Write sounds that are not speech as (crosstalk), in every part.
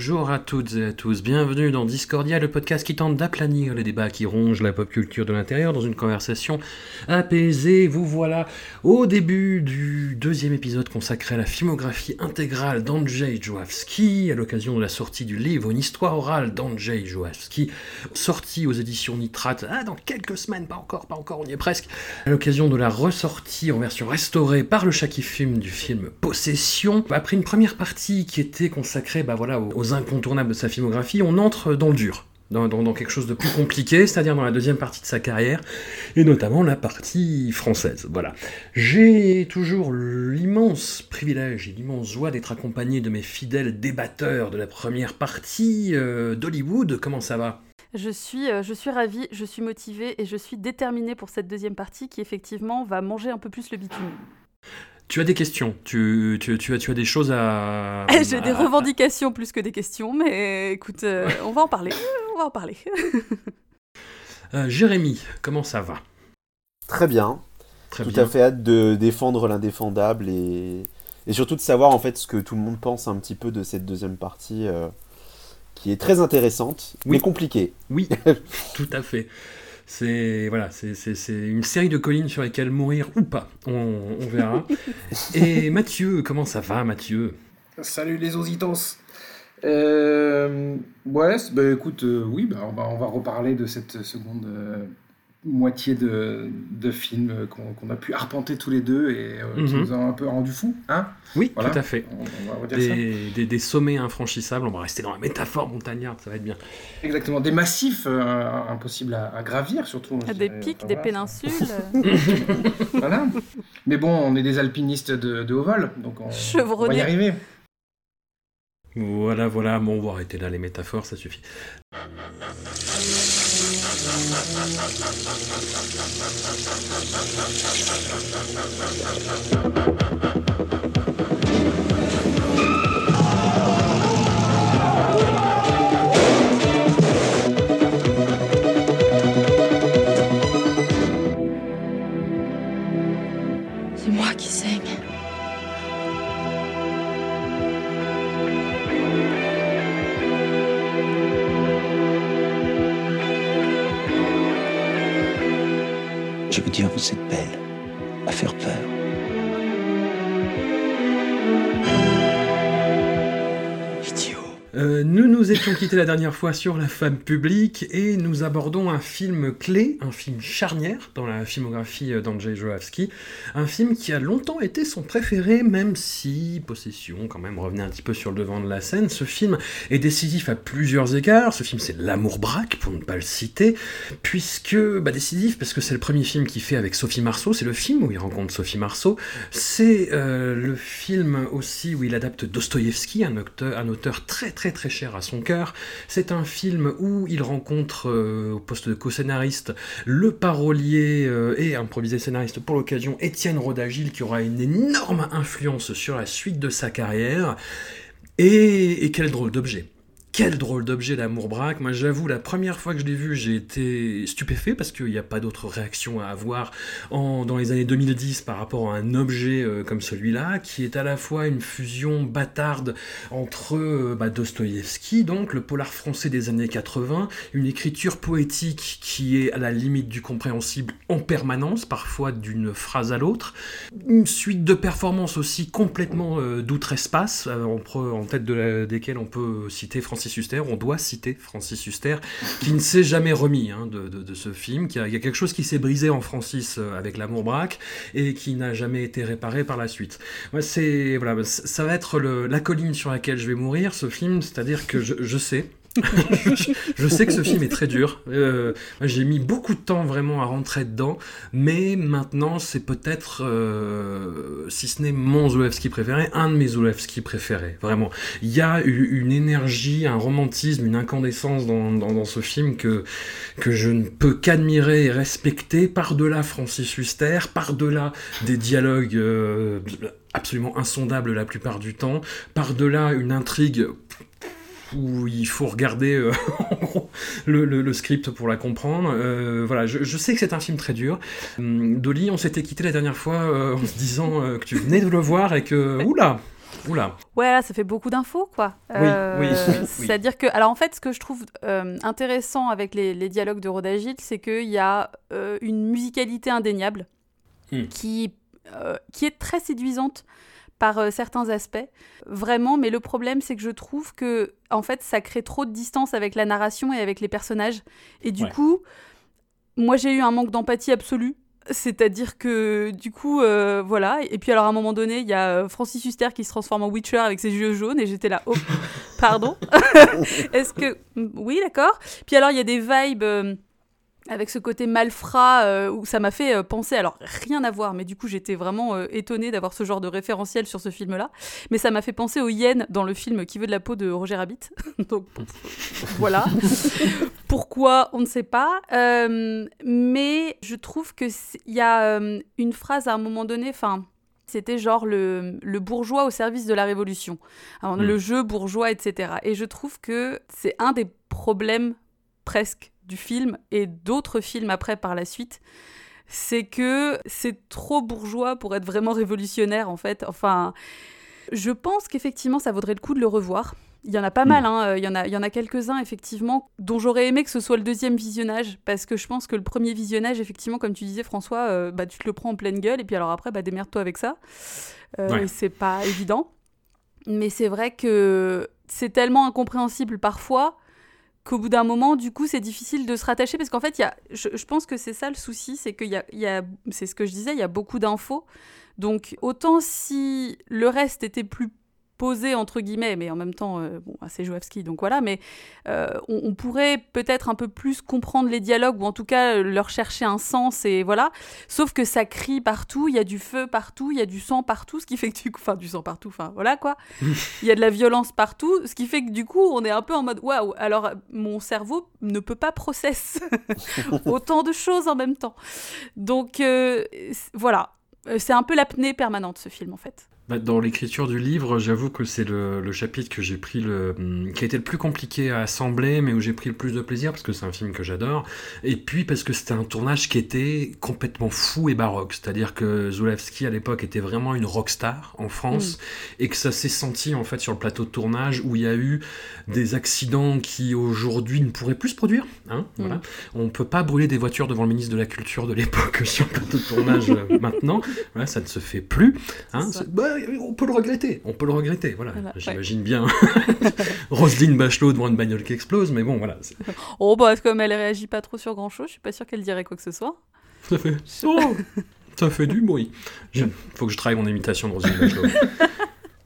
Bonjour à toutes et à tous, bienvenue dans Discordia, le podcast qui tente d'aplanir les débats qui rongent la pop culture de l'intérieur dans une conversation apaisée. Vous voilà au début du deuxième épisode consacré à la filmographie intégrale d'Andrzej Joawski, à l'occasion de la sortie du livre Une histoire orale d'Andrzej Joawski, sorti aux éditions Nitrate, ah, dans quelques semaines, pas encore, pas encore, on y est presque, à l'occasion de la ressortie en version restaurée par le Shaki Film du film Possession. Après une première partie qui était consacrée, bah voilà, aux incontournables de sa filmographie, on entre dans le dur. Dans, quelque chose de plus compliqué, c'est-à-dire dans la deuxième partie de sa carrière, et notamment la partie française. Voilà. J'ai toujours l'immense privilège et l'immense joie d'être accompagné de mes fidèles débatteurs de la première partie euh, d'Hollywood. Comment ça va? Je suis, euh, je suis ravie, je suis motivée et je suis déterminée pour cette deuxième partie qui effectivement va manger un peu plus le bitume. Tu as des questions, tu, tu, tu as, tu as des choses à... (laughs) J'ai des revendications plus que des questions, mais écoute, euh, on va en parler. On va en parler. (laughs) Euh, Jérémy, comment ça va? Très bien. Très tout bien. à fait hâte de défendre l'indéfendable et... et surtout de savoir en fait ce que tout le monde pense un petit peu de cette deuxième partie euh, qui est très intéressante Oui. mais compliquée. Oui, (laughs) tout à fait. C'est voilà, c'est- c'est c'est une série de collines sur lesquelles mourir ou pas, on, on verra. (laughs) Et Mathieu, comment ça va, Mathieu? Salut les ositos. Euh, ouais, bah écoute, euh, oui, bah, on, va, on va reparler de cette seconde euh, moitié de, de film qu'on a pu arpenter tous les deux et euh, qui Mhm. nous a un peu rendu fous, hein? Oui, Voilà. tout à fait. on, on va redire ça. Des, des- des sommets infranchissables, on va rester dans la métaphore montagnarde, ça va être bien. Exactement, des massifs euh, impossibles à, à gravir surtout. Des dirais. pics, Enfin, des voilà. péninsules. (laughs) Voilà. Mais bon, on est des alpinistes de, de haut vol, donc on, on va y arriver. Voilà, voilà, bon, on va là les métaphores, ça suffit. Êtes belle à faire peur. Nous étions quittés la dernière fois sur La femme publique et nous abordons un film clé, un film charnière dans la filmographie d'Andrzej Joawski, un film qui a longtemps été son préféré, même si Possession quand même revenait un petit peu sur le devant de la scène. Ce film est décisif à plusieurs égards. Ce film c'est L'amour braque pour ne pas le citer, puisque bah, décisif parce que c'est le premier film qu'il fait avec Sophie Marceau. C'est le film où il rencontre Sophie Marceau. C'est euh, le film aussi où il adapte Dostoïevski, un un auteur très très très cher à son C'est un film où il rencontre euh, au poste de co-scénariste le parolier euh, et improvisé scénariste pour l'occasion Étienne Rodagil qui aura une énorme influence sur la suite de sa carrière. Et, et quel drôle d'objet quel drôle d'objet l'amour braque. Moi, j'avoue, la première fois que je l'ai vu, j'ai été stupéfait parce qu'il n'y a pas d'autre réaction à avoir en, dans les années 2010 par rapport à un objet euh, comme celui-là, qui est à la fois une fusion bâtarde entre euh, bah, Dostoïevski, donc le polar français des années 80, une écriture poétique qui est à la limite du compréhensible en permanence, parfois d'une phrase à l'autre, une suite de performances aussi complètement euh, d'outre-espace, euh, en, tête desquelles on peut citer Francis Francis on doit citer Francis Huster, qui ne s'est jamais remis hein, de, ce film, qui a, il y a quelque chose qui s'est brisé en Francis euh, avec l'amour braque et qui n'a jamais été réparé par la suite. C'est voilà, ça va être la colline sur laquelle je vais mourir, ce film, c'est-à-dire que je sais, (laughs) je sais que ce film est très dur. Euh, J'ai mis beaucoup de temps vraiment à rentrer dedans, mais maintenant c'est peut-être, euh, si ce n'est mon Zulewski préféré, un de mes Zulewski préférés. Vraiment, il y a une énergie, un romantisme, une incandescence dans, dans, ce film que que je ne peux qu'admirer et respecter par-delà Francis Huster, par-delà des dialogues euh, absolument insondables la plupart du temps, par-delà une intrigue où il faut regarder euh, (laughs) le, le, le, script pour la comprendre. Euh, voilà, je, je, sais que c'est un film très dur. Hum, Dolly, on s'était quitté la dernière fois euh, en se disant que tu venais de le voir et que oula. Oula. Ouais, là, ça fait beaucoup d'infos, quoi. Oui, oui, oui. C'est-à-dire que, alors en fait, ce que je trouve intéressant avec les, les, dialogues de Rodagil, c'est qu'il y a une musicalité indéniable hmm. qui, qui est très séduisante par euh, certains aspects, vraiment, mais le problème c'est que je trouve que en fait ça crée trop de distance avec la narration et avec les personnages, et du ouais. coup, moi j'ai eu un manque d'empathie absolue. C'est-à-dire que du coup, euh, voilà. Et puis alors à un moment donné, il y a Francis Huster qui se transforme en Witcher avec ses yeux jaunes et j'étais là, oh, (laughs) pardon. (laughs) Est-ce que oui, d'accord. Puis alors il y a des vibes. Avec ce côté malfrat euh, où ça m'a fait euh, penser, alors rien à voir, mais du coup j'étais vraiment euh, étonnée d'avoir ce genre de référentiel sur ce film-là, mais ça m'a fait penser aux hyènes dans le film Qui veut de la peau de Roger Rabbit. (laughs) Donc voilà. (laughs) Pourquoi on ne sait pas, mais je trouve que il y a une phrase à un moment donné, enfin c'était genre le, le, bourgeois au service de la révolution, Alors, mmh. le jeu bourgeois, etc. Et je trouve que c'est un des problèmes presque du film et d'autres films après par la suite, c'est que c'est trop bourgeois pour être vraiment révolutionnaire en fait. Enfin, je pense qu'effectivement ça vaudrait le coup de le revoir. Il y en a pas mmh. mal, hein. il y en a, il y en a quelques-uns effectivement dont j'aurais aimé que ce soit le deuxième visionnage parce que je pense que le premier visionnage, effectivement, comme tu disais François, euh, bah, tu te le prends en pleine gueule et puis alors après, bah, démerde-toi avec ça. Euh, ouais. C'est pas évident. Mais c'est vrai que c'est tellement incompréhensible parfois qu'au bout d'un moment, du coup, c'est difficile de se rattacher parce qu'en fait, y a, je, pense que c'est ça le souci, c'est qu'il y a, y a c'est ce que je disais, il y a beaucoup d'infos. Donc, autant si le reste était plus posé entre guillemets, mais en même temps, euh, bon, c'est Jouavski, donc voilà, mais euh, on, pourrait peut-être un peu plus comprendre les dialogues, ou en tout cas euh, leur chercher un sens, et voilà. Sauf que ça crie partout, il y a du feu partout, il y a du sang partout, ce qui fait que du coup, enfin, du sang partout, enfin, voilà quoi. Il y a de la violence partout, ce qui fait que du coup, on est un peu en mode, waouh, alors mon cerveau ne peut pas process (laughs) autant de choses en même temps. Donc, voilà. C'est un peu l'apnée permanente, ce film, en fait. Bah, dans l'écriture du livre, j'avoue que c'est le, le, chapitre que j'ai pris le, qui a été le plus compliqué à assembler, mais où j'ai pris le plus de plaisir parce que c'est un film que j'adore. Et puis parce que c'était un tournage qui était complètement fou et baroque. C'est-à-dire que Zulawski à l'époque était vraiment une rockstar en France mmh. et que ça s'est senti en fait sur le plateau de tournage où il y a eu des accidents qui aujourd'hui ne pourraient plus se produire. Hein, mmh. voilà. On peut pas brûler des voitures devant le ministre de la Culture de l'époque (laughs) sur le plateau de tournage maintenant. Voilà, ça ne se fait plus. Hein. Bah, on peut le regretter, on peut le regretter, voilà. voilà J'imagine ouais. bien (laughs) Roselyne Bachelot devant une bagnole qui explose, mais bon, voilà. (laughs) Oh, bah, comme elle réagit pas trop sur grand chose, je suis pas sûr qu'elle dirait quoi que ce soit. Ça fait. (laughs) Oh Ça fait du bruit. Il faut que je travaille mon imitation de Roselyne Bachelot.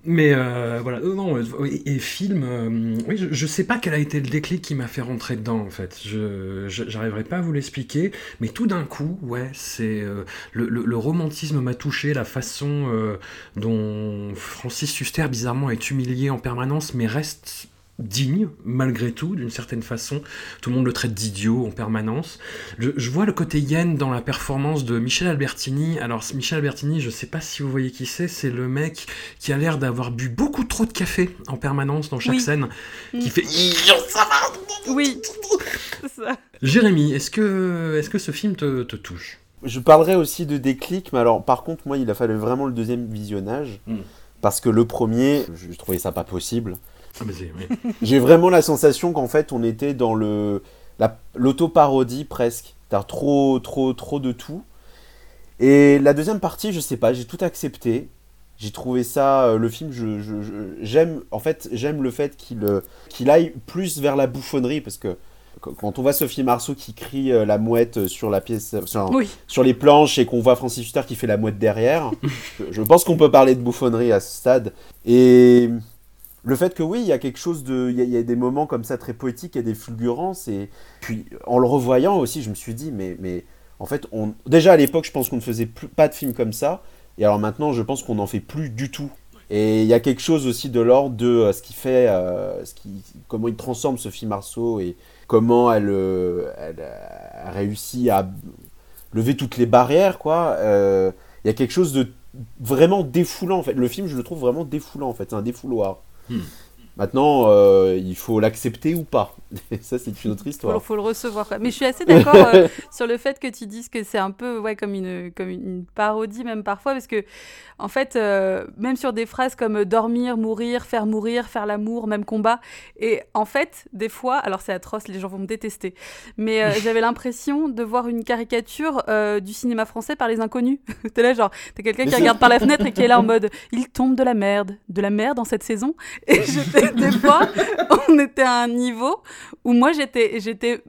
Mais euh, voilà, euh, non, et, et film, euh, oui, je, sais pas quel a été le déclic qui m'a fait rentrer dedans en fait. Je j'arriverai pas à vous l'expliquer, mais tout d'un coup, ouais, c'est euh, le, romantisme m'a touché, la façon euh, dont Francis Huster bizarrement est humilié en permanence, mais reste digne, malgré tout, d'une certaine façon. Tout le monde le traite d'idiot en permanence. Je, je, vois le côté yen dans la performance de Michel Albertini. Alors, Michel Albertini, je sais pas si vous voyez qui c'est, c'est le mec qui a l'air d'avoir bu beaucoup trop de café en permanence dans chaque oui. scène, mmh. qui fait... Oui, (laughs) ça. Jérémy, est-ce que, est que ce film te, te touche? Je parlerai aussi de déclic, mais alors, par contre, moi, il a fallu vraiment le deuxième visionnage, mmh. parce que le premier, je trouvais ça pas possible. Ah, oui. (laughs) J'ai vraiment la sensation qu'en fait on était dans le l'auto-parodie presque. T'as trop, trop, trop de tout. Et la deuxième partie, je sais pas, j'ai tout accepté. J'ai trouvé ça, le film, je, j'aime, en fait, j'aime le fait qu'il qu'il aille plus vers la bouffonnerie parce que quand on voit Sophie Marceau qui crie la mouette sur la pièce, sur, sur les planches et qu'on voit Francis Huster qui fait la mouette derrière, (laughs) je pense qu'on peut parler de bouffonnerie à ce stade. Et le fait que oui, il y a quelque chose de. Il y, a des moments comme ça très poétiques et des fulgurances. Et puis, en le revoyant aussi, je me suis dit, mais, mais en fait, on... déjà à l'époque, je pense qu'on ne faisait pas de films comme ça. Et alors maintenant, je pense qu'on n'en fait plus du tout. Et il y a quelque chose aussi de l'ordre de euh, ce qui fait. Euh, ce qui, comment il transforme Sophie Marceau et comment elle, euh, elle a réussi à lever toutes les barrières, quoi. Il y a quelque chose de vraiment défoulant, en fait. Le film, je le trouve vraiment défoulant, en fait. C'est un défouloir. Hmm. Maintenant, euh, il faut l'accepter ou pas. (laughs) ça, c'est une autre histoire. Il faut, le recevoir. Mais je suis assez d'accord euh, (laughs) sur le fait que tu dises que c'est un peu ouais, comme, une, comme une parodie, même parfois, parce que, en fait, euh, même sur des phrases comme dormir, mourir, faire mourir, faire l'amour, même combat, et en fait, des fois, alors c'est atroce, les gens vont me détester, mais j'avais l'impression de voir une caricature du cinéma français par les inconnus. (laughs) t'es là, genre, t'as quelqu'un qui regarde par la fenêtre et qui est là en mode il tombe de la merde, de la merde en cette saison, et des fois, on était à un niveau où moi j'étais j'étais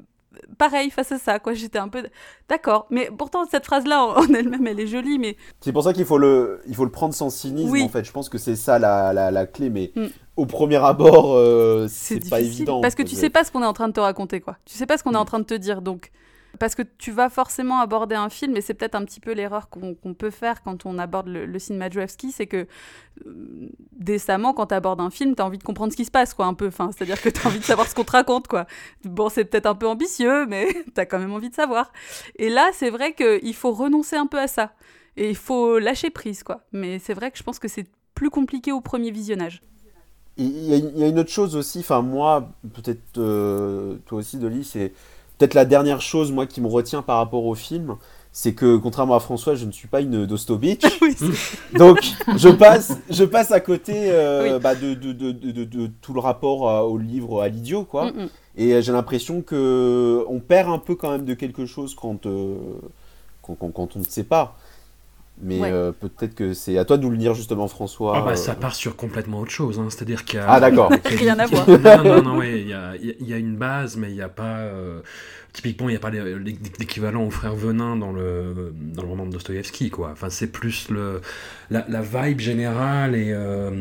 pareil face à ça quoi. J'étais un peu d'accord mais pourtant cette phrase là en elle-même elle est jolie mais c'est pour ça qu'il faut le il faut le prendre sans cynisme en fait. Je pense que c'est ça la, la, clé mais mm. au premier abord euh, c'est pas évident parce que tu sais pas ce qu'on est en train de te raconter quoi. Tu sais pas ce qu'on est en mm. train de te dire donc parce que tu vas forcément aborder un film, et c'est peut-être un petit peu l'erreur qu'on peut faire quand on aborde le, le cinéma Majewski, c'est que euh, décemment, quand tu abordes un film, tu as envie de comprendre ce qui se passe, quoi, un peu. Enfin, C'est-à-dire que tu as envie de savoir ce qu'on te raconte, quoi. Bon, c'est peut-être un peu ambitieux, mais (laughs) tu as quand même envie de savoir. Et là, c'est vrai qu'il faut renoncer un peu à ça. Et il faut lâcher prise, quoi. Mais c'est vrai que je pense que c'est plus compliqué au premier visionnage. Il y, a une autre chose aussi, enfin moi, peut-être euh, toi aussi, Dolly, c'est peut-être la dernière chose, moi, qui me retient par rapport au film, c'est que contrairement à François, je ne suis pas une Dostovitch. (laughs) (laughs) Donc je passe, je passe à côté euh, bah, de, de, de, de, tout le rapport euh, au livre à l'idiot, quoi. Mm, mm. Et euh, j'ai l'impression que on perd un peu quand même de quelque chose quand, quand, quand, on ne sait pas. Mais peut-être que c'est à toi de nous le dire justement, François. Ah bah, ça part sur complètement autre chose. Hein. C'est-à-dire qu'il y a. Ah d'accord. (laughs) Rien à voir. non, non, non, il y, a, y, a, une base, mais il n'y a pas. Typiquement, il n'y a pas l'équivalent au frère Venin dans le, dans le roman de Dostoïevski, quoi. Enfin, c'est plus le, la, la, vibe générale et. Euh,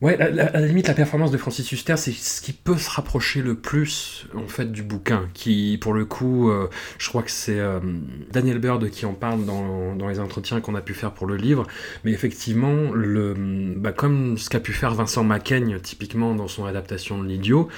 Ouais, à la, limite, la performance de Francis Huster, c'est ce qui peut se rapprocher le plus, en fait, du bouquin, qui, pour le coup, euh, je crois que c'est euh, Daniel Bird qui en parle dans, dans les entretiens qu'on a pu faire pour le livre, mais effectivement, le, bah, comme ce qu'a pu faire Vincent Macaigne, typiquement, dans son adaptation de L'Idiot,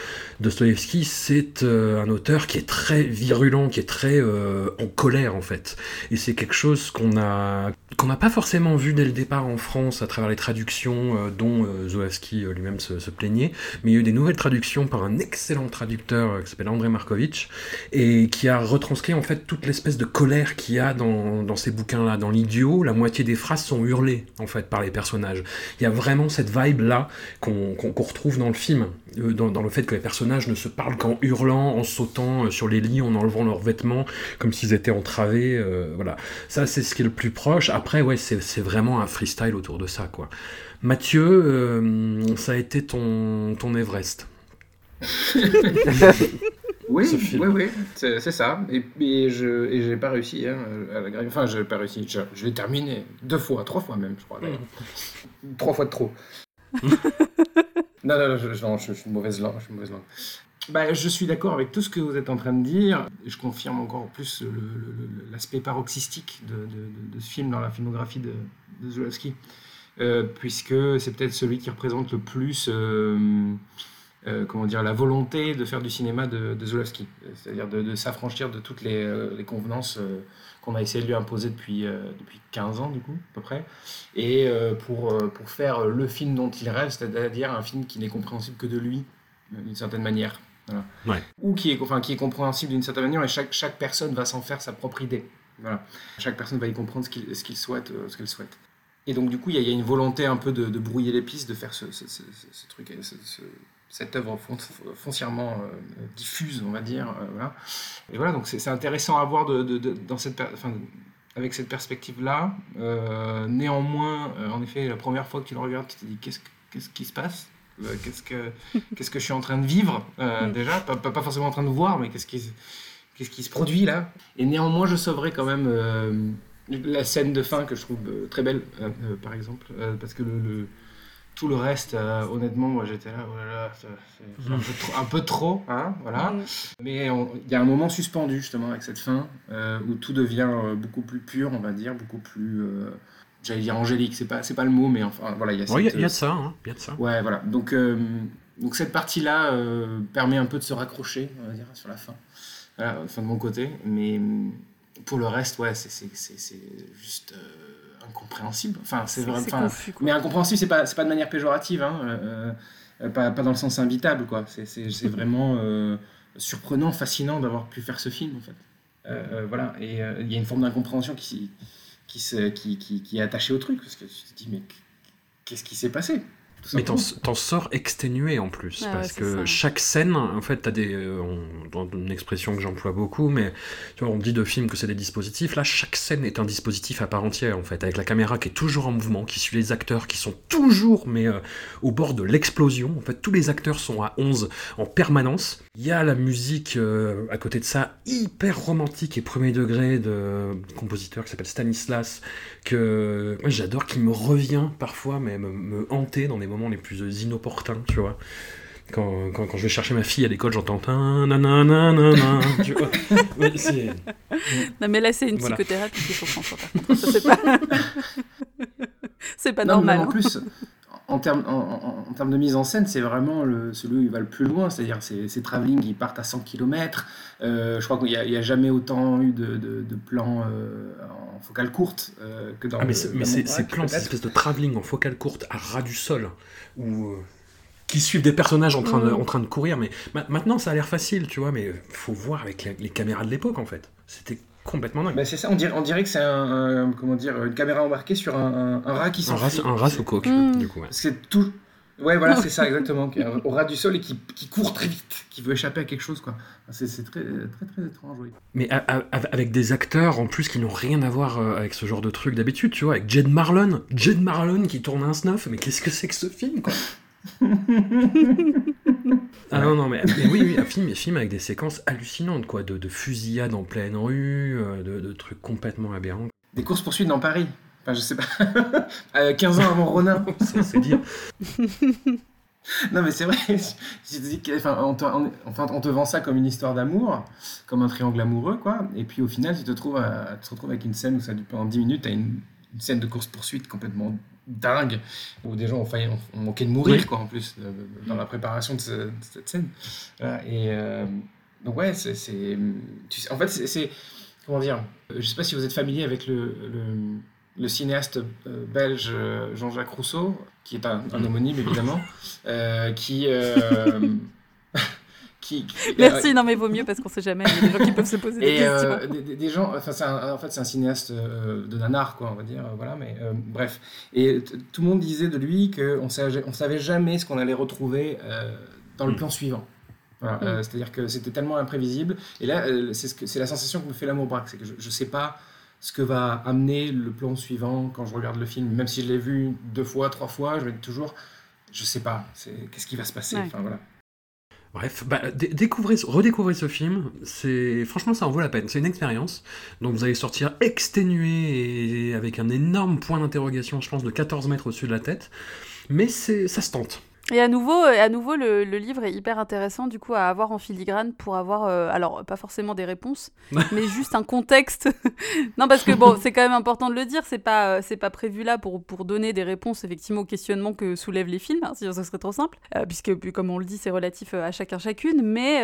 Dostoevsky, c'est euh, un auteur qui est très virulent, qui est très en colère, en fait. Et c'est quelque chose qu'on a qu'on n'a pas forcément vu dès le départ en France, à travers les traductions dont Zoé qui euh, lui-même se, plaignait, mais il y a eu des nouvelles traductions par un excellent traducteur euh, qui s'appelle André Markovitch, et qui a retranscrit en fait toute l'espèce de colère qu'il y a dans, ces bouquins-là. Dans l'idiot, la moitié des phrases sont hurlées en fait par les personnages. Il y a vraiment cette vibe-là qu'on retrouve dans le film, euh, dans, dans, le fait que les personnages ne se parlent qu'en hurlant, en sautant sur les lits, en enlevant leurs vêtements, comme s'ils étaient entravés. voilà, ça c'est ce qui est le plus proche. Après, ouais, c'est vraiment un freestyle autour de ça, quoi. Mathieu, euh, ça a été ton, ton Everest. (laughs) oui, oui, oui, c'est ça. Et, et je n'ai pas réussi hein, à la Enfin, je n'ai pas réussi. Je, je l'ai terminé deux fois, trois fois même, je crois. Mm. trois fois de trop. (laughs) non, non, je, je, suis une mauvaise langue. Je suis, mauvaise langue. Bah, je suis d'accord avec tout ce que vous êtes en train de dire. Je confirme encore plus l'aspect paroxystique de, de, de, ce film dans la filmographie de, de. Euh, puisque c'est peut-être celui qui représente le plus euh, euh, comment dire, la volonté de faire du cinéma de, de c'est-à-dire de, s'affranchir de toutes les, convenances qu'on a essayé de lui imposer depuis, depuis 15 ans, du coup, à peu près, et pour, pour faire le film dont il rêve, c'est-à-dire un film qui n'est compréhensible que de lui, d'une certaine manière. Ou qui est, enfin, qui est compréhensible d'une certaine manière, et chaque, chaque personne va s'en faire sa propre idée. Voilà. Chaque personne va y comprendre ce qu'il qu'il souhaite, ce qu'elle souhaite. Et donc, du coup, il y, a une volonté un peu de, brouiller les pistes, de faire ce, truc, cette œuvre foncièrement euh, diffuse, on va dire. Euh, voilà. Et voilà, donc c'est intéressant à voir de, dans cette, avec cette perspective-là. néanmoins, en effet, la première fois que tu le regardes, tu te dis qu'est-ce, qu'est-ce qui se passe? Qu'est-ce que (laughs) qu'est-ce que je suis en train de vivre mm. déjà? Pas, pas, forcément en train de voir mais qu'est-ce qui qu'est-ce qui se produit là? Et néanmoins je sauverai quand même la scène de fin que je trouve très belle par exemple parce que le tout le reste, euh, honnêtement, moi j'étais là, oh c'est un, peu trop, hein, voilà. Mm. Mais il y a un moment suspendu justement avec cette fin euh, où tout devient euh, beaucoup plus pur, on va dire, beaucoup plus, j'allais dire angélique, c'est pas, c'est pas le mot, mais enfin voilà, il y a. Il y, a de ça, hein, y a de ça. Ouais, voilà. Donc, donc cette partie-là permet un peu de se raccrocher, on va dire, sur la fin, voilà, fin de mon côté, mais pour le reste, ouais, c'est juste incompréhensible. Enfin, c'est vrai. mais incompréhensible, c'est pas, pas de manière péjorative, hein, euh, euh, pas, pas, dans le sens invitable, quoi. C'est (laughs) vraiment euh, surprenant, fascinant d'avoir pu faire ce film, en fait. voilà, et il y a une forme d'incompréhension qui, qui, qui, qui, qui, est attachée au truc, parce que tu te dis, mais qu'est-ce qui s'est passé? Mais t'en sors exténué en plus, ah parce que chaque scène, en fait, t'as des. Euh, dans une expression que j'emploie beaucoup, mais tu vois, on dit de films que c'est des dispositifs. Là, chaque scène est un dispositif à part entière, en fait, avec la caméra qui est toujours en mouvement, qui suit les acteurs, qui sont toujours, mais euh, au bord de l'explosion. En fait, tous les acteurs sont à 11 en permanence. Il y a la musique euh, à côté de ça, hyper romantique et premier degré de compositeur qui s'appelle Stanislas, que moi j'adore, qui me revient parfois, mais me, me hanter dans les moments les plus inopportuns, tu vois. Quand, quand, quand, je vais chercher ma fille à l'école, j'entends nanana, tu vois. (laughs) non, mais là, c'est une psychothérapie qu'il faut François, c'est pas, (laughs) c'est pas normal. en hein. plus, en termes en, termes de mise en scène, c'est vraiment le, celui où il va le plus loin. C'est-à-dire, ces travelling, ils partent à 100 km. Euh, je crois qu'il n'y a, jamais autant eu de, de, plans euh, en focale courte euh, que dans. Ah, mais, ces plans, ces espèces de travelling en focale courte à ras du sol, où qui suivent des personnages en train de, mm. en train de courir. Mais maintenant, ça a l'air facile, tu vois, mais faut voir avec les caméras de l'époque, en fait. C'était complètement dingue. Bah c'est ça, on dirait, on dirait que c'est un, comment dire, une caméra embarquée sur un, un, rat qui s'enfuit. Un rat, sous coque, mm. du coup. C'est tout. Ouais, voilà, c'est ça (laughs) exactement. Au ras du sol et qui, qui, court très vite, qui veut échapper à quelque chose, quoi. C'est très, très, très étrange, oui. Mais avec des acteurs en plus qui n'ont rien à voir euh, avec ce genre de truc d'habitude, tu vois, avec Jed Marlon. Jed Marlon qui tourne un snuff, mais qu'est-ce que c'est que ce film, quoi? (laughs) ah non, non, mais, oui, oui, un (laughs) film, un film avec des séquences hallucinantes, quoi, de, de fusillades en pleine rue, euh, de, trucs complètement aberrants. Des courses-poursuites dans Paris Enfin, je sais pas. (laughs) 15 ans avant Ronin (laughs) C'est dire. non, mais c'est vrai. enfin, on, te, enfin, on te vend ça comme une histoire d'amour, comme un triangle amoureux, quoi. Et puis au final, tu te, trouves tu te retrouves avec une scène où ça dure pendant 10 minutes, tu une, une scène de course-poursuite complètement dingue où des gens ont, failli, ont, manqué de mourir quoi en plus dans la préparation de, cette scène. Et euh, donc ouais c'est en fait c'est comment dire je sais pas si vous êtes familier avec le, le, cinéaste euh, belge euh, Jean-Jacques Rousseau qui est un, un homonyme évidemment qui (laughs) Merci, non mais vaut mieux parce qu'on sait jamais, il y a des gens qui peuvent se poser des questions. Euh, des, gens, enfin, en fait c'est un cinéaste euh, de nanar, quoi, on va dire, voilà, mais euh, bref. Et tout le monde disait de lui qu'on savait, on savait jamais ce qu'on allait retrouver dans le mm. plan suivant. Mm. C'est-à-dire que c'était tellement imprévisible. Et là, c'est ce la sensation que me fait l'amour braque, c'est que je ne sais pas ce que va amener le plan suivant quand je regarde le film. Même si je l'ai vu deux fois, trois fois, je vais toujours, je sais pas, qu'est-ce qui va se passer? Enfin, voilà. Bref, bah, découvrez, redécouvrez ce film. C'est franchement, ça en vaut la peine. C'est une expérience. Donc vous allez sortir exténué et avec un énorme point d'interrogation, je pense, de 14 mètres au-dessus de la tête. Mais c'est, ça se tente. Et à nouveau, à nouveau le, livre est hyper intéressant du coup à avoir en filigrane pour avoir, euh, alors pas forcément des réponses, (laughs) mais juste un contexte. (laughs) non parce que bon, c'est quand même important de le dire, c'est pas euh, c'est pas prévu là pour pour donner des réponses effectivement aux questionnements que soulèvent les films, hein, sinon ce serait trop simple, euh, puisque comme on le dit c'est relatif à chacun chacune, mais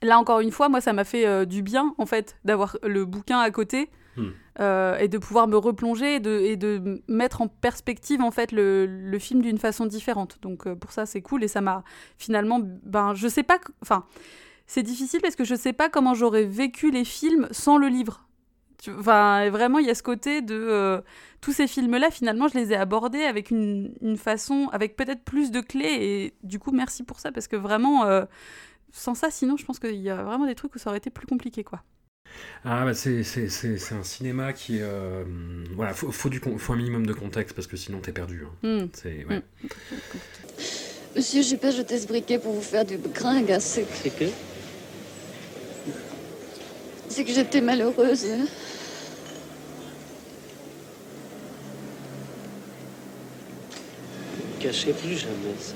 là encore une fois, moi ça m'a fait du bien en fait d'avoir le bouquin à côté Hmm. Euh, et de pouvoir me replonger et de, et de mettre en perspective en fait le, le film d'une façon différente. Donc euh, pour ça c'est cool et ça m'a finalement, ben je sais pas, enfin c'est difficile parce que je sais pas comment j'aurais vécu les films sans le livre. Enfin, vraiment, il y a ce côté de euh, tous ces films-là. Finalement, je les ai abordés avec une, une façon, avec peut-être plus de clés. Et du coup, merci pour ça parce que vraiment, sans ça, sinon, je pense qu'il y a vraiment des trucs où ça aurait été plus compliqué, quoi. Ah bah c'est, un cinéma qui euh, voilà, faut, faut, du, faut un minimum de contexte parce que sinon t'es perdu. Hein. Hmm. C'est, ouais. Hmm. Monsieur, j'ai pas jeté ce briquet pour vous faire du gringue, c'est que... C'est que j'étais malheureuse. Cachez plus jamais ça.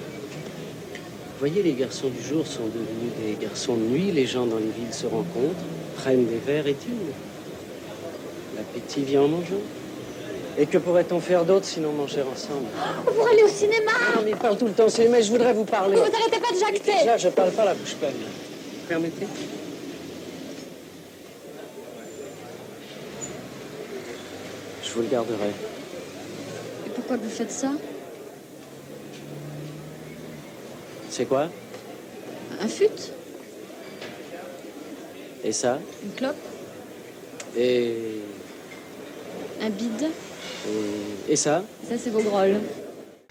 Vous voyez, les garçons du jour sont devenus des garçons de nuit. Les gens dans les villes se rencontrent, prennent des verres et tuent. L'appétit vient en mangeant. Et que pourrait-on faire d'autre sinon manger ensemble? Pour aller au cinéma Non, mais il parle tout le temps cinéma je voudrais vous parler. Vous n'arrêtez pas de jacter Là, je parle pas la bouche pleine. Permettez Je vous le garderai. Et pourquoi vous faites ça? C'est quoi? Un fut? Et ça Une clope. Et. Un bide. Et, ça Ça, c'est vos grolles.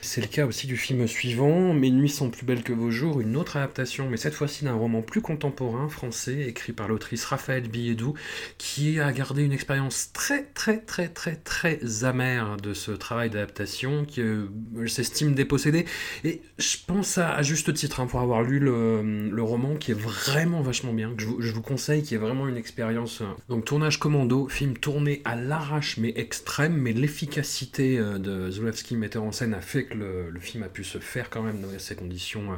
C'est le cas aussi du film suivant, Mes nuits sont plus belles que vos jours, une autre adaptation, mais cette fois-ci d'un roman plus contemporain, français, écrit par l'autrice Raphaël Billedou, qui a gardé une expérience très très très très très amère de ce travail d'adaptation, qui euh, s'estime dépossédé. Et je pense à, juste titre, hein, pour avoir lu le, roman, qui est vraiment vachement bien, que je, vous conseille, qui est vraiment une expérience. Euh, donc tournage commando, film tourné à l'arrache mais extrême, mais l'efficacité euh, de Zulawski, metteur en scène, a fait le, film a pu se faire quand même dans ces conditions euh,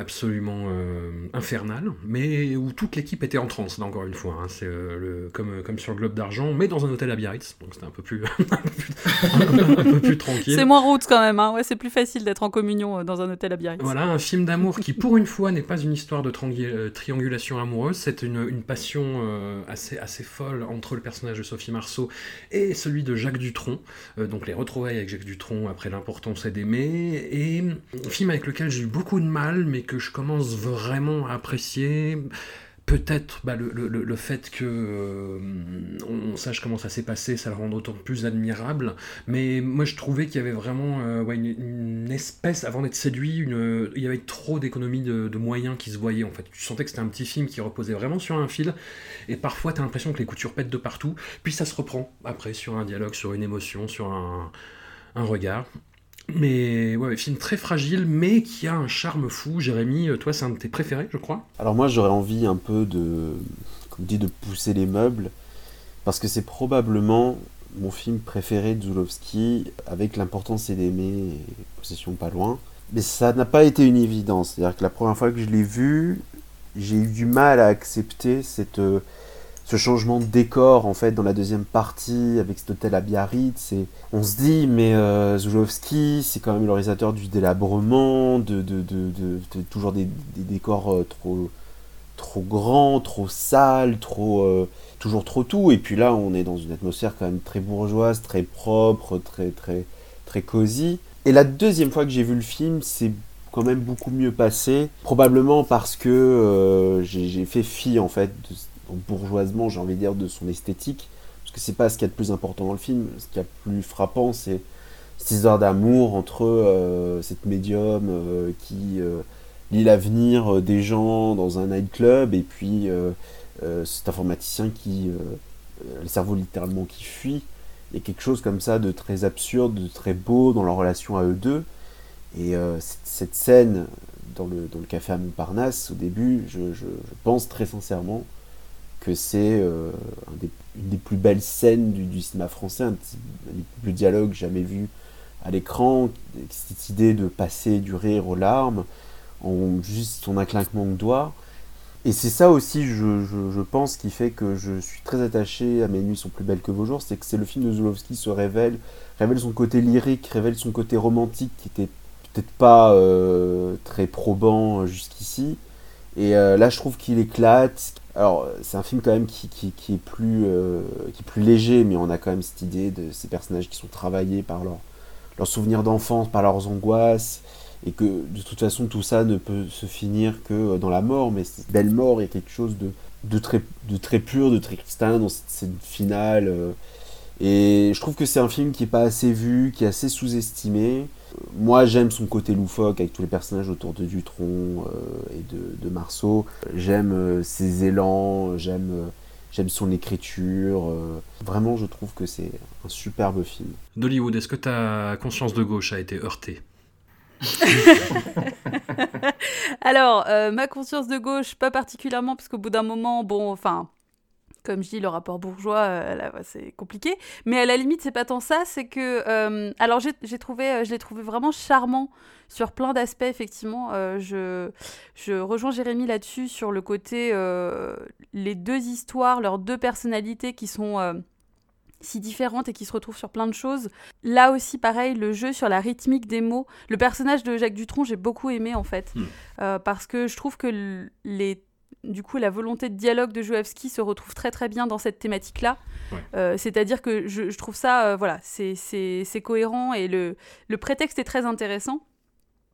absolument euh, infernales, mais où toute l'équipe était en transe, encore une fois. Hein. c'est euh, comme, comme sur le Globe d'Argent, mais dans un hôtel à Biarritz, donc c'était un peu plus, (laughs) un peu plus, tranquille. C'est moins route quand même, hein. ouais, c'est plus facile d'être en communion dans un hôtel à Biarritz. Voilà, un film d'amour qui, pour une fois, n'est pas une histoire de triangulation amoureuse, c'est une, une, passion assez, assez folle entre le personnage de Sophie Marceau et celui de Jacques Dutronc, donc les retrouvailles avec Jacques Dutronc après l'importance des et un film avec lequel j'ai eu beaucoup de mal, mais je commence vraiment à apprécier. Peut-être bah, le, fait que euh, on, sache comment ça s'est passé, ça le rend d'autant plus admirable. Mais moi, je trouvais qu'il y avait vraiment euh, une, espèce, avant d'être séduit, il y avait trop d'économies de, moyens qui se voyaient. En fait, tu sentais que c'était un petit film qui reposait vraiment sur un fil. Et parfois, tu as l'impression que les coutures pètent de partout. Puis ça se reprend après sur un dialogue, sur une émotion, sur un regard. Mais ouais, film très fragile, mais qui a un charme fou. Jérémy, euh, toi, c'est un de tes préférés, je crois. Alors moi, j'aurais envie un peu de, comme dit, de pousser les meubles, parce que c'est probablement mon film préféré de Zulowski, avec l'importance et d'aimer, et possession pas loin. Mais ça n'a pas été une évidence. C'est-à-dire que la première fois que je l'ai vu, j'ai eu du mal à accepter cette euh, ce changement de décor en fait dans la deuxième partie avec cet hôtel à Biarritz et on se dit mais euh, Zulowski c'est quand même le réalisateur du délabrement de, de, toujours des, décors euh, trop trop grands trop sales trop euh, toujours trop tout. Et puis là on est dans une atmosphère quand même très bourgeoise très propre très très très cosy. Et la deuxième fois que j'ai vu le film c'est quand même beaucoup mieux passé. Probablement parce que j'ai fait fi en fait de bourgeoisement, j'ai envie de dire, de son esthétique. Parce que c'est pas ce qu'il y a de plus important dans le film. Ce qui est plus frappant, c'est cette histoire d'amour entre euh, cette médium euh, qui euh, lit l'avenir des gens dans un nightclub et puis cet informaticien qui, le cerveau littéralement qui fuit. Il y a quelque chose comme ça de très absurde, de très beau dans leur relation à eux deux. Et cette, scène dans le, dans le café à Montparnasse, au début, je pense très sincèrement que c'est euh, une des plus belles scènes du, cinéma français, un des plus dialogues jamais vus à l'écran, cette idée de passer du rire aux larmes en juste son un claquement de doigts. Et c'est ça aussi, je, je, pense, qui fait que je suis très attaché à Mes nuits sont plus belles que vos jours, c'est que c'est le film de Zulowski se révèle, révèle son côté lyrique, révèle son côté romantique qui était peut-être pas euh, très probant jusqu'ici. Et euh, là, je trouve qu'il éclate, alors, c'est un film quand même qui, qui, est plus, euh, qui est plus léger, mais on a quand même cette idée de ces personnages qui sont travaillés par leurs leur souvenirs d'enfance, par leurs angoisses, et que de toute façon tout ça ne peut se finir que dans la mort, mais cette belle mort, il y a quelque chose de, de, très, de très pur, de très cristallin dans cette finale. Euh. et je trouve que c'est un film qui n'est pas assez vu, qui est assez sous-estimé, moi, j'aime son côté loufoque avec tous les personnages autour de Dutron euh, et de, Marceau. J'aime euh, ses élans, j'aime euh, j'aime son écriture. vraiment, je trouve que c'est un superbe film. D'Hollywood, est-ce que ta conscience de gauche a été heurtée? (laughs) Alors, ma conscience de gauche, pas particulièrement, parce qu'au bout d'un moment, bon, enfin, comme je dis, le rapport bourgeois, euh, c'est compliqué. Mais à la limite, c'est pas tant ça, c'est que. Euh, alors, j'ai trouvé, euh, je l'ai trouvé vraiment charmant sur plein d'aspects, effectivement. je, je rejoins Jérémy là-dessus, sur le côté. les deux histoires, leurs deux personnalités qui sont si différentes et qui se retrouvent sur plein de choses. Là aussi, pareil, le jeu sur la rythmique des mots. Le personnage de Jacques Dutronc, j'ai beaucoup aimé en fait, hmm. parce que je trouve que les du coup, la volonté de dialogue de Joevski se retrouve très très bien dans cette thématique-là. Euh, c'est-à-dire que je, trouve ça, euh, voilà, c'est cohérent et le, le prétexte est très intéressant,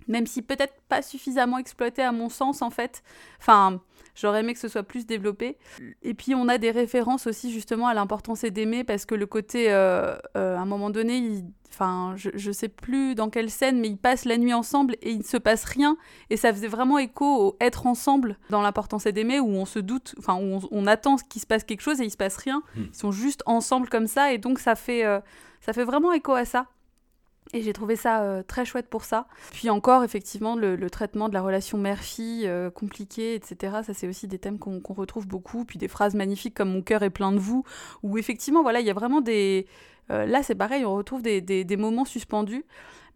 même si peut-être pas suffisamment exploité à mon sens en fait. Enfin, j'aurais aimé que ce soit plus développé. Et puis on a des références aussi justement à l'importance d'aimer parce que le côté, euh, à un moment donné, il, Enfin, je, je sais plus dans quelle scène, mais ils passent la nuit ensemble et il ne se passe rien. Et ça faisait vraiment écho au être ensemble dans l'importance d'aimer, où on se doute, enfin, où on, attend qu'il se passe quelque chose et il se passe rien. Hmm. Ils sont juste ensemble comme ça, et donc ça fait, euh, ça fait vraiment écho à ça. Et j'ai trouvé ça euh, très chouette pour ça. Puis encore, effectivement, le, traitement de la relation mère-fille, euh, compliquée, etc. Ça, c'est aussi des thèmes qu'on retrouve beaucoup. Puis des phrases magnifiques comme Mon cœur est plein de vous, où effectivement, voilà, il y a vraiment des, euh, là, c'est pareil, on retrouve des, des, moments suspendus.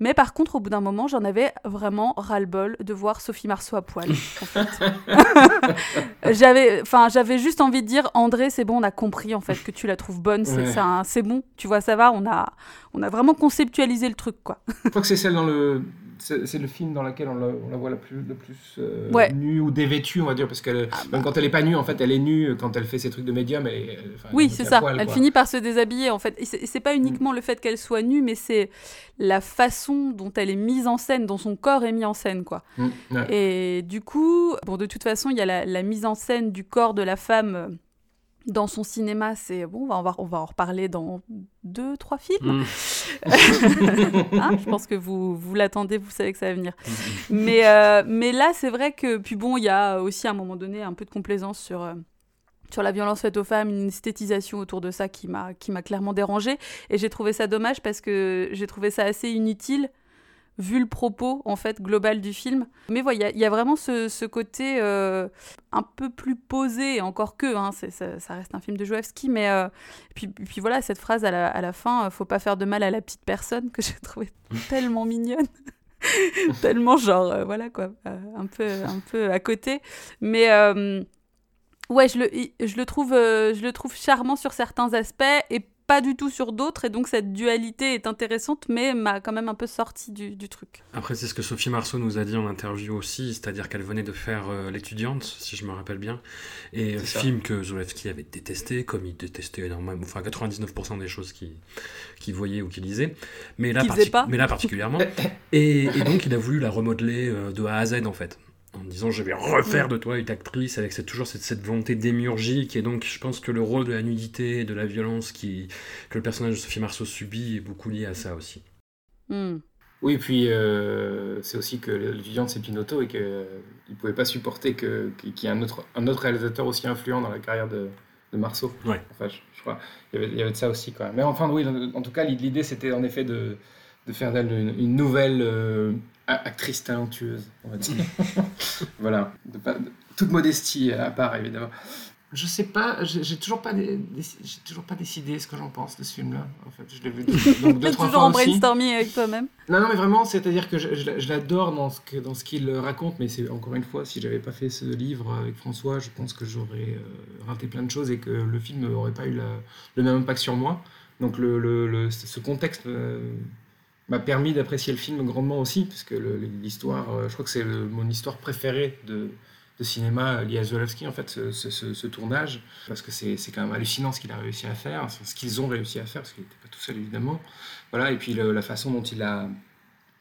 Mais par contre, au bout d'un moment, j'en avais vraiment ras-le-bol de voir Sophie Marceau à poil. (laughs) j'avais, enfin, j'avais juste envie de dire, André, c'est bon, on a compris en fait que tu la trouves bonne, c'est, c'est bon, tu vois, ça va, on a, on a vraiment conceptualisé le truc, quoi. Je crois que c'est celle dans le c'est le film dans lequel on la, voit la plus, le plus euh, nue ou dévêtue, on va dire, parce que ah même bah. quand elle est pas nue, en fait, elle est nue quand elle fait ses trucs de médium. Elle, oui, c'est ça. elle finit par se déshabiller, en fait. C'est pas uniquement le fait qu'elle soit nue, mais c'est la façon dont elle est mise en scène, dont son corps est mis en scène, quoi. Mm, Et du coup, bon, de toute façon, il y a la, la, mise en scène du corps de la femme dans son cinéma, c'est bon, on va, on va en reparler dans deux, trois films. Mm. (laughs) Hein, je pense que vous, vous l'attendez, vous savez que ça va venir. Mm. mais, euh, mais là, c'est vrai que, puis bon, il y a aussi à un moment donné un peu de complaisance sur. Euh, sur la violence faite aux femmes, une esthétisation autour de ça qui m'a qui m'a clairement dérangée et j'ai trouvé ça dommage parce que j'ai trouvé ça assez inutile vu le propos en fait global du film. Mais voilà, il y, a vraiment ce, côté euh, un peu plus posé, encore que, hein, ça, reste un film de Joevski, mais euh, puis, puis, voilà, cette phrase à la, à la fin, euh, faut pas faire de mal à la petite personne, que j'ai trouvé (laughs) tellement mignonne. (laughs) tellement genre, voilà quoi, un, peu, un peu à côté. Mais ouais, je le, je, le trouve, je le trouve charmant sur certains aspects et pas du tout sur d'autres, et donc cette dualité est intéressante, mais m'a quand même un peu sorti du, truc. Après, c'est ce que Sophie Marceau nous a dit en interview aussi, c'est-à-dire qu'elle venait de faire euh, L'étudiante, si je me rappelle bien, et un film que Zolewski avait détesté, comme il détestait énormément, enfin 99% des choses qu'il qui voyait ou qu'il lisait, mais là, mais là particulièrement. (laughs) et, donc, il a voulu la remodeler euh, de A à Z, en fait en disant je vais refaire de toi une actrice avec cette, toujours cette, cette, volonté démiurgique et donc je pense que le rôle de la nudité et de la violence qui, que le personnage de Sophie Marceau subit est beaucoup lié à ça aussi. Hmm. Oui, puis euh, c'est aussi que l'étudiant c'est Pinotto et qu'il ne pouvait pas supporter qu'il y ait un autre, un autre réalisateur aussi influent dans la carrière de, de Marceau. Ouais. Enfin, je, crois il y, avait, il y, avait, de ça aussi quand même. Mais enfin, oui, en, tout cas, l'idée c'était en effet de, de faire d'elle une, nouvelle euh, actrice talentueuse, on va dire. (laughs) voilà, toute modestie à part évidemment. Je sais pas, j'ai toujours pas, j'ai toujours pas décidé ce que j'en pense de ce film-là. En fait, je l'ai vu donc, deux, (laughs) trois toujours en brainstorming avec toi-même. Non, non, mais vraiment, c'est-à-dire que je, je, l'adore dans ce que, dans ce qu'il raconte, mais c'est encore une fois, si j'avais pas fait ce livre avec François, je pense que j'aurais euh, raté plein de choses et que le film n'aurait pas eu le même impact sur moi. Donc le, le, ce contexte euh, m'a permis d'apprécier le film grandement aussi, parce que l'histoire, euh, je crois que c'est mon histoire préférée de, de cinéma liée à Zolowski, en fait, ce, ce, tournage, parce que c'est quand même hallucinant ce qu'il a réussi à faire, ce qu'ils ont réussi à faire, parce qu'il n'était pas tout seul évidemment. Voilà, et puis la façon dont il a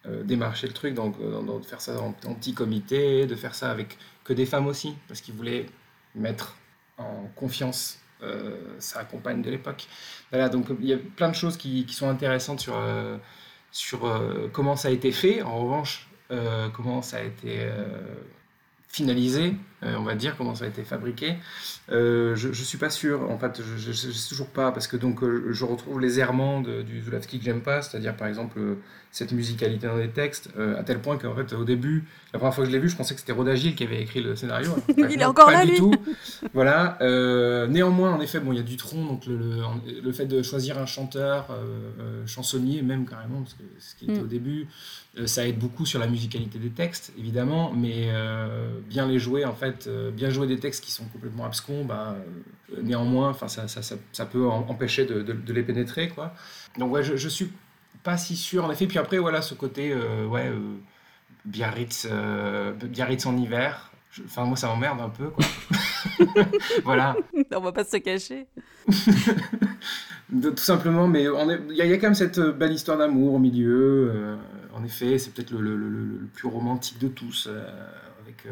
euh, démarché le truc, donc euh, de faire ça en, petit comité, de faire ça avec que des femmes aussi, parce qu'il voulait mettre en confiance sa compagne de l'époque. Voilà, donc il y a plein de choses qui sont intéressantes sur sur euh, comment ça a été fait. En revanche, euh, comment ça a été euh, finalisé, on va dire comment ça a été fabriqué. Euh, je, je suis pas sûr, en fait, je, ne sais toujours pas parce que donc je retrouve les errements du Zulawski que j'aime pas, c'est-à-dire par exemple cette musicalité dans les textes, à tel point qu'en fait au début, la première fois que je l'ai vu, je pensais que c'était Rodagil qui avait écrit le scénario. (laughs) il est encore pas là du lui. Tout. Voilà. néanmoins, en effet, bon, il y a du tronc, donc le, le, fait de choisir un chanteur, chansonnier même carrément, parce que ce qui était mm. au début. Euh, ça aide beaucoup sur la musicalité des textes, évidemment, mais euh, bien les jouer, en fait, euh, bien jouer des textes qui sont complètement abscons, bah, néanmoins, enfin, ça, ça, ça, peut empêcher de, de, les pénétrer, quoi. Donc, ouais, je, je suis pas si sûr, en effet. Puis après, voilà, ce côté, ouais, Biarritz, Biarritz en hiver, Enfin, moi, ça m'emmerde un peu, quoi. (laughs) voilà. (laughs) On va pas se cacher. (laughs) tout simplement, mais il y, a quand même cette belle histoire d'amour au milieu en effet, c'est peut-être le, plus romantique de tous, euh, avec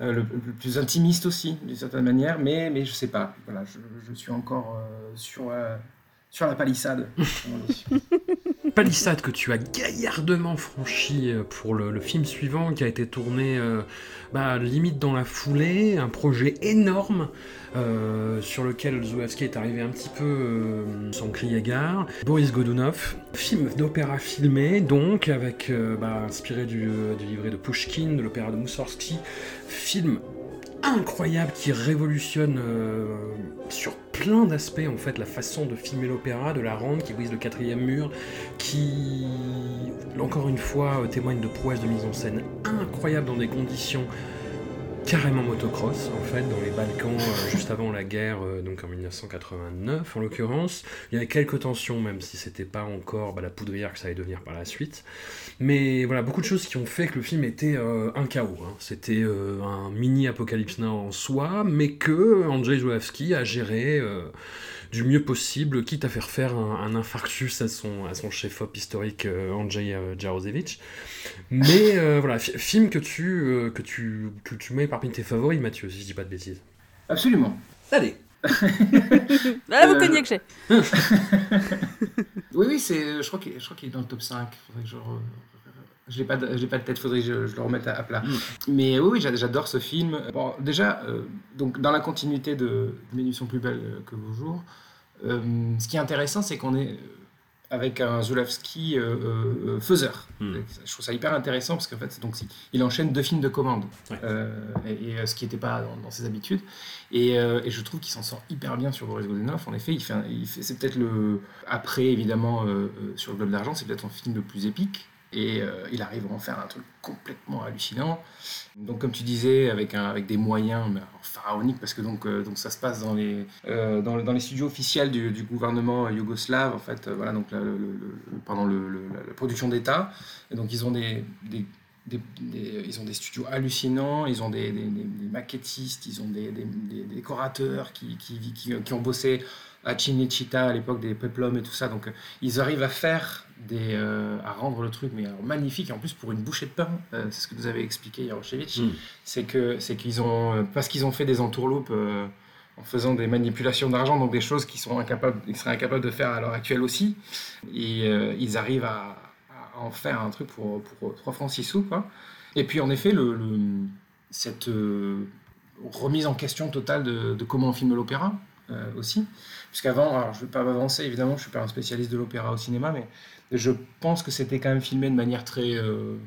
euh, euh, le, plus intimiste aussi, d'une certaine manière, mais, mais je sais pas. Voilà, je, suis encore sur, sur la palissade. (laughs) palissade que tu as gaillardement franchi pour le, film suivant qui a été tourné bah, limite dans la foulée, un projet énorme euh, sur lequel Zulawski est arrivé un petit peu euh, sans crier gare. Boris Godunov, film d'opéra filmé, donc, avec euh, bah, inspiré du, livret de Pushkin, de l'opéra de Moussorgsky, film incroyable qui révolutionne sur plein d'aspects en fait la façon de filmer l'opéra, de la rendre, qui brise le quatrième mur, qui encore une fois témoigne de prouesses de mise en scène incroyables dans des conditions carrément motocross en fait dans les Balkans euh, (laughs) juste avant la guerre euh, donc en 1989 en l'occurrence. Il y avait quelques tensions même si c'était pas encore bah, la poudrière que ça allait devenir par la suite mais voilà beaucoup de choses qui ont fait que le film était euh, un chaos hein. c'était un mini apocalypse en soi mais que Andrzej Zulawski a géré du mieux possible, quitte à faire faire un, infarctus à son, à son chef-op historique euh, Andrzej euh, Jarosevich. Mais euh, voilà, film que tu, que, tu, que tu mets parmi tes favoris, Mathieu, si je dis pas de bêtises. Absolument. Allez. (laughs) Vous cognez que j'ai. (laughs) oui, oui, c'est, je crois qu'il est dans le top 5. Faudrait que je je n'ai pas, de, pas de tête, faudrait que je, je le remette à, plat. Mm. Mais oui, oui j'adore ce film. Bon, déjà, donc, dans la continuité de Mes sont plus belles que vos jours, euh, ce qui est intéressant, c'est qu'on est avec un Zulawski euh, euh, faiseur. Hmm. Je trouve ça hyper intéressant parce qu'en fait, donc, il enchaîne deux films de commande, et, ce qui n'était pas dans, ses habitudes. Et, je trouve qu'il s'en sort hyper bien sur Boris Godunov. En effet, il fait, il fait c'est peut-être le. Après, évidemment, sur le Globe d'Argent, c'est peut-être son film le plus épique. Et il arrive à en faire un truc complètement hallucinant. Donc, comme tu disais, avec, avec des moyens pharaoniques, parce que donc, euh, donc ça se passe dans les, euh, dans, les studios officiels du, gouvernement yougoslave, en fait, euh, voilà, donc le, la production d'État. Donc, ils ont des, ils ont des studios hallucinants, ils ont des, maquettistes, ils ont des, décorateurs qui, qui, ont bossé à Cinecittà à l'époque des Peplum et tout ça. Donc ils arrivent à faire des, euh, à rendre le truc mais magnifique. Et en plus pour une bouchée de pain, euh, c'est ce que nous avait expliqué Yaroshevich, mm. c'est que c'est qu'ils ont euh, parce qu'ils ont fait des entourloupes en faisant des manipulations d'argent, donc des choses qu'ils sont incapables, ils seraient incapables de faire à l'heure actuelle aussi. Et ils arrivent à, en faire un truc pour, pour 3 francs 6 sous. Quoi. Et puis en effet, le, cette remise en question totale de, de comment on filme l'opéra aussi. Puisqu'avant, alors je ne vais pas m'avancer, évidemment, je ne suis pas un spécialiste de l'opéra au cinéma, mais je pense que c'était quand même filmé de manière très euh,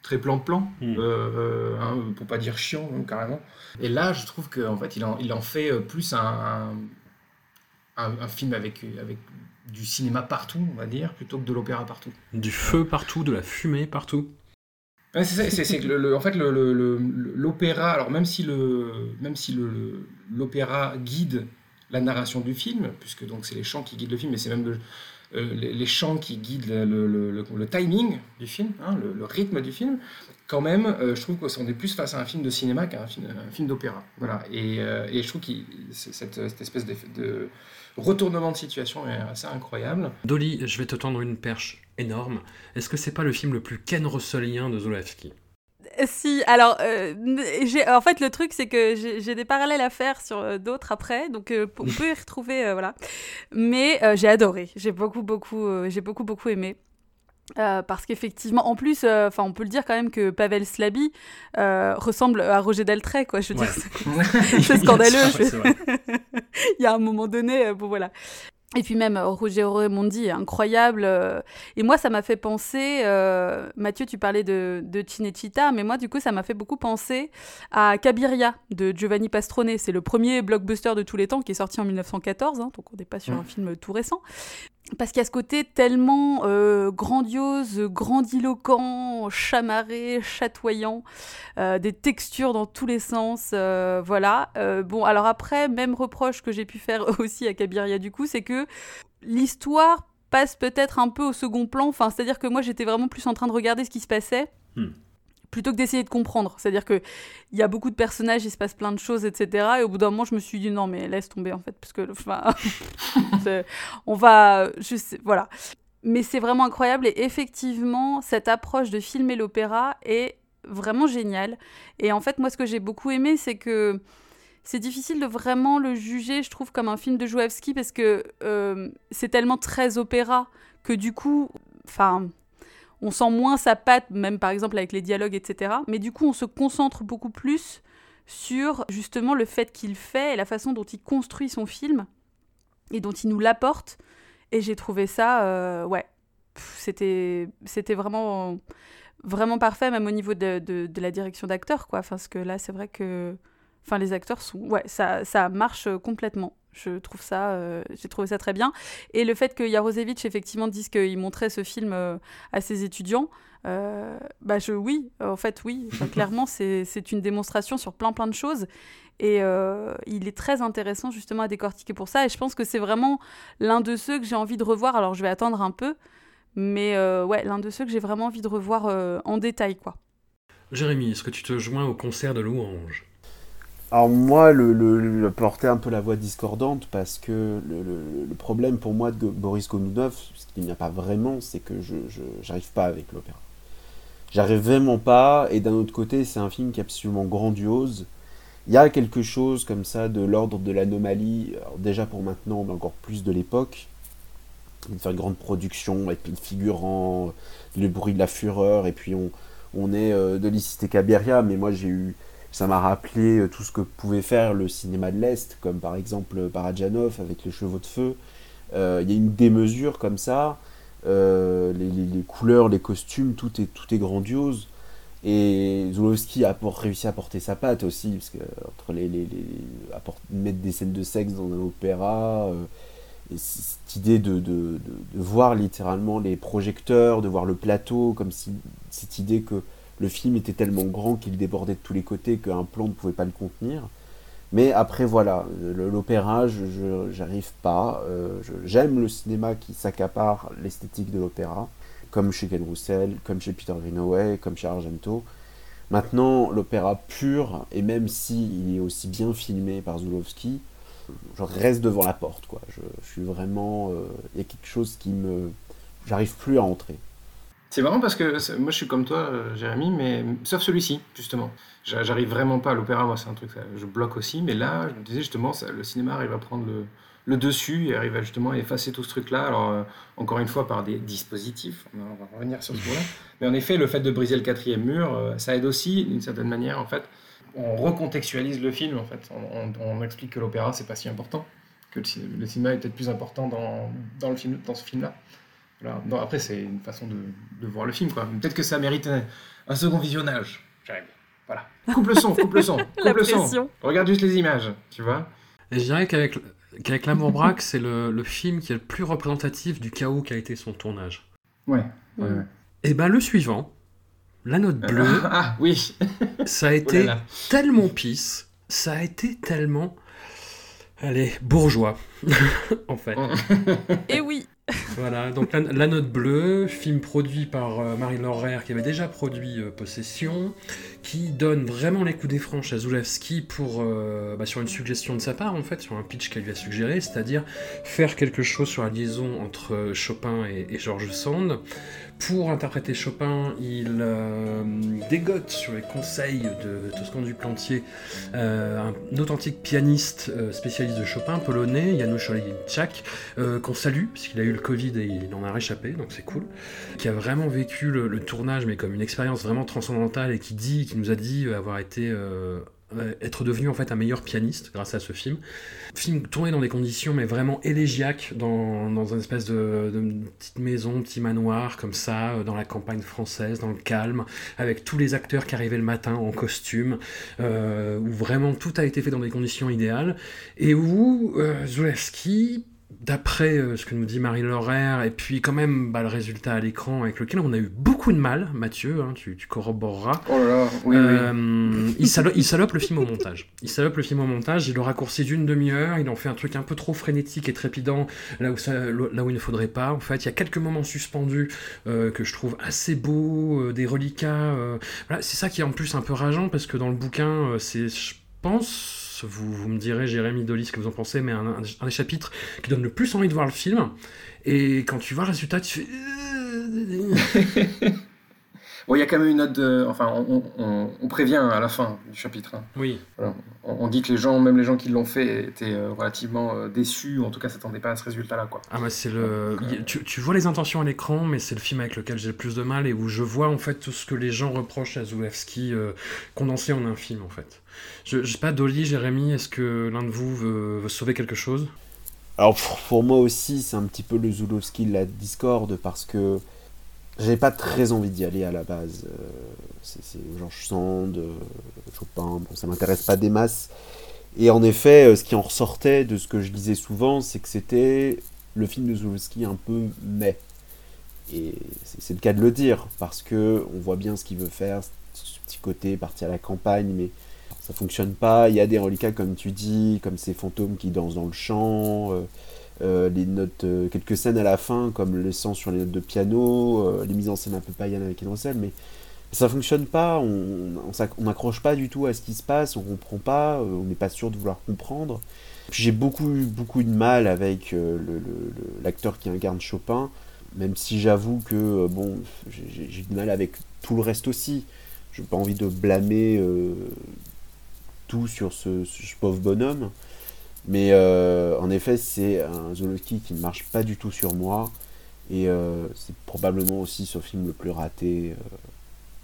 très plan-plan, mm. euh, euh, hein, pour pas dire chiant hein, carrément. Et là, je trouve qu'en fait, il en, il en fait plus un, un, film avec, avec du cinéma partout, on va dire, plutôt que de l'opéra partout. Du feu partout, de la fumée partout. c'est c'est, le, en fait l'opéra, alors même si le même si l'opéra guide la narration du film, puisque donc c'est les chants qui guident le film, mais c'est même euh, les, chants qui guident le, timing du film, hein, le, rythme du film, quand même, euh, je trouve qu'on est plus face à un film de cinéma qu'à un film, d'opéra. Voilà. Et, euh, je trouve que cette, espèce de, retournement de situation est assez incroyable. Dolly, je vais te tendre une perche énorme. Est-ce que c'est pas le film le plus Ken Russelien de Zulawski si, alors, euh, en fait, le truc, c'est que j'ai des parallèles à faire sur euh, d'autres après, donc euh, on peut y (laughs) retrouver, voilà. Mais j'ai adoré, j'ai beaucoup, beaucoup, j'ai beaucoup, beaucoup aimé. Euh, parce qu'effectivement, en plus, euh, enfin, on peut le dire quand même que Pavel Slaby euh, ressemble à Roger Deltray, quoi. Je veux dire, (laughs) c'est scandaleux. (laughs) Il y a un moment donné, bon voilà. Et puis même Roger Raimondi est incroyable. et moi, ça m'a fait penser, Mathieu, tu parlais de, de Cinecittà, mais moi, du coup, ça m'a fait beaucoup penser à Cabiria de Giovanni Pastrone. C'est le premier blockbuster de tous les temps qui est sorti en 1914, hein, donc on n'est pas sur un film tout récent parce qu'il y a ce côté tellement euh, grandiose, grandiloquent, chamarré, chatoyant, euh, des textures dans tous les sens, euh, voilà. bon, alors après, même reproche que j'ai pu faire (laughs) aussi à Kabiria du coup, c'est que l'histoire passe peut-être un peu au second plan. Enfin, c'est-à-dire que moi, j'étais vraiment plus en train de regarder ce qui se passait. Hmm plutôt que d'essayer de comprendre. C'est-à-dire qu'il y a beaucoup de personnages, il se passe plein de choses, etc. Et au bout d'un moment, je me suis dit non, mais laisse tomber en fait, parce que enfin, (laughs) on va, je sais, voilà. Mais c'est vraiment incroyable et effectivement, cette approche de filmer l'opéra est vraiment géniale. Et en fait, moi, ce que j'ai beaucoup aimé, c'est que c'est difficile de vraiment le juger, je trouve, comme un film de Jouavski parce que euh, c'est tellement très opéra que du coup, enfin on sent moins sa patte, même par exemple avec les dialogues, etc. Mais du coup, on se concentre beaucoup plus sur justement le fait qu'il fait et la façon dont il construit son film et dont il nous l'apporte. Et j'ai trouvé ça, euh, ouais, c'était, vraiment, vraiment parfait, même au niveau de, de, la direction d'acteur, quoi. Parce que là, c'est vrai que, enfin, les acteurs sont, ouais, ça, ça marche complètement. Je trouve ça, euh, j'ai trouvé ça très bien. Et le fait que Jarosevich effectivement dise qu'il montrait ce film euh, à ses étudiants, euh, bah je, oui, en fait oui, (laughs) clairement c'est une démonstration sur plein plein de choses. Et il est très intéressant justement à décortiquer pour ça. Et je pense que c'est vraiment l'un de ceux que j'ai envie de revoir. Alors je vais attendre un peu, mais ouais, l'un de ceux que j'ai vraiment envie de revoir en détail quoi. Jérémy, est-ce que tu te joins au concert de Louange? Alors moi, le, porter un peu la voix discordante parce que le, problème pour moi de Boris Gonounov, ce qu'il n'y a pas vraiment, c'est que je j'arrive pas avec l'opéra. J'arrive vraiment pas, et d'un autre côté, c'est un film qui est absolument grandiose. Il y a quelque chose comme ça de l'ordre de l'anomalie, déjà pour maintenant, mais encore plus de l'époque. De faire une grande production avec plein de figurants, le bruit de la fureur, et puis on, est euh, de l'Icité Cabiria, mais moi j'ai eu ça m'a rappelé euh, tout ce que pouvait faire le cinéma de l'Est, comme par exemple Parajanov avec les chevaux de feu. Euh, il y a une démesure comme ça. Euh, les, couleurs, les costumes, tout est, tout est grandiose. Et Zulowski a réussi à porter sa patte aussi, parce que entre les, les, mettre des scènes de sexe dans un opéra, et cette idée de, de, voir littéralement les projecteurs, de voir le plateau, comme si cette idée que le film était tellement grand qu'il débordait de tous les côtés qu'un plan ne pouvait pas le contenir. Mais après, voilà, l'opéra, je j'arrive pas. Euh, j'aime le cinéma qui s'accapare l'esthétique de l'opéra, comme chez Ken Roussel, comme chez Peter Greenaway, comme chez Argento. Maintenant, l'opéra pur, et même s'il est aussi bien filmé par Zulowski, je reste devant la porte. Quoi. Je, suis vraiment. Euh, il y a quelque chose qui me. J'arrive plus à entrer. C'est marrant parce que moi je suis comme toi, euh, Jérémy, mais sauf celui-ci, justement. J'arrive vraiment pas à l'opéra, moi c'est un truc, je bloque aussi, mais là, je me disais justement, le cinéma arrive à prendre le, dessus et arrive à justement effacer tout ce truc-là. Alors, euh, encore une fois, par des dispositifs, on va, revenir sur ce point-là. Mais en effet, le fait de briser le quatrième mur, euh, ça aide aussi, d'une certaine manière, en fait. On recontextualise le film, en fait. On, explique que l'opéra, c'est pas si important, que le, cinéma est peut-être plus important dans, dans, le film, dans ce film-là après, c'est une façon de, voir le film. Peut-être que ça mérite un, second visionnage. Voilà. Coupe le son, coupe le son, (laughs) coupe le son. Regarde juste les images, tu vois. Et je dirais qu'avec qu'avec L'amour braque, c'est le, film qui est le plus représentatif du chaos qui a été son tournage. Ouais. ouais, Et ben le suivant, La Note Bleue. (laughs) ah oui. ça a été tellement pisse, ça a été tellement. Allez, bourgeois, (laughs) en fait. Et oui. Voilà, donc la, Note Bleue, film produit par euh, Marie Laurère qui avait déjà produit euh, Possession, qui donne vraiment les coups des franches à Zulewski pour, euh, bah, sur une suggestion de sa part en fait, sur un pitch qu'elle lui a suggéré, c'est-à-dire faire quelque chose sur la liaison entre Chopin et, George Sand, pour interpréter Chopin, il euh, dégote sur les conseils de Toscan du Plantier, euh, un authentique pianiste euh, spécialiste de Chopin, polonais, Janusz Olejniczak, qu'on salue, puisqu'il a eu le Covid et il en a réchappé, donc c'est cool, qui a vraiment vécu le, le, tournage, mais comme une expérience vraiment transcendantale, et qui dit, qui nous a dit avoir été être devenu en fait un meilleur pianiste grâce à ce film. Film tourné dans des conditions mais vraiment élégiaques, dans, dans une espèce de, petite maison, petit manoir comme ça, euh, dans la campagne française, dans le calme, avec tous les acteurs qui arrivaient le matin en costume, euh, où vraiment tout a été fait dans des conditions idéales, et où euh, Zulewski d'après euh, ce que nous dit Marie Laurère, et puis quand même bah, le résultat à l'écran avec lequel on a eu beaucoup de mal, Mathieu, hein, tu, corroboreras. Oh là là, oui, euh, Il, salope, le film au montage. Il salope le film au montage, il le raccourcit d'une demi-heure, il en fait un truc un peu trop frénétique et trépidant là où, ça, là où il ne faudrait pas. En fait, il y a quelques moments suspendus euh, que je trouve assez beaux, des reliquats. Voilà, c'est ça qui est en plus un peu rageant parce que dans le bouquin, c'est, je pense, vous, me direz, Jérémy Dolly, ce que vous en pensez, mais un, des chapitres qui donne le plus envie de voir le film. Et quand tu vois le résultat, tu fais. (laughs) bon, il y a quand même une note Enfin, on, prévient à la fin du chapitre. Hein. Oui. On, dit que les gens, même les gens qui l'ont fait, étaient euh, relativement euh, déçus, ou en tout cas s'attendaient pas à ce résultat-là. Quoi. Ah, bah, c'est le... Euh, tu, tu, vois les intentions à l'écran, mais c'est le film avec lequel j'ai le plus de mal et où je vois en fait tout ce que les gens reprochent à Zulewski condensé en un film, en fait. Je, je sais pas, Dolly, Jérémy, est-ce que l'un de vous veut, sauver quelque chose? Alors pour, moi aussi, c'est un petit peu le Zulowski la discorde parce que j'avais pas très envie d'y aller à la base. Euh, c'est Georges Sand, euh, Chopin, bon, ça m'intéresse pas des masses. Et en effet, euh, ce qui en ressortait de ce que je disais souvent, c'est que c'était le film de Zulowski un peu mais. Et c'est le cas de le dire, parce que on voit bien ce qu'il veut faire, ce petit côté partir à la campagne, mais ça fonctionne pas. Il y a des reliquats, comme tu dis, comme ces fantômes qui dansent dans le champ, euh, euh, les notes, euh, quelques scènes à la fin, comme le sang sur les notes de piano, les mises en scène un peu païennes avec Edrocel, mais ça fonctionne pas. On n'accroche pas du tout à ce qui se passe, on comprend pas, on n'est pas sûr de vouloir comprendre. J'ai beaucoup, beaucoup de mal avec l'acteur qui incarne Chopin, même si j'avoue que bon, j'ai du mal avec tout le reste aussi. J'ai pas envie de blâmer tout sur ce, pauvre bonhomme. Mais euh, en effet, c'est un Zolowski qui ne marche pas du tout sur moi. Et euh, c'est probablement aussi ce film le plus raté, euh,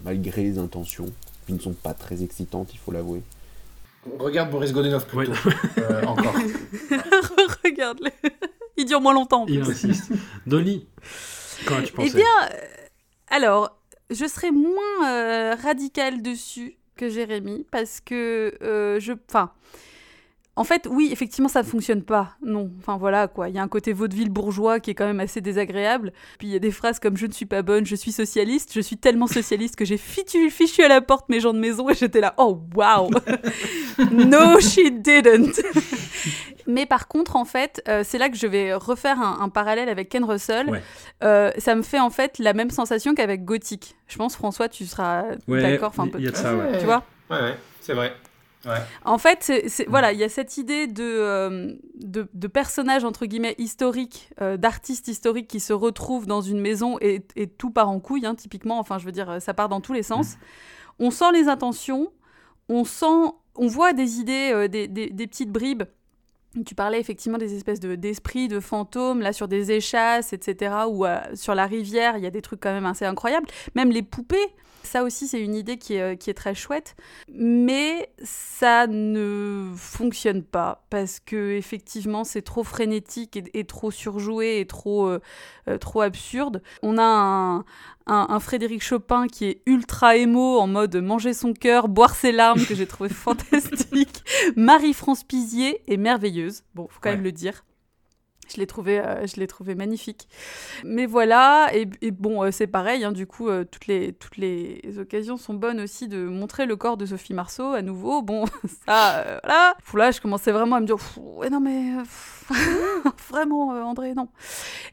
malgré les intentions, qui ne sont pas très excitantes, il faut l'avouer. Regarde Boris Godunov plutôt. encore. (laughs) Regarde-le. Il dure moins longtemps. Il insiste. Dolly, comment tu pensais Eh bien, alors, je serais moins radical dessus que Jérémy parce que euh, je. Enfin. En fait, oui, effectivement, ça ne fonctionne pas. Non. Enfin, voilà, quoi. Il y a un côté vaudeville bourgeois qui est quand même assez désagréable. Puis il y a des phrases comme Je ne suis pas bonne, je suis socialiste. Je suis tellement socialiste que j'ai fichu, fichu à la porte mes gens de maison et j'étais là, oh, wow (laughs) No, she didn't (laughs) Mais par contre, en fait, euh, c'est là que je vais refaire un, parallèle avec Ken Russell. Euh, ça me fait en fait la même sensation qu'avec Gothic. Je pense, François, tu seras d'accord. Enfin, il y a de ça, ouais. Tu vois? Ouais, c'est vrai. En fait, c'est, voilà, il y a cette idée de, euh, de, personnages entre guillemets historiques, d'artistes historiques qui se retrouvent dans une maison et, et tout part en couille, hein, typiquement. Enfin, je veux dire, ça part dans tous les sens. Mm. On sent les intentions, on sent, on voit des idées, des, des, des, petites bribes tu parlais effectivement des espèces de, d'esprits, de fantômes, là sur des échasses, etc., ou euh, sur la rivière, il y a des trucs quand même assez incroyables. Même les poupées, ça aussi c'est une idée qui est, euh, qui est très chouette, mais ça ne fonctionne pas parce que effectivement c'est trop frénétique et, trop surjoué et trop, euh, trop absurde. On a un, un, Frédéric Chopin qui est ultra émo, en mode manger son cœur, boire ses larmes, que j'ai trouvé (laughs) fantastique. Marie-France Pizier est merveilleuse. Bon, faut quand même le dire. Je l'ai trouvé, euh, je l'ai trouvé magnifique. Mais voilà, et, bon, euh, c'est pareil, hein, du coup, euh, toutes, les, toutes les occasions sont bonnes aussi de montrer le corps de Sophie Marceau à nouveau. Bon, (laughs) ça, voilà. Là, je commençais vraiment à me dire, ouais, non, mais (laughs) vraiment, André, non.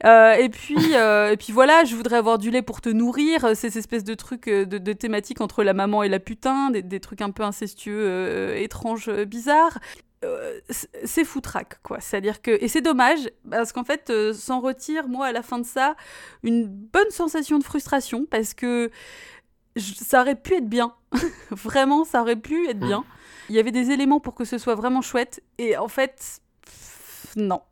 et, puis, et puis voilà, je voudrais avoir du lait pour te nourrir, ces espèces de trucs, de, thématiques entre la maman et la putain, des trucs un peu incestueux, étranges, bizarres euh, c'est foutraque, quoi. C'est-à-dire que. Et c'est dommage, parce qu'en fait, euh, s'en retire, moi, à la fin de ça, une bonne sensation de frustration, parce que ça aurait pu être bien. (laughs) vraiment, ça aurait pu être bien. Il y avait des éléments pour que ce soit vraiment chouette, et en fait, non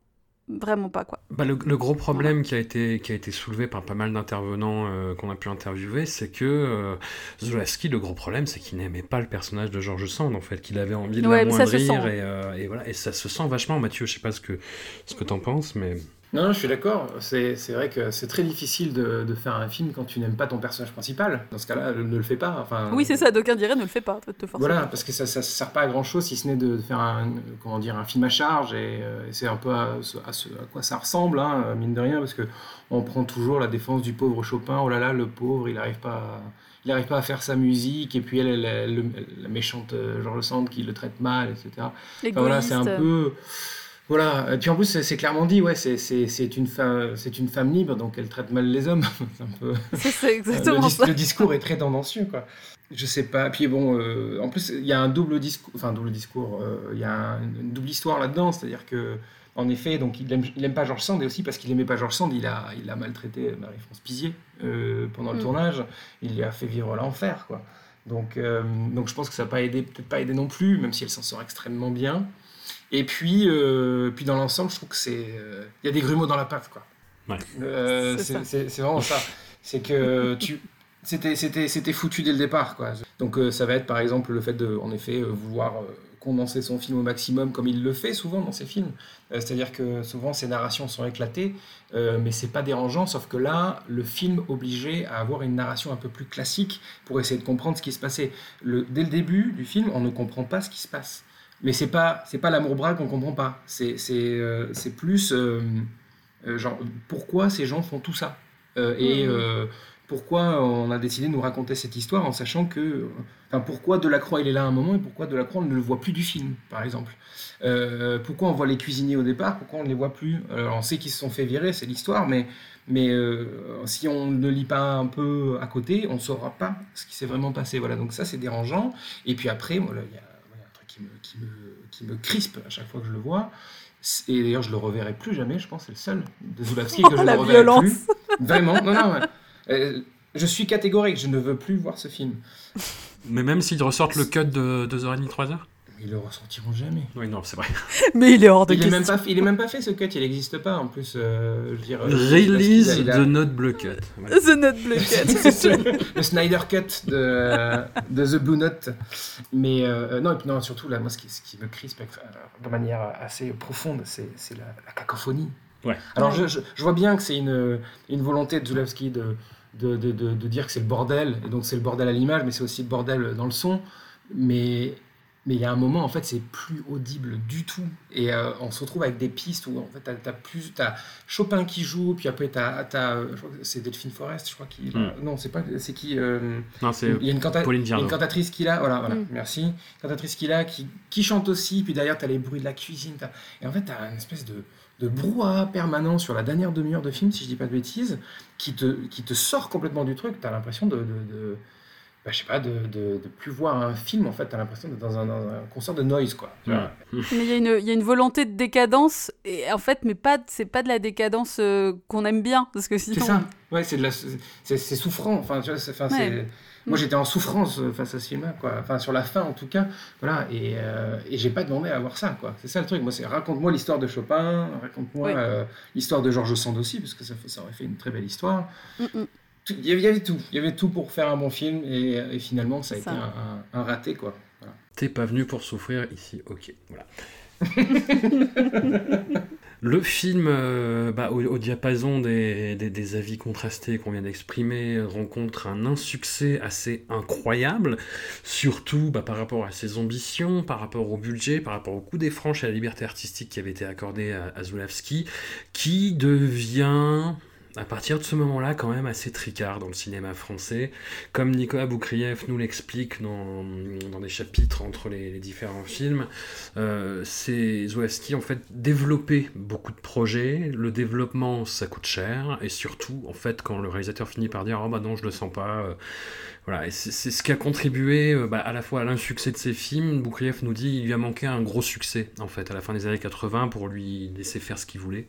vraiment pas quoi. Bah, le, gros problème qui a été qui a été soulevé par pas mal d'intervenants euh, qu'on a pu interviewer, c'est que euh, le gros problème, c'est qu'il n'aimait pas le personnage de George Sand en fait, qu'il avait envie de l'amoindrir et, euh, et, voilà et ça se sent vachement. Mathieu, je sais pas ce que ce que t'en penses, mais non, je suis d'accord. C'est vrai que c'est très difficile de, de, faire un film quand tu n'aimes pas ton personnage principal. Dans ce cas-là, ne le fais pas. Enfin, oui, c'est ça. D'aucuns diraient ne le fais pas. Te voilà, parce que ça ne sert pas à grand-chose si ce n'est de faire un, comment dire, un film à charge. Et, euh, c'est un peu à, à, ce, à, quoi ça ressemble, hein, mine de rien, parce que on prend toujours la défense du pauvre Chopin. Oh là là, le pauvre, il n'arrive pas à il n'arrive pas à faire sa musique, et puis elle, la méchante euh, George Sand qui le traite mal, etc. Enfin, voilà, c'est un peu... Voilà, et puis en plus, c'est clairement dit, ouais, c'est une, femme, une femme libre, donc elle traite mal les hommes. (laughs) c'est un peu. (laughs) C'est exactement le, ça. Le discours est très tendancieux, quoi. Je sais pas. Puis bon, euh, en plus, il y a un double discours, enfin, double discours, euh, il y a une double histoire là-dedans, c'est-à-dire que. En effet, donc il aime, il aime pas Georges Sand et aussi parce qu'il aimait pas Georges Sand, il a, il a maltraité Marie-France Pizier euh, pendant le mm. tournage. Il lui a fait vivre l'enfer, quoi. Donc, donc je pense que ça n'a pas aidé, peut-être pas aidé non plus, même si elle s'en sort extrêmement bien. Et puis, euh, puis dans l'ensemble, je trouve que c'est. Euh, il y a des grumeaux dans la pâte, quoi. Euh, c'est vraiment ça. C'est que tu. C'était foutu dès le départ, quoi. Donc ça va être par exemple le fait de, en effet, vouloir condenser son film au maximum comme il le fait souvent dans ses films. C'est-à-dire que souvent ses narrations sont éclatées, mais c'est pas dérangeant, sauf que là, le film obligeait à avoir une narration un peu plus classique pour essayer de comprendre ce qui se passait. Le, dès le début du film, on ne comprend pas ce qui se passe. Mais c'est pas c'est pas l'amour brave qu'on comprend pas. C'est c'est euh, c'est plus euh, euh, genre pourquoi ces gens font tout ça? Et mmh. pourquoi on a décidé de nous raconter cette histoire en sachant que enfin pourquoi Delacroix il est là à un moment et pourquoi Delacroix on ne le voit plus du film par exemple? pourquoi on voit les cuisiniers au départ, pourquoi on ne les voit plus? Alors, on sait qu'ils se sont fait virer, c'est l'histoire, mais mais si on ne lit pas un peu à côté, on ne saura pas ce qui s'est vraiment passé. Voilà, donc ça c'est dérangeant. Et puis après, voilà, il y a qui me, qui me, crispe à chaque fois que je le vois. Et d'ailleurs, je le reverrai plus jamais, je pense, c'est le seul de Zulawski que je (laughs) ne reverrai plus. Vraiment, non, non. Euh, je suis catégorique, je ne veux plus voir ce film. Mais même s'ils ressortent le cut de 2h30, 3h ils le ressortiront jamais. Oui, non, c'est vrai. (laughs) Mais il est hors de il question. Est même pas, il est même pas fait ce cut, il n'existe pas en plus. Euh, je dire, Release the Note Blue Cut. The Note Blue Cut. (laughs) le Snyder Cut de, de The Blue Note. Mais euh, non, et puis non, surtout, là, moi, ce qui, ce qui me crispe de manière assez profonde, c'est la, la, cacophonie. Ouais. Alors, je, je, je, vois bien que c'est une, une volonté de Zulewski de, de, de, de, dire que c'est le bordel, et donc c'est le bordel à l'image, mais c'est aussi le bordel dans le son. Mais mais il y a un moment, en fait, c'est plus audible du tout. Et euh, on se retrouve avec des pistes où, en fait, tu as, plus. As Chopin qui joue, puis après, tu as. as c'est Delphine Forest, je crois. Qui, hmm. Non, c'est pas. C'est qui euh, Non, c'est. Il y a une, cantatrice qui là. Voilà, voilà. Hmm. Merci. Cantatrice qui là, qui, qui chante aussi. Puis derrière, tu as les bruits de la cuisine. Et en fait, tu as une espèce de de brouhaha permanent sur la dernière demi-heure de film, si je dis pas de bêtises, qui te, qui te sort complètement du truc. Tu as l'impression de, de bah, je sais pas, de, de, de, plus voir un film, en fait, t'as l'impression d'être dans un, un, concert de noise, quoi. Mais il y, y, a une volonté de décadence, et en fait, mais pas, c'est pas de la décadence euh, qu'on aime bien, parce que sinon... C'est ça, ouais, c'est, de la, c'est, souffrant, enfin, tu vois, c'est, enfin, c'est... Moi, j'étais en souffrance euh, face à ce film quoi. Enfin, sur la fin, en tout cas. Voilà. Et, euh, et j'ai pas demandé à voir ça, quoi. C'est ça le truc. Moi, c'est raconte-moi l'histoire de Chopin, raconte-moi l'histoire de Georges Sand aussi, parce que ça, ça aurait fait une très belle histoire. Mm, mm il y avait tout. Il y avait tout pour faire un bon film et, finalement ça a été un, raté quoi. T'es pas venu pour souffrir ici, ok, voilà. (laughs) Le film, euh, bah, au, diapason des, des, avis contrastés qu'on vient d'exprimer, rencontre un insuccès assez incroyable, surtout bah, par rapport à ses ambitions, par rapport au budget, par rapport au coup des franches et à la liberté artistique qui avait été accordée à, à Zulawski, qui devient À partir de ce moment-là, quand même assez tricard dans le cinéma français. Comme Nicolas Boukrieff nous l'explique dans, dans, des chapitres entre les, différents films, euh, c'est Zouavski en fait développer beaucoup de projets. Le développement, ça coûte cher. Et surtout, en fait, quand le réalisateur finit par dire « Oh bah non, je le sens pas euh, voilà, et c'est ce qui a contribué euh, bah, à la fois à l'insuccès de ses films. Boukrieff nous dit qu'il lui a manqué un gros succès, en fait, à la fin des années 80 pour lui laisser faire ce qu'il voulait.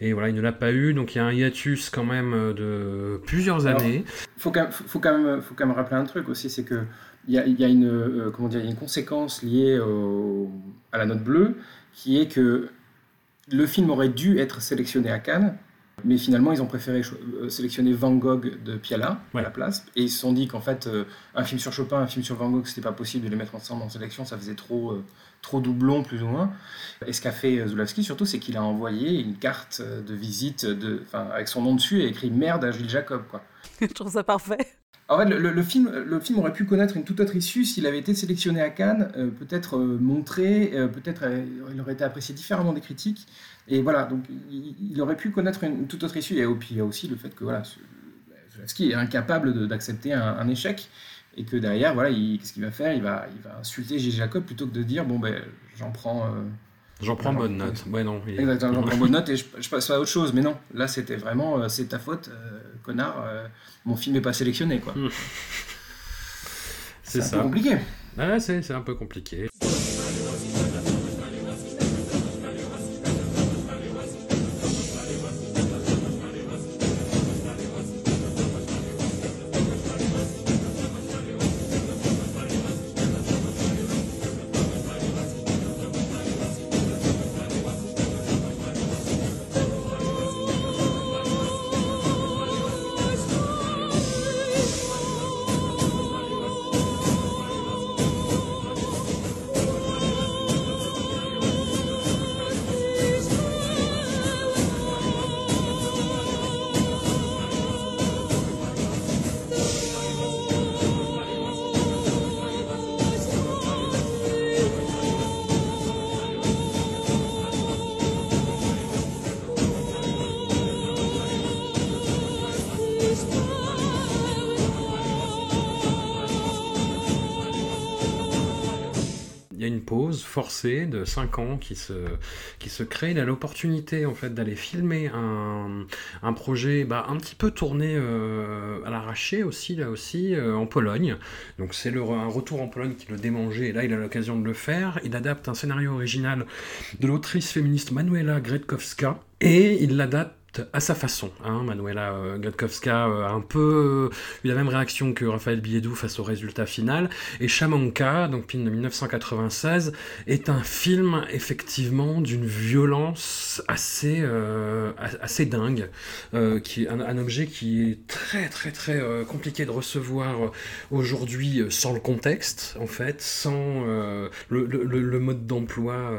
Et voilà, il ne l'a pas eu, donc il y a un hiatus quand même euh, de plusieurs années. Il faut, faut, quand même, faut quand même rappeler un truc aussi, c'est que il y a, y a, une, euh, comment dire, une conséquence liée à la note bleue, qui est que le film aurait dû être sélectionné à Cannes, mais finalement, ils ont préféré euh, sélectionner Van Gogh de Piala à la place. Et ils se sont dit qu'en fait, euh, un film sur Chopin, un film sur Van Gogh, c'était pas possible de les mettre ensemble en sélection, ça faisait trop, euh, trop doublon, plus ou moins. Et ce qu'a fait Zulawski, surtout, c'est qu'il a envoyé une carte de visite de, avec son nom dessus et écrit merde à Gilles Jacob. Quoi. (laughs) Je trouve ça parfait. En fait, le, film, le film aurait pu connaître une toute autre issue s'il avait été sélectionné à Cannes, peut-être montré, peut-être il aurait été apprécié différemment des critiques. Et voilà, donc il, aurait pu connaître une, toute autre issue. Et puis il y a aussi le fait que voilà, Zelensky est incapable d'accepter un, échec et que derrière, voilà, qu'est-ce qu'il va faire? Il va, il va insulter Gilles Jacob plutôt que de dire bon ben j'en prends. Euh, j'en prends bonne note. Ouais, non. Exactement, j'en (laughs) prends bonne note et je, passe à autre chose. Mais non, là c'était vraiment euh, c'est ta faute, euh, connard. mon film n'est pas sélectionné quoi. (laughs) C'est ça. C'est compliqué. Ah, c'est un peu compliqué. De 5 ans qui se, qui se crée. Il a l'opportunité en fait d'aller filmer un, un projet bah, un petit peu tourné euh, à l'arraché aussi, là aussi, euh, en Pologne. Donc c'est un retour en Pologne qui le démangeait, et là il a l'occasion de le faire. Il adapte un scénario original de l'autrice féministe Manuela Gretkowska, et il l'adapte à sa façon. Hein. Manuela euh, euh, a un peu eu la même réaction que Raphaël Biedou face au résultat final. Et Shamanka, donc film de 1996, est un film effectivement d'une violence assez, euh, assez dingue, qui est un, objet qui est très très très compliqué de recevoir aujourd'hui sans le contexte, en fait, sans le, le, mode d'emploi,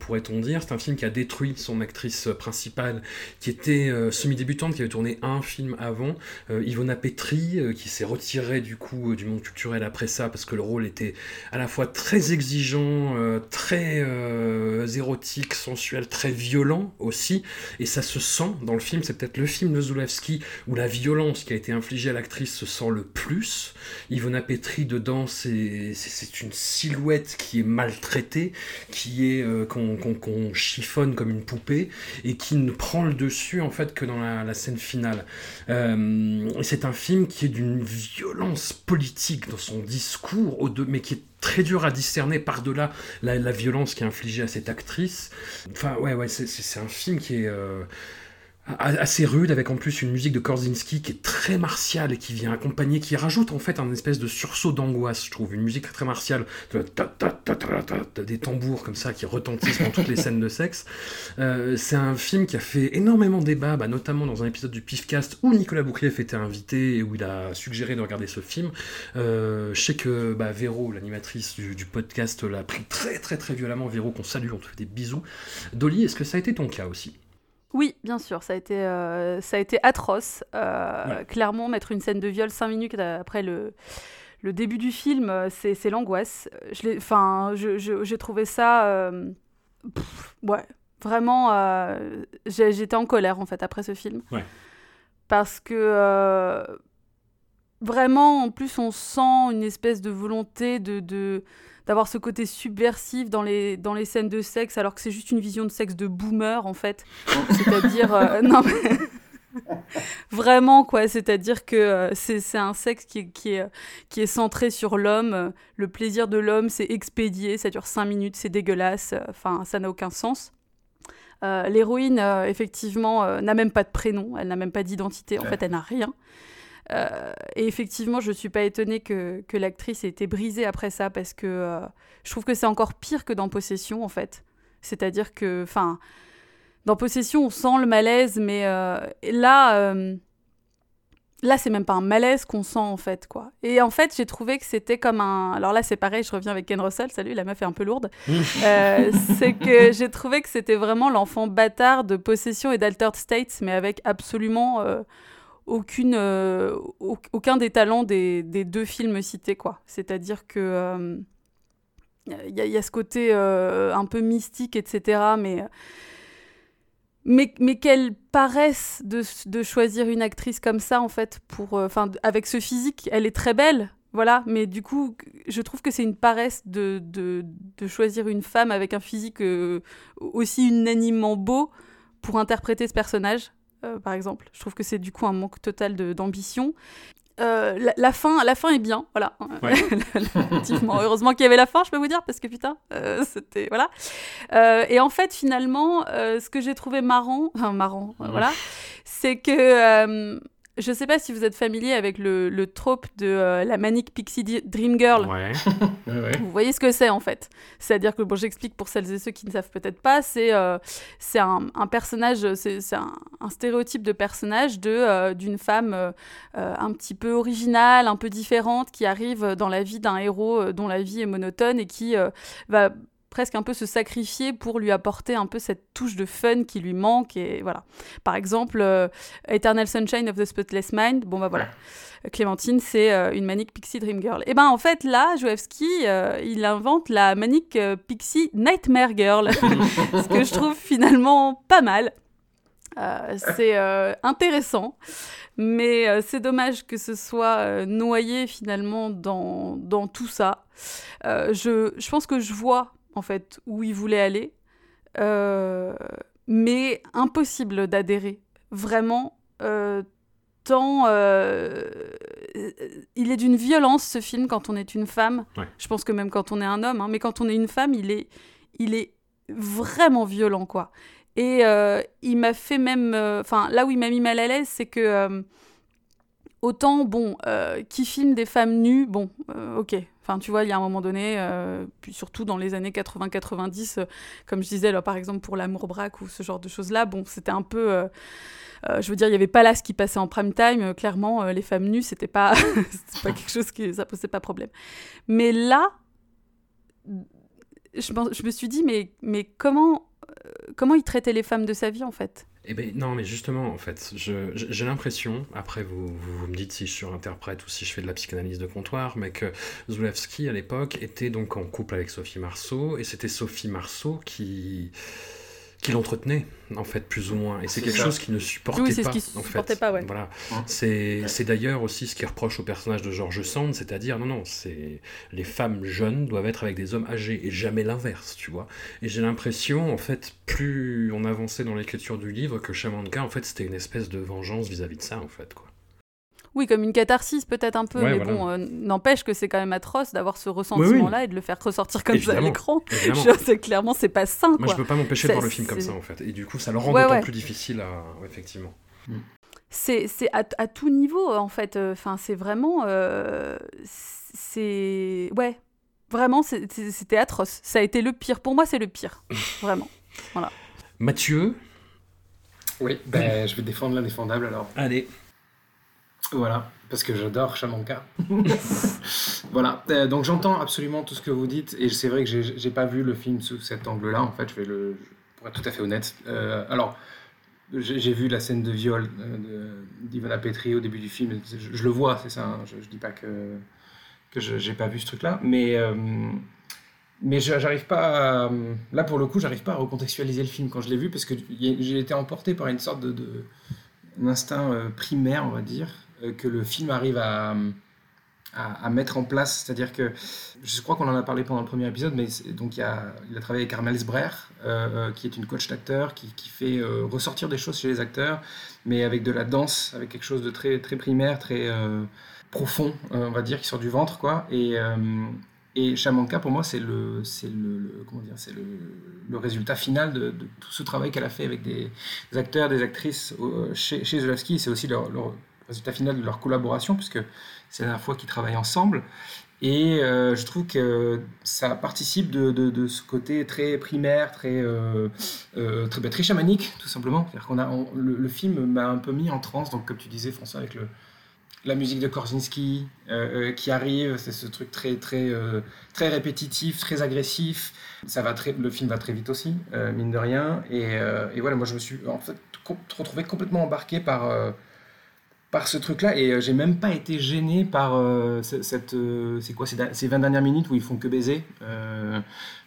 pourrait-on dire. C'est un film qui a détruit son actrice principale, qui était euh, semi-débutante qui avait tourné un film avant, euh, Ivona Petri, euh, qui s'est retirée du coup du monde culturel après ça parce que le rôle était à la fois très exigeant, très érotique, sensuel, très violent aussi, et ça se sent dans le film. C'est peut-être le film de Zulawski où la violence qui a été infligée à l'actrice se sent le plus. Ivona Petri dedans, c'est une silhouette qui est maltraitée, qui est qu'on chiffonne comme une poupée et qui ne prend le dessus en fait que dans la, scène finale. Euh, c'est un film qui est d'une violence politique dans son discours, mais qui est très dur à discerner par-delà la, violence qui est infligée à cette actrice. Enfin, ouais, ouais, c'est un film qui est... Euh, assez rude, avec en plus une musique de Korzinski qui est très martiale qui vient accompagner, qui rajoute en fait un espèce de sursaut d'angoisse, je trouve. Une musique très martiale, des tambours comme ça qui retentissent dans toutes les scènes de sexe. Euh, c'est un film qui a fait énormément débat, bah, notamment dans un épisode du Pifcast où Nicolas Bouclieff était invité et où il a suggéré de regarder ce film. Euh, je sais que bah, Véro, l'animatrice du, du, podcast, l'a pris très très très violemment. Véro, qu'on salue, on te fait des bisous. Dolly, est-ce que ça a été ton cas aussi? Oui, bien sûr, ça a été, euh, ça a été atroce. Euh, clairement, mettre une scène de viol cinq minutes après le, le début du film, euh, c'est l'angoisse. J'ai trouvé ça... ouais, vraiment, j'étais en colère, en fait, après ce film. parce que vraiment, en plus, on sent une espèce de volonté de, d'avoir ce côté subversif dans les, dans les scènes de sexe, alors que c'est juste une vision de sexe de boomer, en fait. C'est-à-dire... Euh, (laughs) non, mais... (laughs) Vraiment, quoi. C'est-à-dire que euh, c'est un sexe qui, qui, est, qui est centré sur l'homme. Le plaisir de l'homme, c'est expédié, ça dure 5 minutes, c'est dégueulasse. Enfin, ça n'a aucun sens. Euh, l'héroïne, effectivement, n'a même pas de prénom, elle n'a même pas d'identité, en fait, elle n'a rien. Euh, et effectivement, je ne suis pas étonnée que, que l'actrice ait été brisée après ça, parce que euh, je trouve que c'est encore pire que dans Possession, en fait. C'est-à-dire que, enfin, dans Possession, on sent le malaise, mais euh, là, là, c'est même pas un malaise qu'on sent, en fait, quoi. Et en fait, j'ai trouvé que c'était comme un... Alors là, c'est pareil, je reviens avec Ken Russell, salut, la meuf est un peu lourde. c'est que (laughs) j'ai trouvé que c'était vraiment l'enfant bâtard de Possession et d'Altered States, mais avec absolument aucune, euh, aucun des talents des, des, deux films cités, quoi. C'est-à-dire que il euh, y, y, a ce côté euh, un peu mystique, etc. Mais, mais, mais qu'elle paraisse de, de, choisir une actrice comme ça, en fait, pour, avec ce physique, elle est très belle, voilà, mais du coup, je trouve que c'est une paresse de, de, de, choisir une femme avec un physique aussi unanimement beau pour interpréter ce personnage. Euh, par exemple. Je trouve que c'est du coup un manque total d'ambition. Euh, la, fin, la fin est bien, voilà. (laughs) Effectivement, heureusement qu'il y avait la fin, je peux vous dire, parce que putain, euh, c'était voilà. et en fait, finalement, ce que j'ai trouvé marrant, enfin marrant, voilà, c'est que je sais pas si vous êtes familier avec le, le trope de euh, la Manic Pixie Dream Girl. (laughs) Ouais. Vous voyez ce que c'est en fait. C'est-à-dire que, bon, j'explique pour celles et ceux qui ne savent peut-être pas, c'est euh, c'est un, un, personnage, c'est un, un, stéréotype de personnage de euh, d'une femme un petit peu originale, un peu différente, qui arrive dans la vie d'un héros dont la vie est monotone et qui va presque un peu se sacrifier pour lui apporter un peu cette touche de fun qui lui manque et voilà. Par exemple, euh, Eternal Sunshine of the Spotless Mind, bon bah voilà. Clémentine, c'est euh, une Manic Pixie Dream Girl. Et ben en fait là, Joevski, euh, il invente la Manic Pixie Nightmare Girl, (laughs) ce que je trouve finalement pas mal. c'est intéressant, mais c'est dommage que ce soit noyé finalement dans, dans tout ça. je, je pense que je vois en fait, où il voulait aller, euh, mais impossible d'adhérer. Vraiment, euh, tant euh, il est d'une violence ce film quand on est une femme. Je pense que même quand on est un homme, hein, mais quand on est une femme, il est, il est vraiment violent, quoi. Et il m'a fait même, enfin là où il m'a mis mal à l'aise, c'est que autant bon, qui filme des femmes nues, bon, ok, Enfin, tu vois, il y a un moment donné, euh, puis surtout dans les années 80-90, euh, comme je disais, par exemple pour l'amour braque ou ce genre de choses-là, bon, c'était un peu. Euh, je veux dire, il n'y avait pas là ce qui passait en prime time. clairement, les femmes nues, c'était pas, (laughs) pas quelque chose qui. ça posait pas problème. Mais là, je, je me suis dit, mais, mais comment, comment il traitait les femmes de sa vie, en fait? Eh ben non, mais justement, en fait, j'ai l'impression, après vous, vous, me dites si je surinterprète ou si je fais de la psychanalyse de comptoir, mais que Zulewski, à l'époque, était donc en couple avec Sophie Marceau, et c'était Sophie Marceau qui qui l'entretenait en fait plus ou moins. Et c'est quelque chose qui ne supportait oui, pas ce qui en supportait pas ouais. voilà. C'est d'ailleurs aussi ce qui reproche au personnage de George Sand c'est-à-dire non non c'est les femmes jeunes doivent être avec des hommes âgés et jamais l'inverse tu vois. Et j'ai l'impression en fait plus on avançait dans l'écriture du livre que Shamanka en fait c'était une espèce de vengeance vis-à-vis -vis de ça en fait quoi oui, comme une catharsis peut-être un peu, mais bon, euh, n'empêche que c'est quand même atroce d'avoir ce ressentiment-là et de le faire ressortir comme ça à l'écran. c'est clairement c'est pas sain. Moi, je peux pas m'empêcher de voir le film comme ça en fait, et du coup, ça le rend d'autant plus difficile à, effectivement. Mm. C'est à, à, tout niveau en fait. Enfin, c'est vraiment, euh, c'est ouais, vraiment, c'était atroce. Ça a été le pire. Pour moi, c'est le pire, (laughs) vraiment. Voilà. Mathieu? Oui, ben, je vais défendre l'indéfendable alors. Allez. Voilà, parce que j'adore Chamanka. (laughs) voilà, euh, donc j'entends absolument tout ce que vous dites, et c'est vrai que j'ai pas vu le film sous cet angle-là, en fait, je vais le, pour être tout à fait honnête. Euh, alors, j'ai vu la scène de viol euh, d'Ivana Petri au début du film, je, le vois, c'est ça, hein, je, je, dis pas que, que j'ai pas vu ce truc-là, mais, mais j'arrive pas Là, pour le coup, j'arrive pas à recontextualiser le film quand je l'ai vu, parce que j'ai été emporté par une sorte de un instinct primaire, on va dire, que le film arrive à, à, mettre en place. C'est-à-dire que, je crois qu'on en a parlé pendant le premier épisode, mais donc il, a, il a travaillé avec Armel Sbrer, qui est une coach d'acteur, qui, qui, fait ressortir des choses chez les acteurs, mais avec de la danse, avec quelque chose de très, très primaire, très profond, on va dire, qui sort du ventre, quoi. Et, et Shamanka, pour moi, c'est le, le, comment dire, le, résultat final de, tout ce travail qu'elle a fait avec des, acteurs, des actrices chez, chez. C'est aussi leur, résultat final de leur collaboration, puisque c'est la dernière fois qu'ils travaillent ensemble. Et euh, je trouve que ça participe de, ce côté très primaire, très, euh, euh, très, bah, très, chamanique, tout simplement. Qu'on a, le, film m'a un peu mis en transe, donc comme tu disais, François, avec la musique de Korzynski euh, qui arrive, c'est ce truc très très très répétitif, très agressif. Ça va très, le film va très vite aussi, mine de rien. Et, et, voilà, moi je me suis en fait retrouvé complètement embarqué par par ce truc-là et j'ai même pas été gêné par cette c'est quoi ces 20 dernières minutes où ils font que baiser.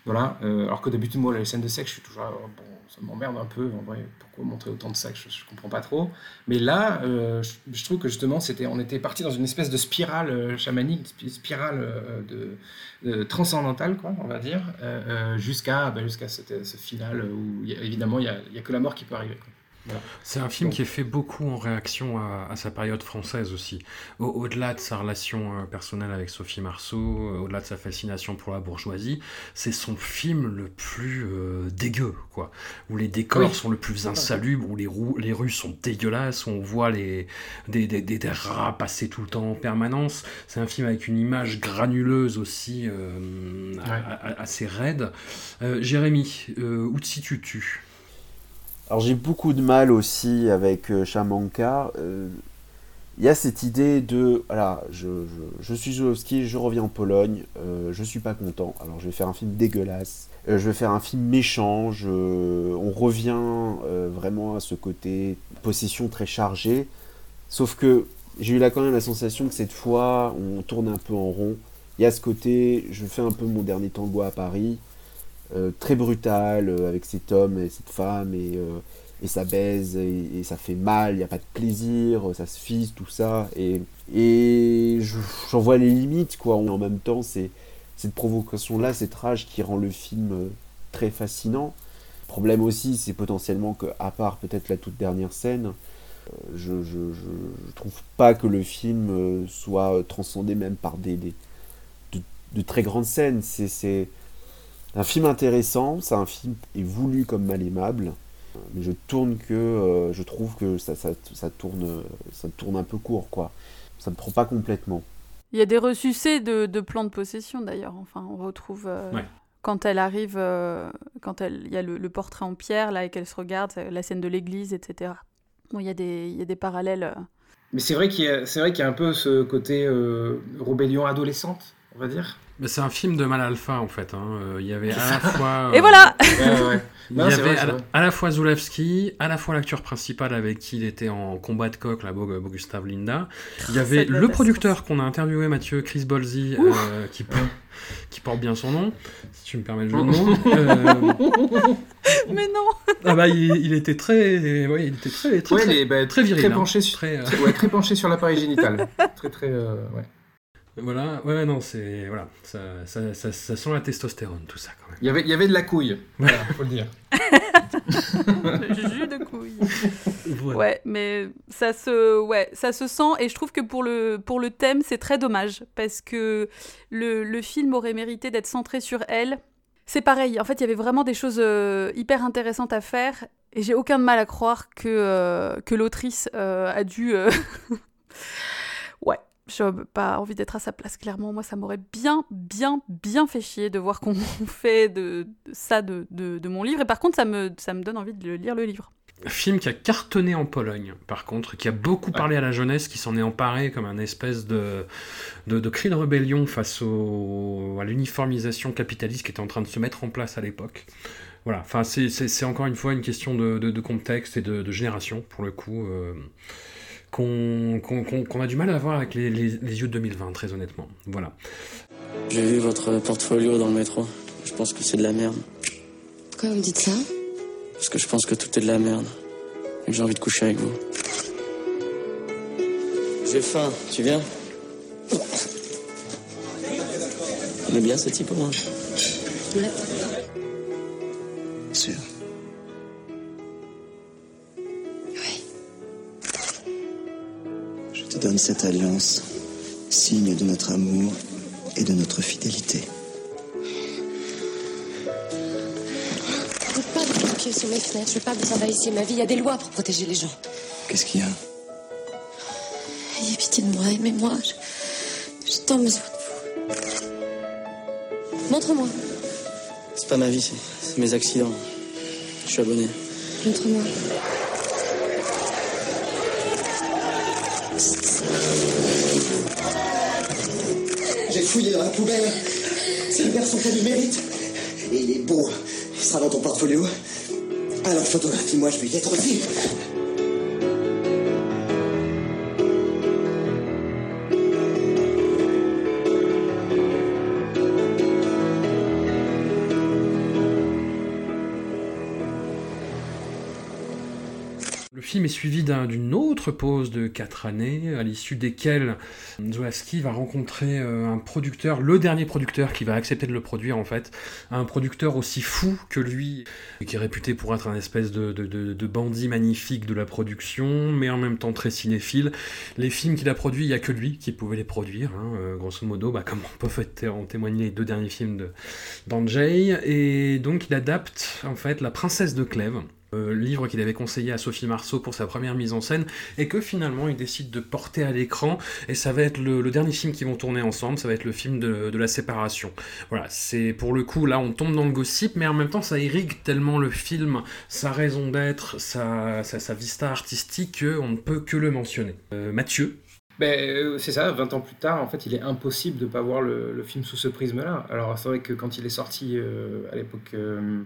voilà, alors que d'habitude moi les scènes de sexe, je suis toujours bon, ça m'emmerde un peu. En vrai, pourquoi montrer autant de sexe je, ne comprends pas trop. Mais là, euh, je, trouve que justement, c'était, on était parti dans une espèce de spirale euh, chamanique, spirale euh, de, transcendantale, quoi, on va dire, jusqu'à bah, jusqu'à ce final où évidemment il a, a, que la mort qui peut arriver. C'est un film qui est fait beaucoup en réaction à, sa période française aussi. Au-delà de sa relation euh, personnelle avec Sophie Marceau, euh, au-delà de sa fascination pour la bourgeoisie, c'est son film le plus euh, dégueu, quoi. Où les décors sont le plus insalubres, où les, les rues sont dégueulasses, où on voit les, des, des, des, rats passer tout le temps en permanence. C'est un film avec une image granuleuse aussi, assez raide. Jérémy, où te situes-tu? Alors j'ai beaucoup de mal aussi avec euh, Shamanka. Euh, il y a cette idée de, voilà, je, suis Zulowski, je reviens en Pologne, euh, je suis pas content, alors je vais faire un film dégueulasse, je vais faire un film méchant, on revient vraiment à ce côté possession très chargée, sauf que j'ai eu là quand même la sensation que cette fois on tourne un peu en rond. Il y a ce côté, je fais un peu mon dernier tango à Paris, euh, très brutal euh, avec cet homme et cette femme et, euh, et ça baise et, ça fait mal, il n'y a pas de plaisir, ça se fisse, tout ça. Et, et j'en vois les limites, quoi. En même temps, c'est cette provocation-là, cette rage qui rend le film très fascinant. Le problème aussi, c'est potentiellement que, à part peut-être la toute dernière scène, je, ne trouve pas que le film soit transcendé même par des, des de, de, très grandes scènes. C'est un film intéressant, c'est un film est voulu comme mal aimable, mais je tourne que euh, je trouve que ça, ça, ça, tourne ça tourne un peu court quoi. Ça ne prend pas complètement. Il y a des ressucés de, de plans de possession d'ailleurs. Enfin, on retrouve euh, quand elle arrive, euh, quand elle, il y a le, portrait en pierre là et qu'elle se regarde, la scène de l'église, etc. Bon, il y a des, il y a des parallèles. Mais c'est vrai qu'il y a, c'est vrai qu'il y a un peu ce côté rébellion adolescente, on va dire. Mais c'est un film de mal alpha en fait. Hein. Euh, il y avait à la fois. (laughs) Et voilà euh, (laughs) Il y avait à, la fois Zulewski, à la fois l'acteur principal avec qui il était en combat de coq, là, Gustav Linda. Il y avait le producteur qu'on a interviewé, Mathieu Chris Bolzi, euh, qui, qui porte bien son nom, si tu me permets le jeu de mots. (laughs) Mais non Ah bah il, était très, ouais, il était très, très, très, bah, très, viril, très penché, sur, très, ouais, très penché sur l'appareil génital, très très, ouais. Voilà, ouais, non, c'est. Voilà, ça, ça, ça, ça, sent la testostérone, tout ça, quand même. Il y avait, il y avait de la couille, voilà, faut le dire. (laughs) le jus de couille. Ouais, mais ça se, ouais, ça se sent, et je trouve que pour le, pour le thème, c'est très dommage, parce que le, le film aurait mérité d'être centré sur elle. C'est pareil, en fait, il y avait vraiment des choses euh, hyper intéressantes à faire, et j'ai aucun mal à croire que, euh, que l'autrice euh, a dû. (laughs) j'ai pas envie d'être à sa place, clairement. Moi, ça m'aurait bien, bien, bien fait chier de voir qu'on (laughs) fait de, ça de, de, mon livre. Et par contre, ça me, ça me donne envie de lire le livre. Film qui a cartonné en Pologne, par contre, qui a beaucoup parlé à la jeunesse, qui s'en est emparé comme un espèce de, de, de cri de rébellion face au, à l'uniformisation capitaliste qui était en train de se mettre en place à l'époque. Voilà, enfin, c'est encore une fois une question de, de contexte et de, génération, pour le coup. Euh, qu'on a du mal à voir avec les, yeux de 2020, très honnêtement. Voilà. J'ai vu votre portfolio dans le métro. Je pense que c'est de la merde. Pourquoi vous me dites ça Parce que je pense que tout est de la merde. Et que j'ai envie de coucher avec vous. J'ai faim, tu viens Il est bien ce type au moins. Ouais. Sûr. Te donne cette alliance, signe de notre amour et de notre fidélité. Je veux pas de pieds sur mes fenêtres, je veux pas vous envahissiez ma vie. Il y a des lois pour protéger les gens. Qu'est-ce qu'il y a? Ayez pitié de moi, aimez-moi. je- J'ai tant besoin de vous. Montre-moi, C'est pas ma vie, c'est mes accidents. Je suis abonné. montre-moi. J'ai fouillé dans la poubelle. C'est le garçon qui a du mérite. Et il est beau. Il sera dans ton portfolio. Alors photographie-moi, je vais y être aussi. Film est suivi d'un- d'une autre pause de 4 années, à l'issue desquelles Zolaski va rencontrer euh, un producteur, le dernier producteur qui va accepter de le produire en fait, un producteur aussi fou que lui, qui est réputé pour être un espèce de, bandit magnifique de la production, mais en même temps très cinéphile. Les films qu'il a produits, il n'y a que lui qui pouvait les produire, hein, euh, grosso modo, bah, comme on peut en témoigner les deux derniers films d'Andrzej, et donc il adapte en fait La Princesse de Clèves, livre qu'il avait conseillé à Sophie Marceau pour sa première mise en scène, et que finalement il décide de porter à l'écran, et ça va être le, dernier film qu'ils vont tourner ensemble, ça va être le film de, la séparation. Voilà, c'est pour le coup, là on tombe dans le gossip, mais en même temps ça irrigue tellement le film, sa raison d'être, sa, sa, sa vista artistique, qu'on ne peut que le mentionner. Euh, Mathieu Ben, euh, c'est ça, 20 ans plus tard, en fait, il est impossible de ne pas voir le, film sous ce prisme-là. Alors, c'est vrai que quand il est sorti euh, à l'époque, euh,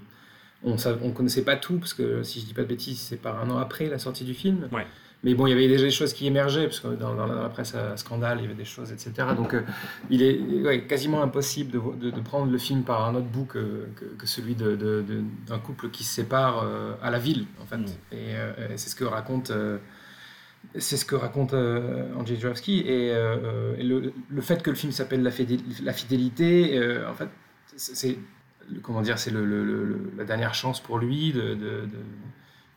on ne connaissait pas tout, parce que si je dis pas de bêtises, c'est par un an après la sortie du film. Ouais. Mais bon, il y avait déjà des choses qui émergeaient, parce que dans, dans la, presse à scandale, il y avait des choses, etc. Donc, euh, il est ouais, quasiment impossible de, vo- de- de prendre le film par un autre bout que, que, que celui d'un couple qui se sépare euh, à la ville, en fait. Et, euh, et c'est ce que raconte. euh, c'est ce que raconte euh, Andrzej Jurowski et, euh, et le, le fait que le film s'appelle La, fidélité, euh, en fait, c'est comment dire, c'est le, le- le- la dernière chance pour lui de, de, de-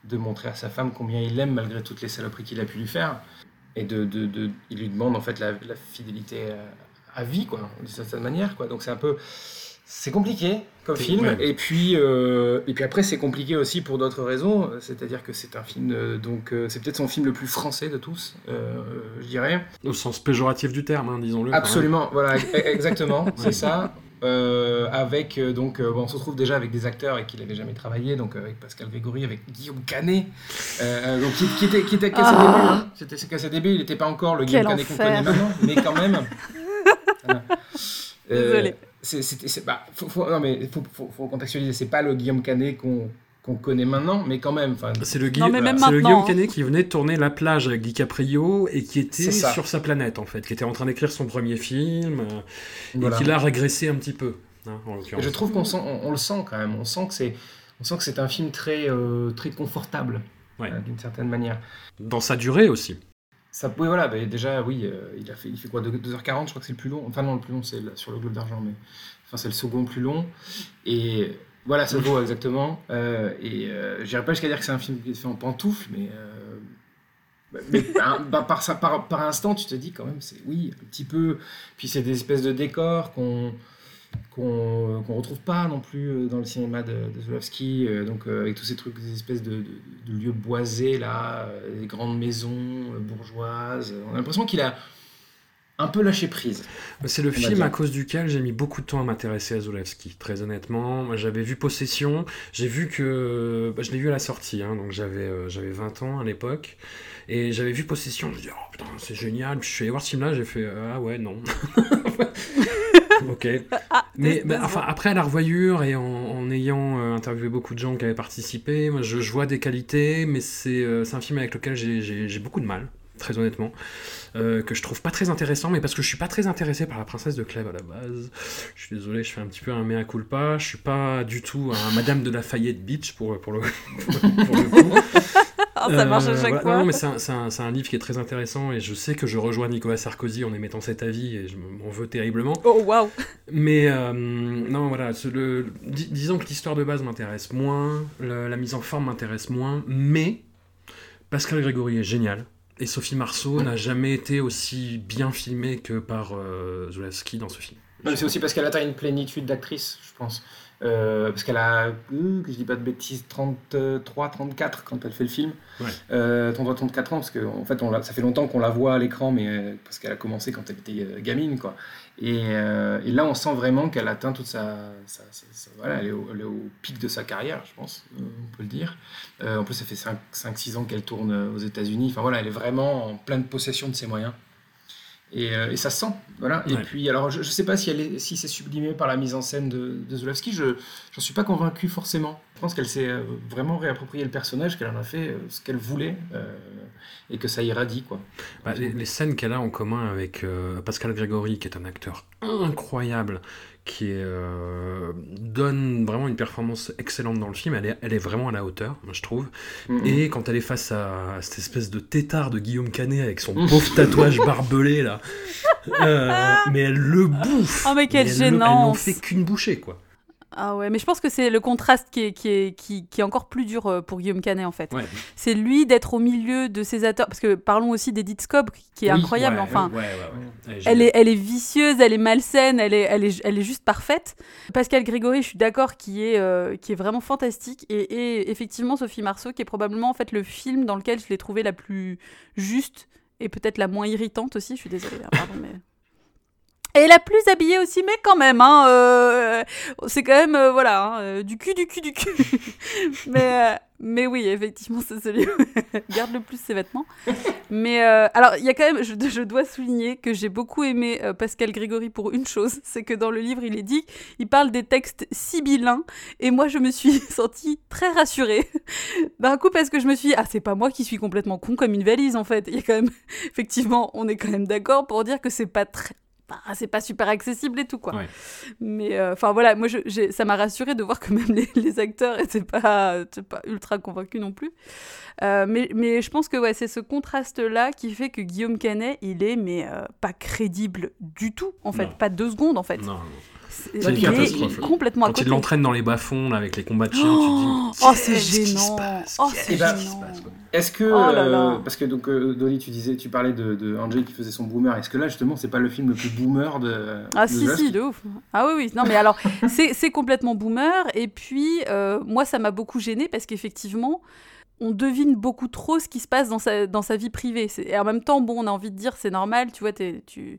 de montrer à sa femme combien il l'aime malgré toutes les saloperies qu'il a pu lui faire. Et de, il lui demande en fait la, la fidélité à, à vie, quoi, d'une certaine manière. Quoi. Donc c'est un peu, c'est compliqué comme film. Et puis, euh, et puis après, c'est compliqué aussi pour d'autres raisons. C'est-à-dire que c'est un film, euh, donc euh, c'est peut-être son film le plus français de tous, je dirais. Au sens péjoratif du terme, hein, disons-le. Absolument, voilà, e- exactement, (laughs) c'est ça. Euh, avec euh, donc, euh, bon, on se retrouve déjà avec des acteurs avec qui il n'avait jamais travaillé, donc avec Pascal Grégory, avec Guillaume Canet, donc qui, qui était, qui était qu'à ses débuts. C'était qu'à ses débuts, il n'était pas encore le Guillaume Canet qu'on connaît maintenant, mais quand même. (laughs) Voilà. Euh, c'est- bah, faut, faut- non mais faut, faut, faut contextualiser, c'est pas le Guillaume Canet qu'on qu'on connaît maintenant, mais quand même. C'est le, Guillaume hein. Canet qui venait de tourner La plage avec DiCaprio et qui était sur sa planète en fait, qui était en train d'écrire son premier film euh, Voilà. et qui l'a régressé un petit peu. hein, en Et l'occurrence. je trouve qu'on sent, on, on le sent quand même. On sent que c'est, on sent que c'est un film très, euh, très confortable, Ouais. euh, d'une certaine manière. Dans sa durée aussi. Ça, oui, voilà, bah, déjà, oui, euh, il a fait, il fait quoi, 2, 2h40, je crois que c'est le plus long. Enfin non, le plus long, c'est sur le Globe d'argent, mais enfin c'est le second plus long. Et voilà, ça vaut exactement. Euh, et euh, j'irai pas jusqu'à dire que c'est un film qui est fait en pantoufle, mais euh, mais (laughs) par, par, par, par, instant, tu te dis quand même, c'est oui, un petit peu. Puis c'est des espèces de décors qu'on qu'on retrouve pas non plus euh, dans le cinéma de, de donc avec tous ces trucs, des espèces de, de- lieux boisés là, des grandes maisons bourgeoises. On a l'impression qu'il a un peu lâché prise. C'est le On film à cause duquel j'ai mis beaucoup de temps à m'intéresser à Zulawski, très honnêtement. J'avais vu Possession, j'ai vu que. bah, je l'ai vu à la sortie, hein, donc j'avais euh, j'avais 20 ans à l'époque. Et j'avais vu Possession, je me dis, oh putain, c'est génial. Puis je suis allé voir ce film-là, j'ai fait, euh, ah ouais, non. (laughs) ok. Mais dé- bah, enfin, après à la revoyure et en, en ayant euh, interviewé beaucoup de gens qui avaient participé, moi je, je vois des qualités, mais c'est euh, c'est un film avec lequel j'ai beaucoup de mal, très honnêtement, euh, que je trouve pas très intéressant, mais parce que je suis pas très intéressé par la princesse de Clèves à la base. Je suis désolé, je fais un petit peu un mea culpa, je suis pas du tout un Madame de Lafayette Beach pour, pour, le, (laughs) pour, le coup. ça marche à chaque fois. Non, mais c'est un, un, livre qui est très intéressant et je sais que je rejoins Nicolas Sarkozy en émettant cet avis et je m'en veux terriblement. Oh waouh Mais non, voilà, le, disons que l'histoire de base m'intéresse moins, la mise en forme m'intéresse moins, mais Pascal Grégory est génial. Et Sophie Marceau n'a jamais été aussi bien filmée que par euh, Zulawski dans ce film. C'est aussi parce qu'elle atteint une plénitude d'actrice, je pense. Euh, parce qu'elle a, euh, que je dis pas de bêtises, 33, 34 quand elle fait le film. Ouais. Euh, 33, 34 ans, parce qu'en en fait, on ça fait longtemps qu'on la voit à l'écran, mais euh, parce qu'elle a commencé quand elle était gamine, quoi. Et, et là, on sent vraiment qu'elle atteint toute sa, voilà, elle est, au, pic de sa carrière, je pense, on peut le dire. en plus, ça fait 5-6 ans qu'elle tourne aux États-Unis. Enfin voilà, elle est vraiment en pleine possession de ses moyens. Euh, et, ça sent. Voilà. Et puis, alors, je ne sais pas si, elle si c'est sublimé par la mise en scène de, de Zulawski, je n'en suis pas convaincu forcément. Je pense qu'elle s'est euh, vraiment réapproprié le personnage, qu'elle en a fait euh, ce qu'elle voulait et que ça irradie. Quoi. Bah, les, les, scènes qu'elle a en commun avec Pascal Grégory, qui est un acteur incroyable, qui euh, donne vraiment une performance excellente dans le film. Elle est, elle est vraiment à la hauteur, je trouve. Mm-hmm. Et quand elle est face à, cette espèce de tétard de Guillaume Canet avec son (laughs) pauvre tatouage barbelé là, euh, mais elle le bouffe. Oh mais quelle gênance Elle n'en fait qu'une bouchée quoi. Ah ouais, mais je pense que c'est le contraste qui est, qui, est, qui, est encore plus dur euh, pour Guillaume Canet en fait. C'est lui d'être au milieu de ces acteurs, parce que parlons aussi d'Edith Scope qui est incroyable. enfin, elle, est, elle est vicieuse, elle est malsaine, elle est, elle est, elle est juste parfaite. Pascal Grégory, je suis d'accord, qui est, euh, qui est vraiment fantastique. Et, et, effectivement, Sophie Marceau, qui est probablement en fait le film dans lequel je l'ai trouvé la plus juste et peut-être la moins irritante aussi. Je suis désolée, hein, pardon, mais et la plus habillée aussi, mais quand même, hein, euh, c'est quand même, euh, voilà, hein, euh, du cul, du cul, du cul. (laughs) mais, mais oui, effectivement, c'est celui qui (laughs) garde le plus ses vêtements. Mais alors, il y a quand même, je, je dois souligner que j'ai beaucoup aimé Pascal Grégory pour une chose, c'est que dans le livre, il est dit, il parle des textes sibyllins, et moi, je me suis (laughs) sentie très rassurée. D'un coup, parce que je me suis dit, ah, c'est pas moi qui suis complètement con comme une valise, en fait. Il y a quand même, effectivement, on est quand même d'accord pour dire que c'est pas très c'est pas super accessible et tout quoi. Mais euh, enfin voilà, moi je, ça m'a rassuré de voir que même les, acteurs étaient pas, pas ultra convaincus non plus. Euh, mais, mais je pense que ouais, c'est ce contraste là qui fait que Guillaume Canet il est mais euh, pas crédible du tout en fait, pas deux secondes en fait. Non. C'est une catastrophe. Complètement Quand il l'entraîne dans les bas-fonds avec les combats de chiens, tu dis Oh, c'est gênant. Oh, c'est gênant. Est-ce que oh euh, parce que donc euh, Dolly, tu disais, tu parlais de, de Angel qui faisait son boomer. Est-ce que là justement, c'est pas le film le plus boomer de Ah si si, de ouf. Ah oui oui. Non mais alors c'est complètement boomer. Et puis euh, moi, ça m'a beaucoup gêné parce qu'effectivement on devine beaucoup trop ce qui se passe dans sa, dans sa vie privée. Et en même temps, bon, on a envie de dire, c'est normal, tu vois, tu,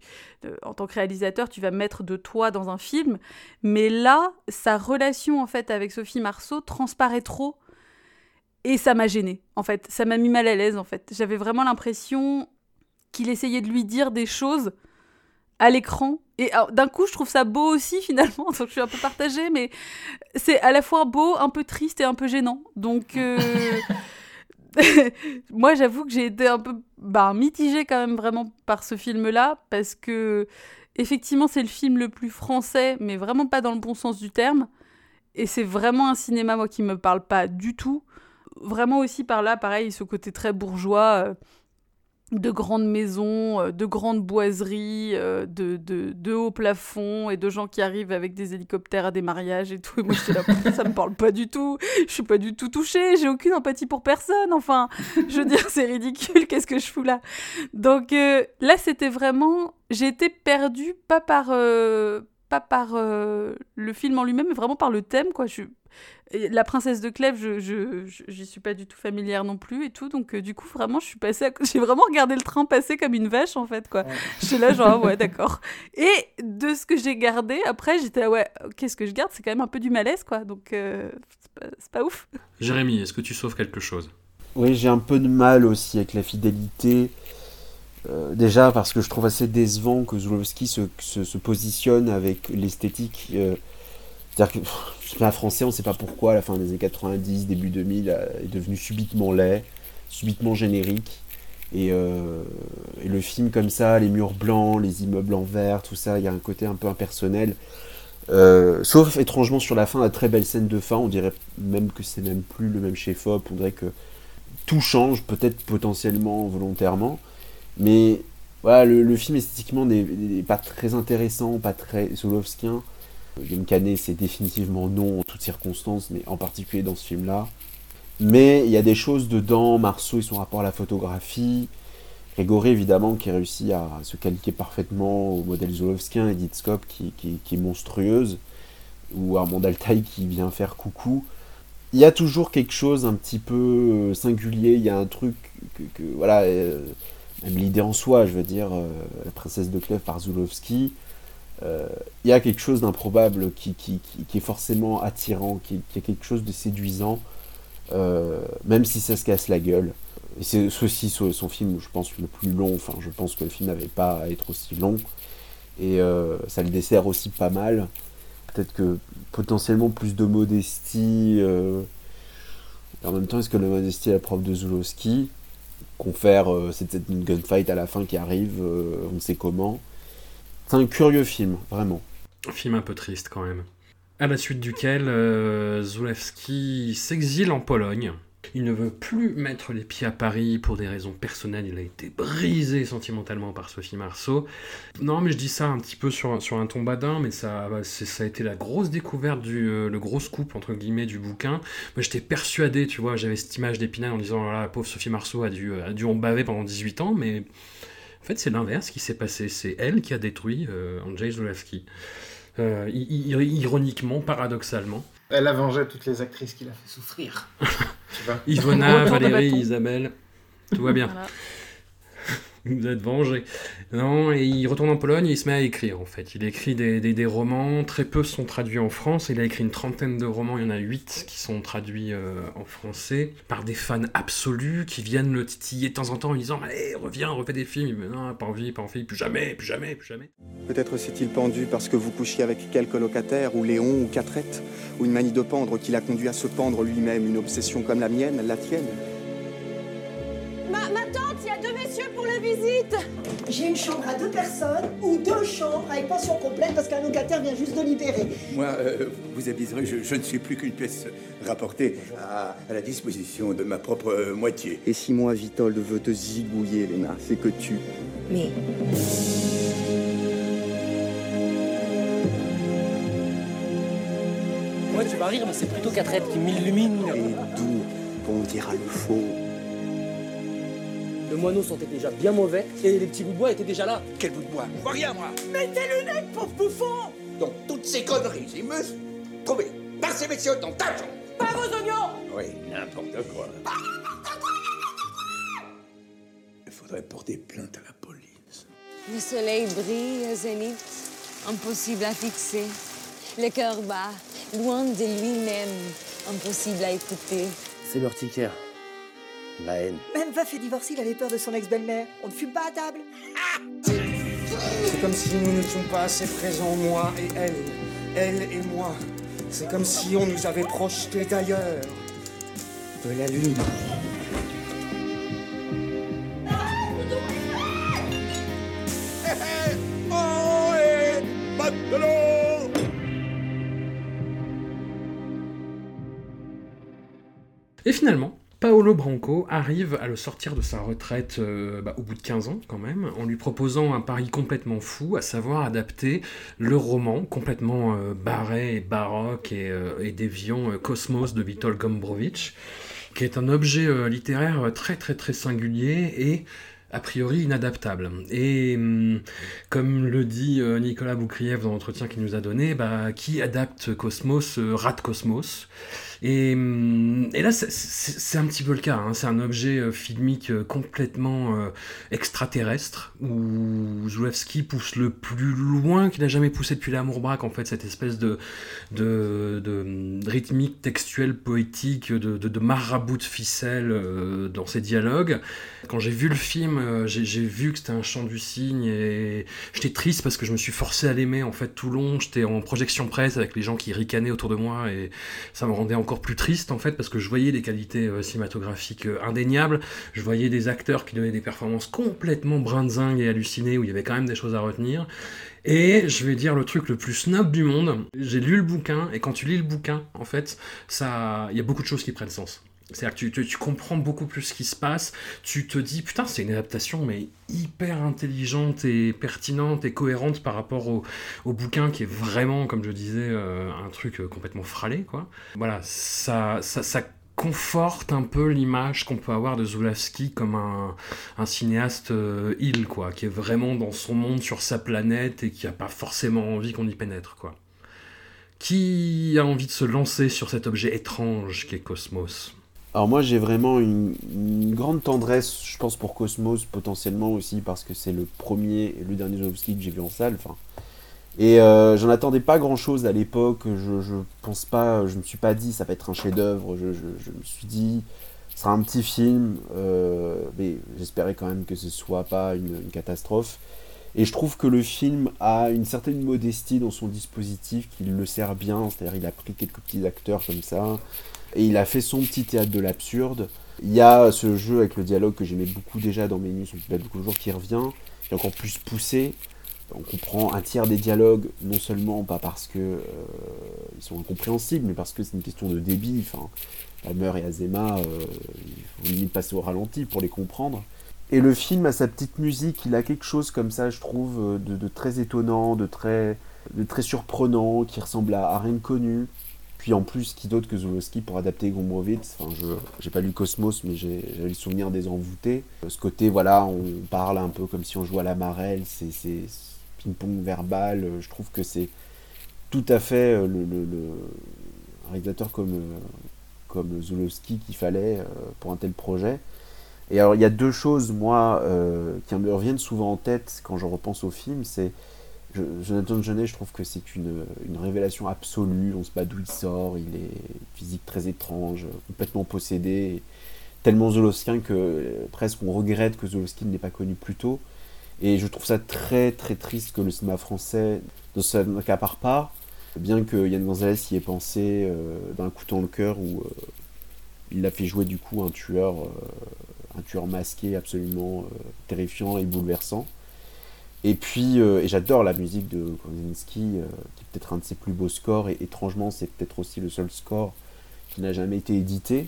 en tant que réalisateur, tu vas mettre de toi dans un film. Mais là, sa relation, en fait, avec Sophie Marceau transparaît trop. Et ça m'a gêné en fait. Ça m'a mis mal à l'aise, en fait. J'avais vraiment l'impression qu'il essayait de lui dire des choses à l'écran. Et d'un coup, je trouve ça beau aussi, (laughs) finalement. Donc, je suis un peu partagée, mais c'est à la fois beau, un peu triste et un peu gênant. Donc, euh, (laughs) (laughs) moi, j'avoue que j'ai été un peu bah, mitigée quand même vraiment par ce film-là, parce que effectivement, c'est le film le plus français, mais vraiment pas dans le bon sens du terme. Et c'est vraiment un cinéma, moi, qui me parle pas du tout. Vraiment aussi par là, pareil, ce côté très bourgeois. Euh, de grandes maisons, euh, de grandes boiseries, euh, de, de, hauts plafonds et de gens qui arrivent avec des hélicoptères à des mariages et tout. Et moi, ça me parle pas du tout. Je suis pas du tout touchée. J'ai aucune empathie pour personne. Enfin, je veux dire, c'est ridicule. Qu'est-ce que je fous là? Donc euh, là, c'était vraiment. J'ai été perdue, pas par. Pas par le film en lui-même, mais vraiment par le thème, quoi. Je la princesse de Clèves, je, je, j'y suis pas du tout familière non plus et tout. Donc, euh, du coup, vraiment, je suis passée J'ai vraiment regardé le train passer comme une vache, en fait, quoi. (laughs) J'étais là, genre, ah ouais, d'accord. Et de ce que j'ai gardé, après, j'étais, ouais, qu'est-ce que je garde? C'est quand même un peu du malaise, quoi. Donc, euh, c'est, pas, ouf. Jérémy, est-ce que tu sauves quelque chose? Oui, j'ai un peu de mal aussi avec la fidélité. Euh, déjà parce que je trouve assez décevant que Zulowski se, se, positionne avec l'esthétique. C'est-à-dire que cinéma français, on ne sait pas pourquoi, à la fin des années 90, début 2000, euh, est devenu subitement laid, subitement générique. Euh, et, le film comme ça, les murs blancs, les immeubles en verre, tout ça, il y a un côté un peu impersonnel. Euh, sauf étrangement sur la fin, la très belle scène de fin, on dirait même que c'est même plus le même chef-op, on dirait que tout change, peut-être potentiellement volontairement, mais voilà, le, film esthétiquement n'est pas très intéressant, pas très Zolovskien. Game Canet, c'est définitivement non en toutes circonstances, mais en particulier dans ce film-là. Mais il y a des choses dedans, Marceau et son rapport à la photographie, Grégory évidemment qui réussit à se qualifier parfaitement au modèle Zolovskien, Edith Scope qui, qui, est monstrueuse, ou Armand Altaï qui vient faire coucou. Il y a toujours quelque chose un petit peu euh, singulier, il y a un truc que, voilà, euh, même l'idée en soi, je veux dire, euh, la princesse de Clèves par Zulowski, il y a quelque chose d'improbable qui, qui, est forcément attirant, qui, qui, a quelque chose de séduisant, même si ça se casse la gueule. Et c'est aussi son film, je pense, le plus long. Enfin, je pense que le film n'avait pas à être aussi long. Et euh, ça le dessert aussi pas mal. Peut-être que potentiellement plus de modestie. Euh, en même temps, est-ce que la modestie est la preuve de Zulowski? Confère euh, cette, une gunfight à la fin qui arrive, on ne sait comment. C'est un curieux film, vraiment. Un film un peu triste quand même. À la suite duquel Zulewski s'exile en Pologne il ne veut plus mettre les pieds à Paris pour des raisons personnelles. Il a été brisé sentimentalement par Sophie Marceau. Non, mais je dis ça un petit peu sur, sur un ton badin, mais ça, bah, ça a été la grosse découverte, du, euh, le gros scoop, entre guillemets, du bouquin. Moi, j'étais persuadé, tu vois, j'avais cette image d'Épinal en disant, voilà, la pauvre Sophie Marceau a dû, a dû en baver pendant 18 ans, mais en fait, c'est l'inverse qui s'est passé. C'est elle qui a détruit euh, Andrzej Zulawski. Euh, ironiquement, paradoxalement. Elle a vengé toutes les actrices qu'il a fait souffrir. (laughs) Ivona, Valérie, Isabelle, tout va bien. (laughs) Vous êtes vengés. Non, et il retourne en Pologne et il se met à écrire en fait. Il écrit des, des, romans, très peu sont traduits en France. Il a écrit une trentaine de romans, il y en a huit qui sont traduits euh, en français par des fans absolus qui viennent le titiller de temps en temps en disant Allez, reviens, refais des films. Non, pas envie, pas envie, plus jamais, plus jamais, plus jamais. Peut-être s'est-il pendu parce que vous couchiez avec quelques locataires, ou Léon, ou Catrette, ou une manie de pendre qui l'a conduit à se pendre lui-même, une obsession comme la mienne, la tienne. Ma, ma tante, il y a deux messieurs pour la visite. J'ai une chambre à deux personnes ou deux chambres avec pension complète parce qu'un locataire vient juste de libérer. Moi, euh, vous aviserez, je, ne suis plus qu'une pièce rapportée à, la disposition de ma propre euh, moitié. Et si moi, Vitold, veut te zigouiller, Léna, c'est que tu. Mais. Moi, tu vas rire, mais c'est plutôt Catrette qui m'illumine. Et d'où on dira le faux le moineau sentait déjà bien mauvais et les petits bouts de bois étaient déjà là. Quel bout de bois Je vois rien, moi Mettez le nez, pauvre bouffon Donc, toutes ces conneries, il me trouvé par ces messieurs dans ta chambre Pas vos oignons Oui, n'importe quoi. Il faudrait porter plainte à la police. Le soleil brille au zénith, impossible à fixer. Le cœur bat, loin de lui-même, impossible à écouter. C'est l'urticaire. La haine. Même veuf et divorcé, il avait peur de son ex-belle-mère. On ne fume pas à table. C'est comme si nous n'étions pas assez présents, moi et elle. Elle et moi. C'est comme si on nous avait projetés d'ailleurs. De la lune. Et finalement, Paolo Branco arrive à le sortir de sa retraite euh, bah, au bout de 15 ans quand même, en lui proposant un pari complètement fou, à savoir adapter le roman complètement euh, barré et baroque et, euh, déviant Cosmos de Witold Gombrowicz, qui est un objet littéraire très très très singulier et a priori inadaptable. Et hum, comme le dit Nicolas Boukriev dans l'entretien qu'il nous a donné, bah, qui adapte Cosmos rate Cosmos. Hum, et, là, c'est un petit peu le cas. Hein. C'est un objet euh, filmique euh, complètement euh, extraterrestre, où Zulewski pousse le plus loin qu'il a jamais poussé depuis l'amour braque, en fait, cette espèce de, rythmique textuelle, poétique, de, de, marabout de ficelle dans ses dialogues. Quand j'ai vu le film, j'ai vu que c'était un chant du cygne, et j'étais triste parce que je me suis forcé à l'aimer, en fait, tout long. J'étais en projection presse avec les gens qui ricanaient autour de moi, et ça me rendait encore plus triste en fait parce que je voyais des qualités euh, cinématographiques euh, indéniables, je voyais des acteurs qui donnaient des performances complètement brinzingues et hallucinées où il y avait quand même des choses à retenir. Et je vais dire le truc le plus snob du monde, j'ai lu le bouquin et quand tu lis le bouquin, en fait, ça il y a beaucoup de choses qui prennent sens. C'est-à-dire que tu, comprends beaucoup plus ce qui se passe, tu te dis, putain, c'est une adaptation, mais hyper intelligente et pertinente et cohérente par rapport au, bouquin qui est vraiment, comme je disais, euh, un truc euh, complètement fralé, quoi. Voilà, ça, ça, conforte un peu l'image qu'on peut avoir de Zulawski comme un, cinéaste euh, il, quoi, qui est vraiment dans son monde, sur sa planète, et qui n'a pas forcément envie qu'on y pénètre, quoi. Qui a envie de se lancer sur cet objet étrange qu'est Cosmos? Alors moi j'ai vraiment une, grande tendresse, je pense pour Cosmos potentiellement aussi parce que c'est le premier et le dernier Jovski que j'ai vu en salle. Et euh, j'en attendais pas grand chose à l'époque. Je, je pense pas, je me suis pas dit ça va être un chef-d'œuvre. Je, me suis dit ce sera un petit film, euh, mais j'espérais quand même que ce soit pas une, une, catastrophe. Et je trouve que le film a une certaine modestie dans son dispositif, qu'il le sert bien. C'est-à-dire il a pris quelques petits acteurs comme ça et il a fait son petit théâtre de l'absurde. Il y a ce jeu avec le dialogue que j'aimais beaucoup déjà dans Menus, on peut beaucoup de jours qui revient, qui est encore plus poussé. On comprend un tiers des dialogues, non seulement pas parce que euh, ils sont incompréhensibles, mais parce que c'est une question de débit. Enfin, Palmer et Azema, euh, il faut limite passer au ralenti pour les comprendre. Et le film a sa petite musique, il a quelque chose comme ça, je trouve, euh, de, très étonnant, de très, de très surprenant, qui ressemble à, à rien de connu. Puis en plus, qui d'autre que Zulowski pour adapter Gombrowicz? Enfin, je j'ai pas lu Cosmos, mais j'ai le souvenir des envoûtés. Ce côté, voilà, on parle un peu comme si on jouait à la marelle, c'est ping-pong verbal. Je trouve que c'est tout à fait euh, le, réalisateur comme, euh, comme Zulowski qu'il fallait euh, pour un tel projet. Et alors, il y a deux choses, moi, qui me reviennent souvent en tête quand je repense au film. C'est Jonathan Jeunet, je trouve que c'est une, révélation absolue. On se bat d'où il sort. Il est physique très étrange, complètement possédé, tellement Zolowskien que euh, presque on regrette que Zolowski ne l'ait pas connu plus tôt. Et je trouve ça très très triste que le cinéma français ne s'accapare pas, bien que Yann Gonzalez y ait pensé euh, d'un coup dans le cœur où euh, il a fait jouer du coup un tueur, un tueur masqué absolument terrifiant et bouleversant. Et puis, euh, j'adore la musique de Kozinski, euh, qui est peut-être un de ses plus beaux scores, et étrangement, c'est peut-être aussi le seul score qui n'a jamais été édité.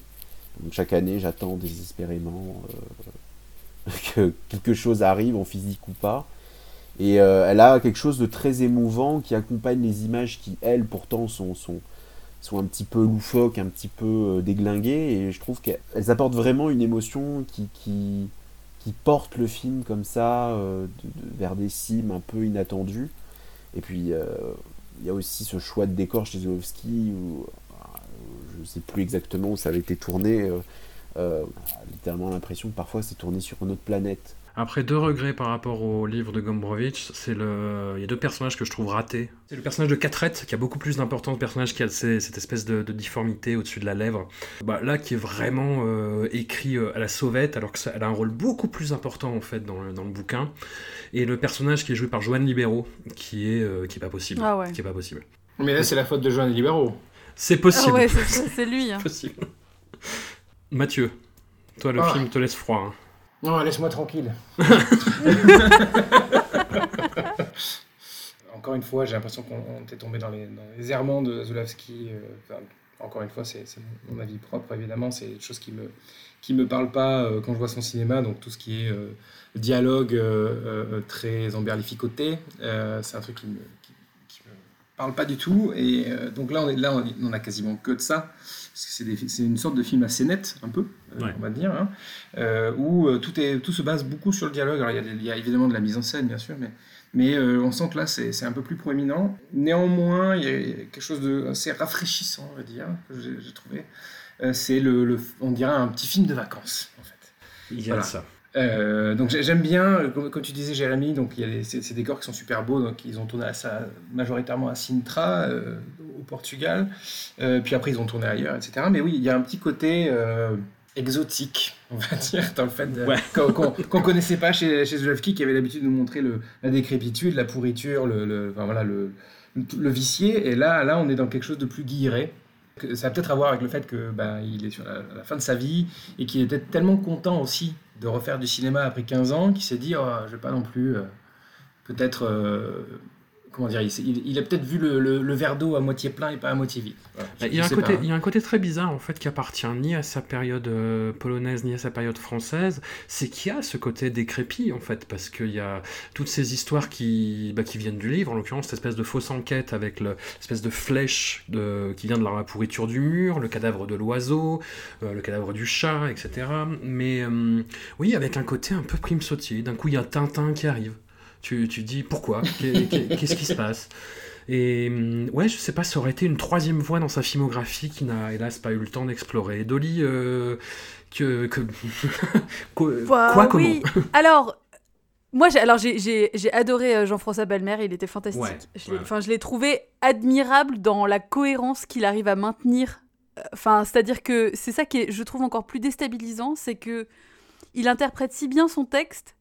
Donc chaque année, j'attends désespérément euh, (laughs) que quelque chose arrive, en physique ou pas. Et elle a quelque chose de très émouvant qui accompagne les images qui, elles, pourtant, sont, sont, sont un petit peu loufoques, un petit peu déglinguées. Et je trouve qu'elles apportent vraiment une émotion qui, qui porte le film comme ça euh, vers des cimes un peu inattendues. Et puis euh, il y a aussi ce choix de décor chez Zolowski où euh, je ne sais plus exactement où ça avait été tourné. littéralement l'impression que parfois c'est tourné sur une autre planète. Après, deux regrets par rapport au livre de Gombrowicz, c'est le... il y a deux personnages que je trouve ratés. C'est le personnage de Catrette, qui a beaucoup plus d'importance, le personnage qui a cette espèce de, difformité au-dessus de la lèvre. Bah, là, qui est vraiment euh, écrit euh, à la sauvette, alors qu'elle a un rôle beaucoup plus important, en fait, dans le, dans le, bouquin. Et le personnage qui est joué par Joanne Libéraux, qui est, euh, qui est pas possible. Ah ouais. Qui est pas possible. Mais là, c'est la faute de Joanne Libéraux. C'est possible. Ah ouais, c'est lui. Hein. (laughs) possible. Mathieu, toi, le ah. film te laisse froid. Hein. Non, laisse-moi tranquille. (laughs) encore une fois, j'ai l'impression qu'on était tombé dans les, errements de Zulawski. Euh, encore une fois, c'est mon avis propre, évidemment. C'est des choses qui me, qui me parlent pas euh, quand je vois son cinéma. Donc, tout ce qui est euh, dialogue très emberlificoté, c'est un truc qui me, qui, me parle pas du tout. Et donc là, on est là, on a quasiment que de ça c'est une sorte de film assez net, un peu, euh, on va dire, hein, euh, où euh, tout, est, tout se base beaucoup sur le dialogue. Alors, il y, a, évidemment de la mise en scène, bien sûr, mais, mais on sent que là, c'est un peu plus proéminent. Néanmoins, il y a quelque chose de assez rafraîchissant, on va dire, que j'ai trouvé. c'est, le, on dirait, un petit film de vacances, en fait. Il y a ça. donc j'aime bien, comme, tu disais Jérémy, donc il y a ces, décors qui sont super beaux, donc ils ont tourné à ça majoritairement à Sintra, au Portugal. Euh, puis après, ils ont tourné ailleurs, etc. Mais oui, il y a un petit côté exotique, on va dire, dans le fait qu'on ne connaissait pas chez, chez qui avait l'habitude de nous montrer le, la décrépitude, la pourriture, le, enfin, voilà, le, le, vicié. Et là, là, on est dans quelque chose de plus guilleret. Ça a peut-être à voir avec le fait que ben, il est sur la, fin de sa vie et qu'il était tellement content aussi de refaire du cinéma après 15 ans qu'il s'est dit oh, je vais pas non plus euh, peut-être comment dire, il, a peut-être vu le, verre d'eau à moitié plein et pas à moitié vide. il, y a un côté, il y a un côté très bizarre en fait qui appartient ni à sa période euh, polonaise ni à sa période française, c'est qu'il y a ce côté décrépit en fait parce qu'il y a toutes ces histoires qui, bah, qui viennent du livre, en l'occurrence cette espèce de fausse enquête avec l'espèce de flèche de, qui vient de la pourriture du mur, le cadavre de l'oiseau, euh, le cadavre du chat, etc. Mais euh, oui, avec un côté un peu prime sautier. D'un coup, il y a Tintin qui arrive. Tu, tu dis pourquoi Qu'est-ce qui se passe et hum, ouais, je sais pas, ça aurait été une troisième voie dans sa filmographie qui n'a hélas pas eu le temps d'explorer. Dolly, euh, que, que... (laughs) Bah quoi, comment (laughs) Alors, moi, j'ai, alors j'ai, adoré euh, Jean-François Balmer, il était fantastique. je, l'ai, je l'ai trouvé admirable dans la cohérence qu'il arrive à maintenir. Euh, enfin, c'est-à-dire que c'est ça qui est, je trouve encore plus déstabilisant, c'est que il interprète si bien son texte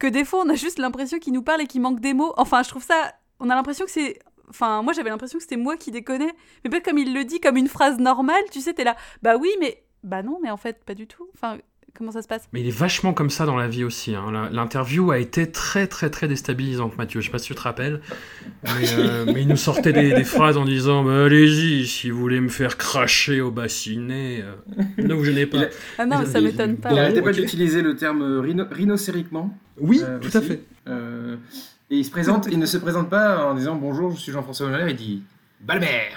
que des fois on a juste l'impression qu'il nous parle et qu'il manque des mots. Enfin, je trouve ça, on a l'impression que c'est Enfin, moi j'avais l'impression que c'était moi qui déconnais. Mais pas comme il le dit, comme une phrase normale, tu sais, t'es là. Bah oui, mais. Bah non, mais en fait, pas du tout. Enfin, comment ça se passe? Mais il est vachement comme ça dans la vie aussi. Hein. L'interview a été très très très déstabilisante, Mathieu. Je sais pas si tu te rappelles, mais, euh, (laughs) il nous sortait des, phrases en disant bah, Allez-y, si vous voulez me faire cracher au bassinet, euh, ne vous gênez pas. Ah non, ça m'étonne pas. Il n'arrêtait pas d'utiliser le terme rhino rhinocériquement. Oui, euh, tout à fait. et il, se présente, il ne se présente pas en disant Bonjour, je suis Jean-François Hollande, il dit Balmer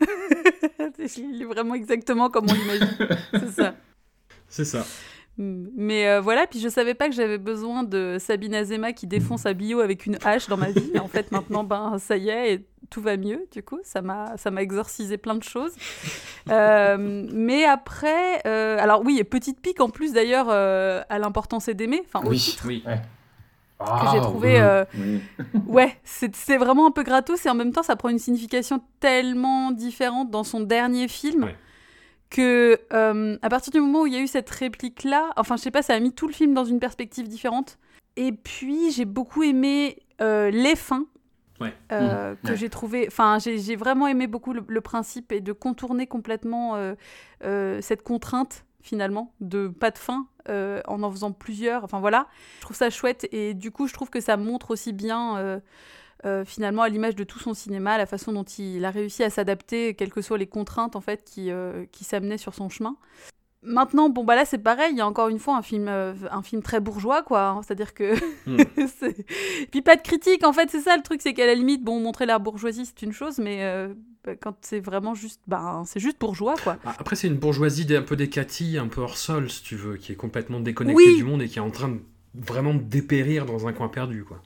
(laughs) Il est vraiment exactement comme on l'imagine. (laughs) C'est ça. C'est ça. Mais euh, voilà, puis je savais pas que j'avais besoin de Sabine Azema qui défonce à bio avec une hache dans ma vie. en fait, maintenant, ben ça y est, et tout va mieux. Du coup, ça m'a ça m'a exorcisé plein de choses. (laughs) Euh, mais après, euh, alors oui, et petite pique en plus d'ailleurs à l'importance d'aimer. Enfin, oui, oui. Ouais. que j'ai ah, trouvé. ouais, c'est vraiment un peu gratos et en même temps, ça prend une signification tellement différente dans son dernier film que euh, à partir du moment où il y a eu cette réplique là, enfin je sais pas, ça a mis tout le film dans une perspective différente. Et puis j'ai beaucoup aimé euh, les fins. Euh, mmh. que j'ai trouvé, enfin j'ai vraiment aimé beaucoup le, principe et de contourner complètement cette contrainte finalement de pas de fin en en faisant plusieurs. Enfin voilà, je trouve ça chouette et du coup je trouve que ça montre aussi bien euh, finalement à l'image de tout son cinéma, la façon dont il a réussi à s'adapter, quelles que soient les contraintes en fait qui, euh, qui s'amenaient sur son chemin. Maintenant, bon bah là c'est pareil, il y a encore une fois un film, euh, un film très bourgeois quoi, hein. c'est-à-dire que hmm. (laughs) puis pas de critique en fait, c'est ça le truc, c'est qu'à la limite bon montrer la bourgeoisie c'est une chose, mais bah, quand c'est vraiment juste, bah c'est juste bourgeois quoi. Ah, après c'est une bourgeoisie un peu décatie, un peu hors sol si tu veux, qui est complètement déconnectée du monde et qui est en train de vraiment dépérir dans un coin perdu quoi.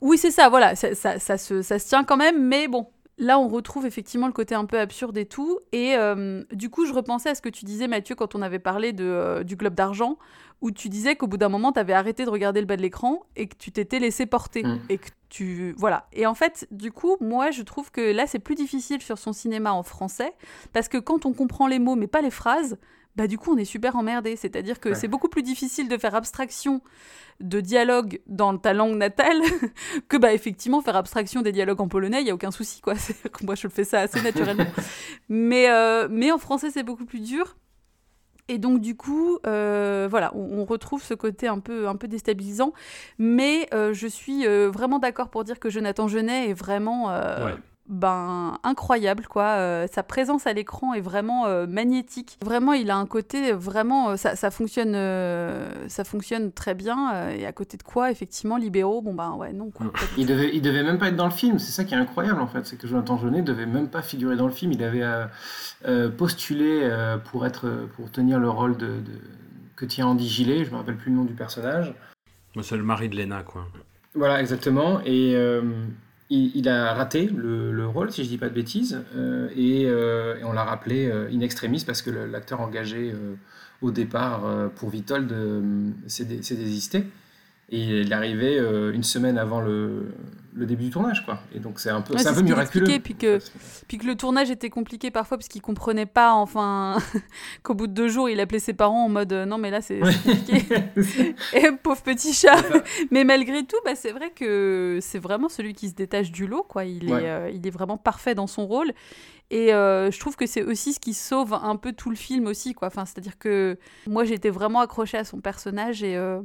Oui, c'est ça, voilà, ça, ça, se, ça, se, tient quand même, mais bon, là on retrouve effectivement le côté un peu absurde et tout. Et euh, du coup, je repensais à ce que tu disais, Mathieu, quand on avait parlé de, euh, du Globe d'Argent, où tu disais qu'au bout d'un moment, tu avais arrêté de regarder le bas de l'écran et que tu t'étais laissé porter. Mm. Et que tu. Voilà. Et en fait, du coup, moi, je trouve que là, c'est plus difficile sur son cinéma en français, parce que quand on comprend les mots, mais pas les phrases, bah du coup on est super emmerdé. C'est-à-dire que c'est beaucoup plus difficile de faire abstraction de dialogue dans ta langue natale (laughs) que bah effectivement faire abstraction des dialogues en polonais, il y a aucun souci quoi. (laughs) Moi je le fais ça assez naturellement. (laughs) mais, euh, mais en français c'est beaucoup plus dur. Et donc du coup, euh, voilà, on, retrouve ce côté un peu, un peu déstabilisant. Mais euh, je suis vraiment d'accord pour dire que Jonathan Genet est vraiment ben incroyable quoi. Euh, sa présence à l'écran est vraiment euh, magnétique. Vraiment, il a un côté vraiment euh, ça, fonctionne ça fonctionne très bien et à côté de quoi effectivement libéraux bon ben ouais non quoi. il devait il devait même pas être dans le film, c'est ça qui est incroyable en fait, c'est que Jonathan Jeunet devait même pas figurer dans le film, il avait postulé pour être pour tenir le rôle de, que tient Andy Gillet, je me rappelle plus le nom du personnage. C'est le mari de Lena quoi. Voilà, exactement. Et, il, a raté le, rôle, si je dis pas de bêtises, euh, euh, et, on l'a rappelé euh, in extremis parce que l'acteur engagé au départ pour Vitold s'est désisté. Et il est arrivé une semaine avant le, le début du tournage, quoi. Et donc c'est un peu, c'est un peu miraculeux. Puis que, puis que le tournage était compliqué parfois parce qu'il comprenait pas, enfin, (laughs) qu'au bout de deux jours, il appelait ses parents en mode non mais là c'est compliqué. (laughs) et (laughs) pauvre petit chat. mais malgré tout, bah, c'est vrai que c'est vraiment celui qui se détache du lot, quoi. Il est, euh, il est vraiment parfait dans son rôle. Et euh, je trouve que c'est aussi ce qui sauve un peu tout le film aussi, quoi. Enfin, c'est-à-dire que moi j'étais vraiment accrochée à son personnage et euh,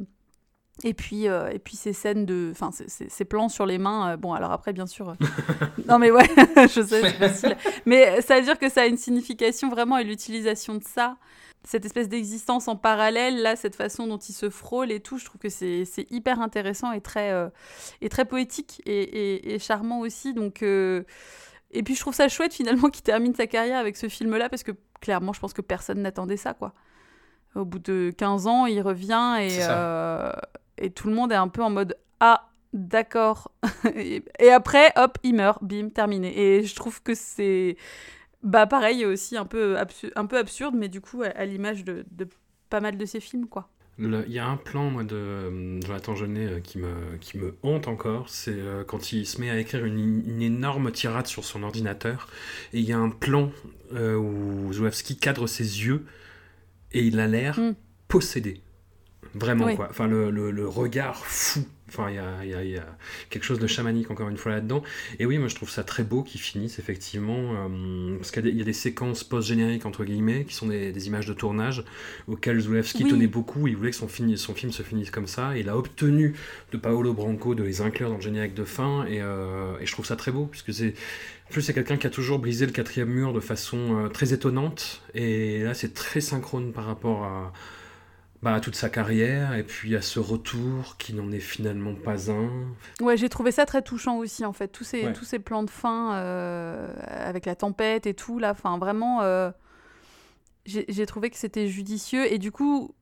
Et puis, et puis ces scènes de. Enfin, ces, plans sur les mains. bon, alors après, bien sûr. (laughs) non, mais ouais, (laughs) je sais, c'est (laughs) facile. Mais ça veut dire que ça a une signification vraiment et l'utilisation de ça cette espèce d'existence en parallèle, là, cette façon dont il se frôle et tout, je trouve que c'est hyper intéressant et très, euh, et très poétique et, et, charmant aussi. Donc, euh, Et puis je trouve ça chouette finalement qu'il termine sa carrière avec ce film-là, parce que clairement, je pense que personne n'attendait ça, quoi. Au bout de 15 ans, il revient et, euh, et tout le monde est un peu en mode Ah, d'accord. (laughs) et, après, hop, il meurt, bim, terminé. Et je trouve que c'est bah pareil, aussi un peu, un peu absurde, mais du coup à, l'image de, pas mal de ses films, quoi. Il y a un plan moi, de euh, Jonathan Jeunet euh, qui me, qui me hante encore, c'est euh, quand il se met à écrire une, énorme tirade sur son ordinateur, et il y a un plan où Zulawski cadre ses yeux, et il a l'air mm. possédé. Vraiment, quoi. Enfin, le, le, regard fou Enfin, il y a, y a, quelque chose de chamanique encore une fois là-dedans. Et oui, moi je trouve ça très beau qu'ils finissent effectivement, euh, parce qu'il y, a des séquences post-génériques entre guillemets, qui sont des, images de tournage auxquelles Zulewski tenait beaucoup. Il voulait que son, film, son film se finisse comme ça. Et il a obtenu de Paolo Branco de les inclure dans le générique de fin. Et, euh, et je trouve ça très beau, puisque c'est. En plus, c'est quelqu'un qui a toujours brisé le quatrième mur de façon euh, très étonnante. Et là, c'est très synchrone par rapport à bah, toute sa carrière et puis à ce retour qui n'en est finalement pas un. Ouais, j'ai trouvé ça très touchant aussi en fait, tous ces, tous ces plans de fin euh, avec la tempête et tout là, enfin vraiment, euh, j'ai trouvé que c'était judicieux et du coup,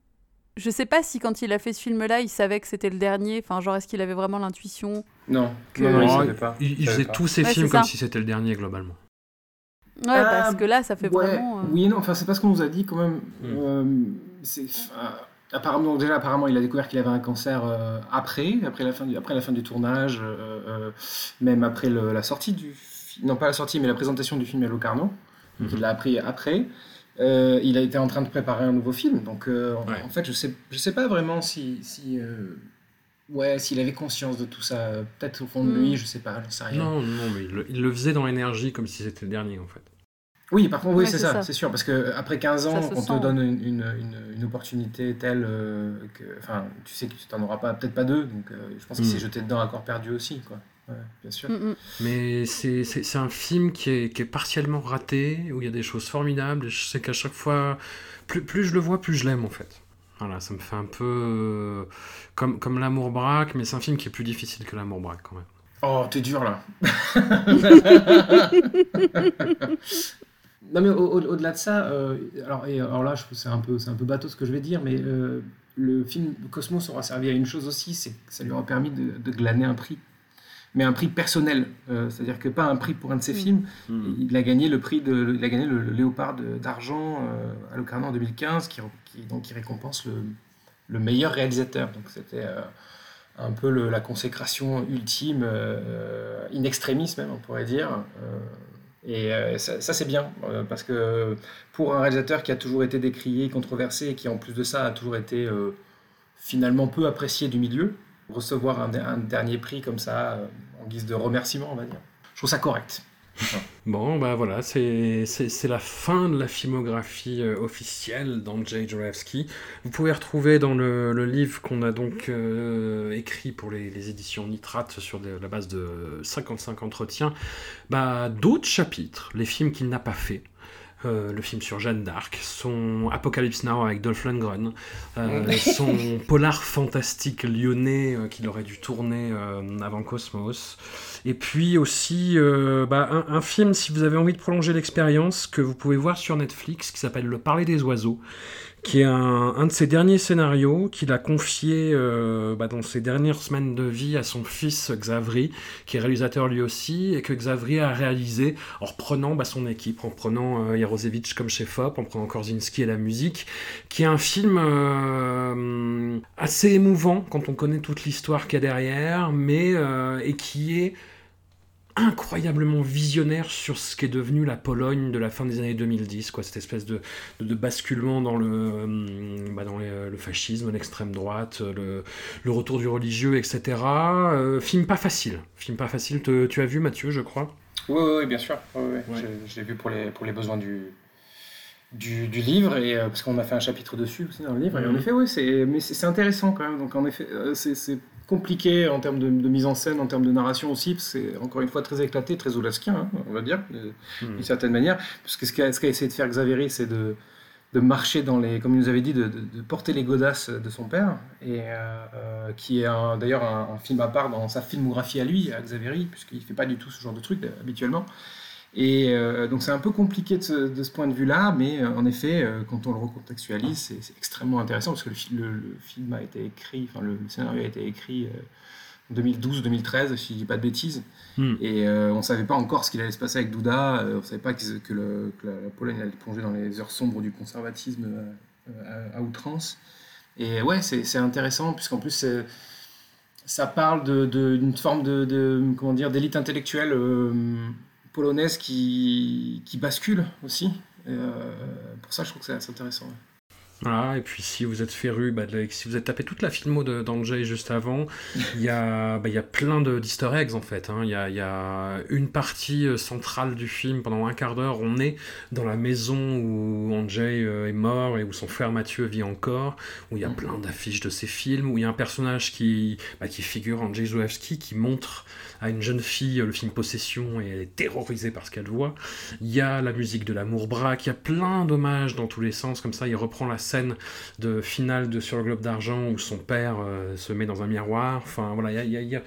je sais pas si quand il a fait ce film là, il savait que c'était le dernier, enfin genre est-ce qu'il avait vraiment l'intuition? Non, que... non, il savait pas. Il, faisait tous ses films comme si c'était le dernier globalement. Ouais, parce que là, ça fait vraiment. Euh, oui, non, enfin, c'est pas ce qu'on nous a dit quand même. Mm. C'est Apparemment, déjà, apparemment, il a découvert qu'il avait un cancer euh, après, après la fin du, après la fin du tournage, euh, euh, même après la sortie du, non pas la sortie, mais la présentation du film à Locarno. Mhm. Il l'a appris après. il a été en train de préparer un nouveau film, donc en, fait, je sais, je sais pas vraiment si, si ouais, s'il avait conscience de tout ça, peut-être au fond de lui, mm. je sais pas, je sais rien. Non, non, mais il le, il le faisait dans l'énergie comme si c'était le dernier en fait. Oui, par contre, oui, c'est ça, c'est sûr, parce que après 15 ans, on te donne une, une, une, opportunité telle euh, que, enfin, tu sais que tu n'en auras pas, peut-être pas deux, donc euh, je pense qu'il s'est mm. jeté dedans à corps perdu aussi, quoi. bien sûr. Mm, mm. Mais c'est un film qui est, qui est, partiellement raté, où il y a des choses formidables, et je sais qu'à chaque fois, plus, plus je le vois, plus je l'aime en fait. Voilà, ça me fait un peu euh, comme, comme L'amour braque, mais c'est un film qui est plus difficile que L'amour braque quand même. Oh, t'es dur là. (laughs) Non, mais au-delà de ça, euh, alors, et, alors là, c'est un, peu, c'est un peu bateau ce que je vais dire, mais euh, le film Cosmos aura servi à une chose aussi, c'est que ça lui aura permis de, glaner un prix. Mais un prix personnel, euh, c'est-à-dire que pas un prix pour un de ses mm. films. Mm. Il a gagné le prix de, il a gagné le, Léopard d'argent à Locarno en 2015, qui, donc, qui récompense le, le meilleur réalisateur. Donc c'était un peu la consécration ultime, in extremis même, on pourrait dire. Et euh, ça, c'est bien, euh, parce que pour un réalisateur qui a toujours été décrié, controversé, et qui en plus de ça a toujours été euh, finalement peu apprécié du milieu, recevoir un, un dernier prix comme ça, en guise de remerciement, on va dire, je trouve ça correct. (laughs) Bon, bah voilà, c'est la fin de la filmographie euh, officielle d'Andrzej Jorewski. Vous pouvez retrouver dans le, livre qu'on a donc euh, écrit pour les, les, éditions Nitrate sur la base de 55 entretiens, bah, d'autres chapitres, les films qu'il n'a pas fait. Euh, le film sur Jeanne d'Arc, son Apocalypse Now avec Dolph Lundgren, euh, (laughs) son polar fantastique lyonnais euh, qu'il aurait dû tourner avant Cosmos, et puis aussi bah, un, film, si vous avez envie de prolonger l'expérience, que vous pouvez voir sur Netflix, qui s'appelle Le Parler des oiseaux, qui est un, de ses derniers scénarios qu'il a confié euh, bah, dans ses dernières semaines de vie à son fils Xavri, qui est réalisateur lui aussi, et que Xavri a réalisé en reprenant bah, son équipe, en prenant euh, comme chef-op, en prenant Korzinski et la musique, qui est un film euh, assez émouvant quand on connaît toute l'histoire qu'il y a derrière, mais euh, et qui est incroyablement visionnaire sur ce qu'est devenu la Pologne de la fin des années 2010, quoi, cette espèce de, de, basculement dans le, euh, bah dans euh, le fascisme, l'extrême droite, le, le, retour du religieux, etc. Euh, film pas facile, film pas facile. tu as vu Mathieu, je crois? Oui, oui, bien sûr. Ouais, Je, l'ai vu pour les, pour les besoins du, du, du, livre, et, parce qu'on a fait un chapitre dessus aussi dans le livre, et en Mhm. effet, oui, c'est, mais c'est, intéressant quand même. Donc en effet, euh, c'est compliqué en termes de, de mise en scène, en termes de narration aussi, c'est encore une fois très éclaté, très oulaskien, hein, on va dire, Mhm. d'une certaine manière. Parce que ce qu'a, essayé de faire Xavier, c'est de, de marcher dans les, comme il nous avait dit, de, porter les godasses de son père, et euh, euh, qui est d'ailleurs un, un film à part dans sa filmographie à lui, à Xavier, puisqu'il fait pas du tout ce genre de truc euh, habituellement. Et euh, donc c'est un peu compliqué de ce, de ce point de vue-là, mais euh, en effet, euh, quand on le recontextualise, c'est extrêmement intéressant parce que le, fi- le- le film a été écrit, enfin le, le scénario a été écrit en 2012-2013, si je dis pas de bêtises, Hmm. et euh, on savait pas encore ce qu'il allait se passer avec Douda, on savait pas que, que le- que la, la Pologne allait plonger dans les heures sombres du conservatisme à, à outrance. Et ouais, c'est c'est intéressant puisqu'en plus ça parle de- de- d'une forme de, de- comment dire d'élite intellectuelle euh, polonaise qui, qui bascule aussi. Euh, pour ça, je trouve que c'est intéressant. ouais. Et puis si vous êtes féru, bah, si vous êtes tapé toute la filmo d'Andrzej juste avant, il y a, bah, y a plein de- d'easter eggs en fait. hein. Il y, a, une partie euh, centrale du film, pendant un quart d'heure, on est dans la maison où Andrzej euh, est mort et où son frère Mathieu vit encore, où il y a plein d'affiches de ses films, où il y a un personnage qui, bah, qui figure, Andrzej Zulewski, qui montre à une jeune fille le film Possession et elle est terrorisée par ce qu'elle voit. Il y a la musique de l'amour braque, il y a plein d'hommages dans tous les sens, comme ça il reprend la scène de finale de Sur le globe d'argent où son père euh, se met dans un miroir, enfin voilà, il y a,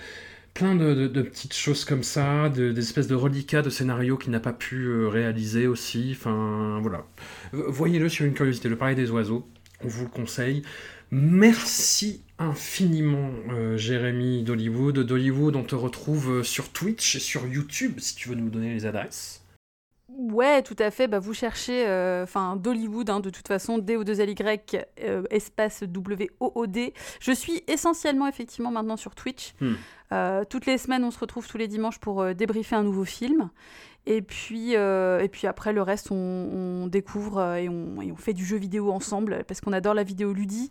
plein de, petites choses comme ça, de- des espèces de reliquats de scénarios qu'il n'a pas pu euh, réaliser aussi, enfin voilà. Voyez-le sur une curiosité, le pareil des oiseaux, on vous le conseille. Merci infiniment, euh, Jérémy d'Hollywood. D'Hollywood, on te retrouve euh, sur Twitch et sur YouTube si tu veux nous donner les adresses. Ouais, tout à fait. Bah, vous cherchez, euh, enfin, d'Hollywood, hein, de toute façon, D-O-2-L-Y, euh, espace W-O-O-D. Je suis essentiellement, effectivement, maintenant sur Twitch. Hmm. Euh, toutes les semaines, on se retrouve tous les dimanches pour débriefer un nouveau film. Et puis, euh, et puis après, le reste, on, on découvre euh, et, on, et on fait du jeu vidéo ensemble parce qu'on adore la vidéo ludie.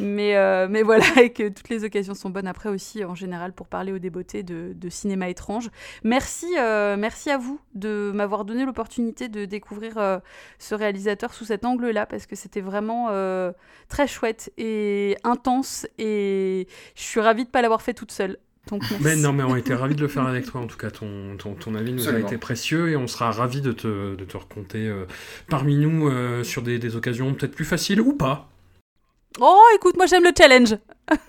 mais, euh, mais voilà, (laughs) et que toutes les occasions sont bonnes après aussi, en général, pour parler aux débeautés de, de cinéma étrange. Merci, euh, merci à vous de m'avoir donné l'opportunité de découvrir ce réalisateur sous cet angle-là parce que c'était vraiment très chouette et intense et je suis ravie de ne pas l'avoir fait toute seule. Donc, merci. Mais non, mais on était (laughs) ravis de le faire avec toi. En tout cas, ton, ton, ton avis nous Absolument. a été précieux et on sera ravis de te, de te raconter euh, parmi nous euh, sur des, des occasions peut-être plus faciles ou pas. Oh, écoute, moi j'aime le challenge.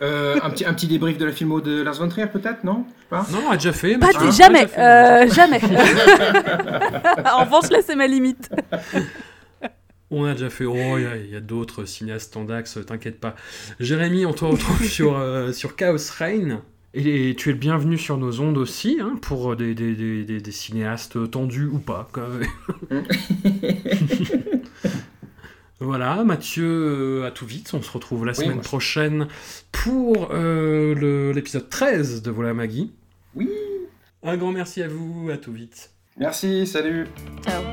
Euh, un, petit, un petit débrief de la filmo de Lars von Trier, peut-être, non? Pas? Non, on a déjà fait. Pas Ah, jamais, déjà fait. euh, jamais. (laughs) en revanche, là, c'est ma limite. (laughs) On a déjà fait. Oh, il y a- d'autres cinéastes en dax, t'inquiète pas. Jérémy, on te retrouve sur, euh, sur Chaos Reign. Et tu es le bienvenu sur nos ondes aussi, hein, pour des, des, des, des- des cinéastes tendus ou pas. (laughs) voilà, Mathieu, euh, à tout vite. On se retrouve la Oui, semaine moi, prochaine pour euh, le- l'épisode 13 de Voilà Maggie. Oui. Un grand merci à vous, à tout vite. Merci, salut. Ciao.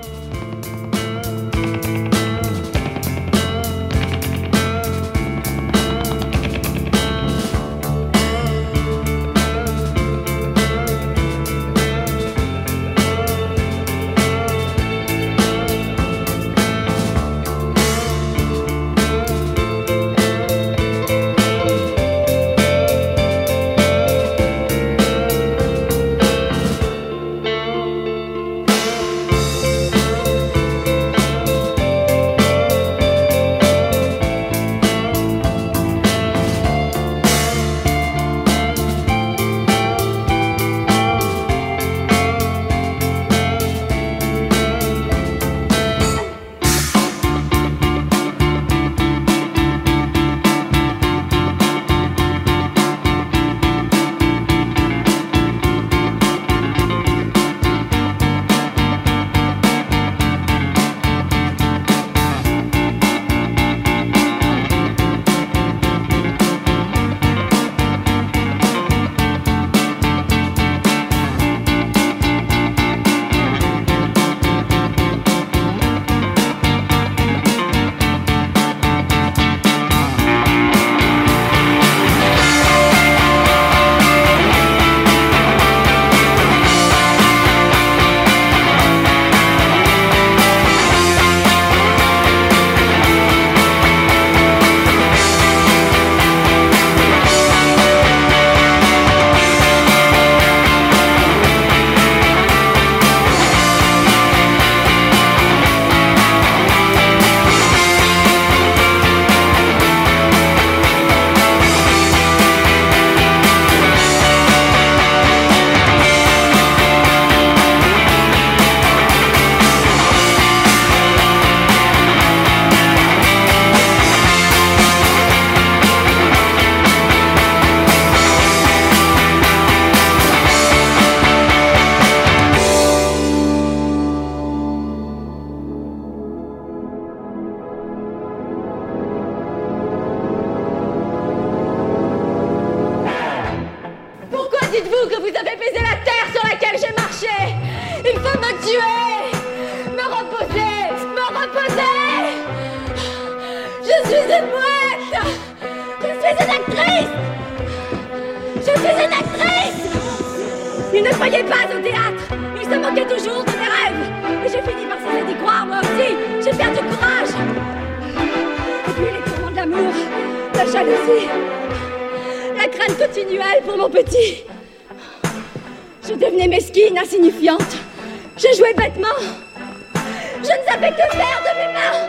Savais que faire de mes mains.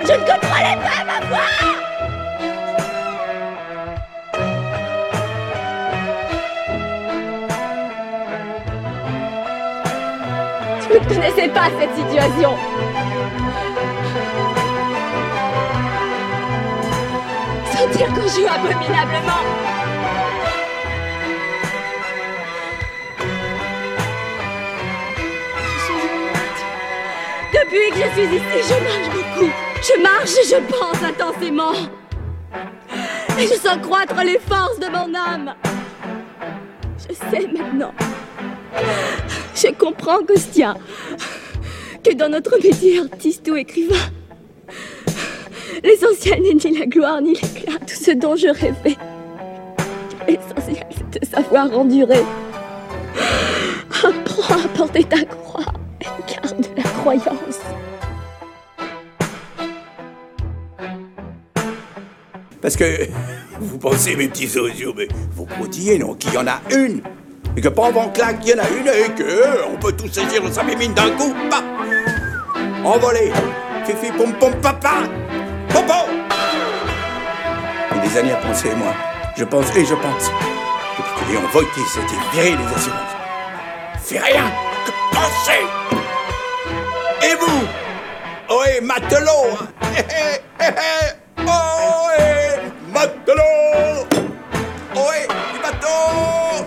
Je ne contrôlais pas ma voix. Je ne connaissais pas cette situation. Sentir qu'on joue abominablement. Depuis que je suis ici, je marche beaucoup. Je marche et je pense intensément. Et je sens croître les forces de mon âme. Je sais maintenant. Je comprends, Costien, que dans notre métier artiste ou écrivain, l'essentiel n'est ni la gloire ni l'éclat, tout ce dont je rêvais. L'essentiel, c'est de savoir endurer. Apprends à porter ta croix garde la croyance. Parce que (laughs) vous pensez, mes petits osios, mais vous croutillez, non, qu'il y en a une Et que pendant claque, il y en a une et que on peut tout saisir le mine d'un coup Envolé Fifi pom pom papa Popo J'ai des années à penser, moi. Je pense et je pense. Depuis que Léon Voitis a été viré des assurances. Fais rien que penser Et vous? Ohé, matelot hein. (laughs) Ohé, matelot Ohé, du bateau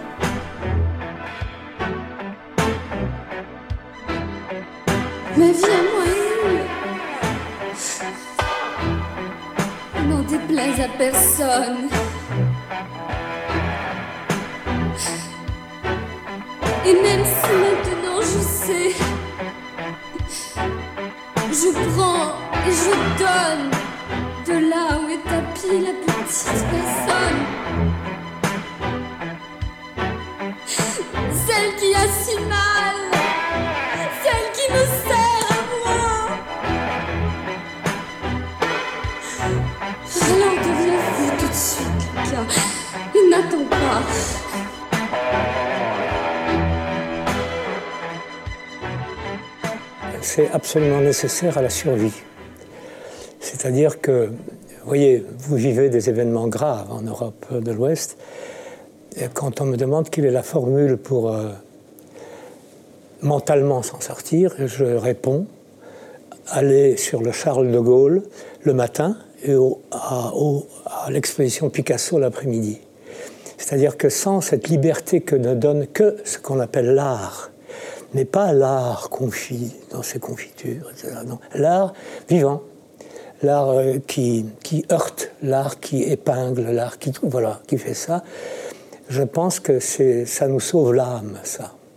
Ma vie à moi est. N'en déplaise à personne. Et même si maintenant je sais, je prends et je donne de là où est tapie la petite personne. Celle qui a si mal, celle qui me sert à moi. Alors deviens-vous tout de suite et n'attends pas. c'est absolument nécessaire à la survie. C'est-à-dire que, vous voyez, vous vivez des événements graves en Europe de l'Ouest. Quand on me demande quelle est la formule pour euh, mentalement s'en sortir, je réponds aller sur le Charles de Gaulle le matin et à, l'exposition Picasso l'après-midi. C'est-à-dire que sans cette liberté que ne donne que ce qu'on appelle l'art, mais pas l'art confit dans ses confitures, l'art vivant, l'art euh, qui, heurte, l'art qui épingle, l'art qui, voilà, qui fait ça. Je pense que ça nous sauve l'âme, ça.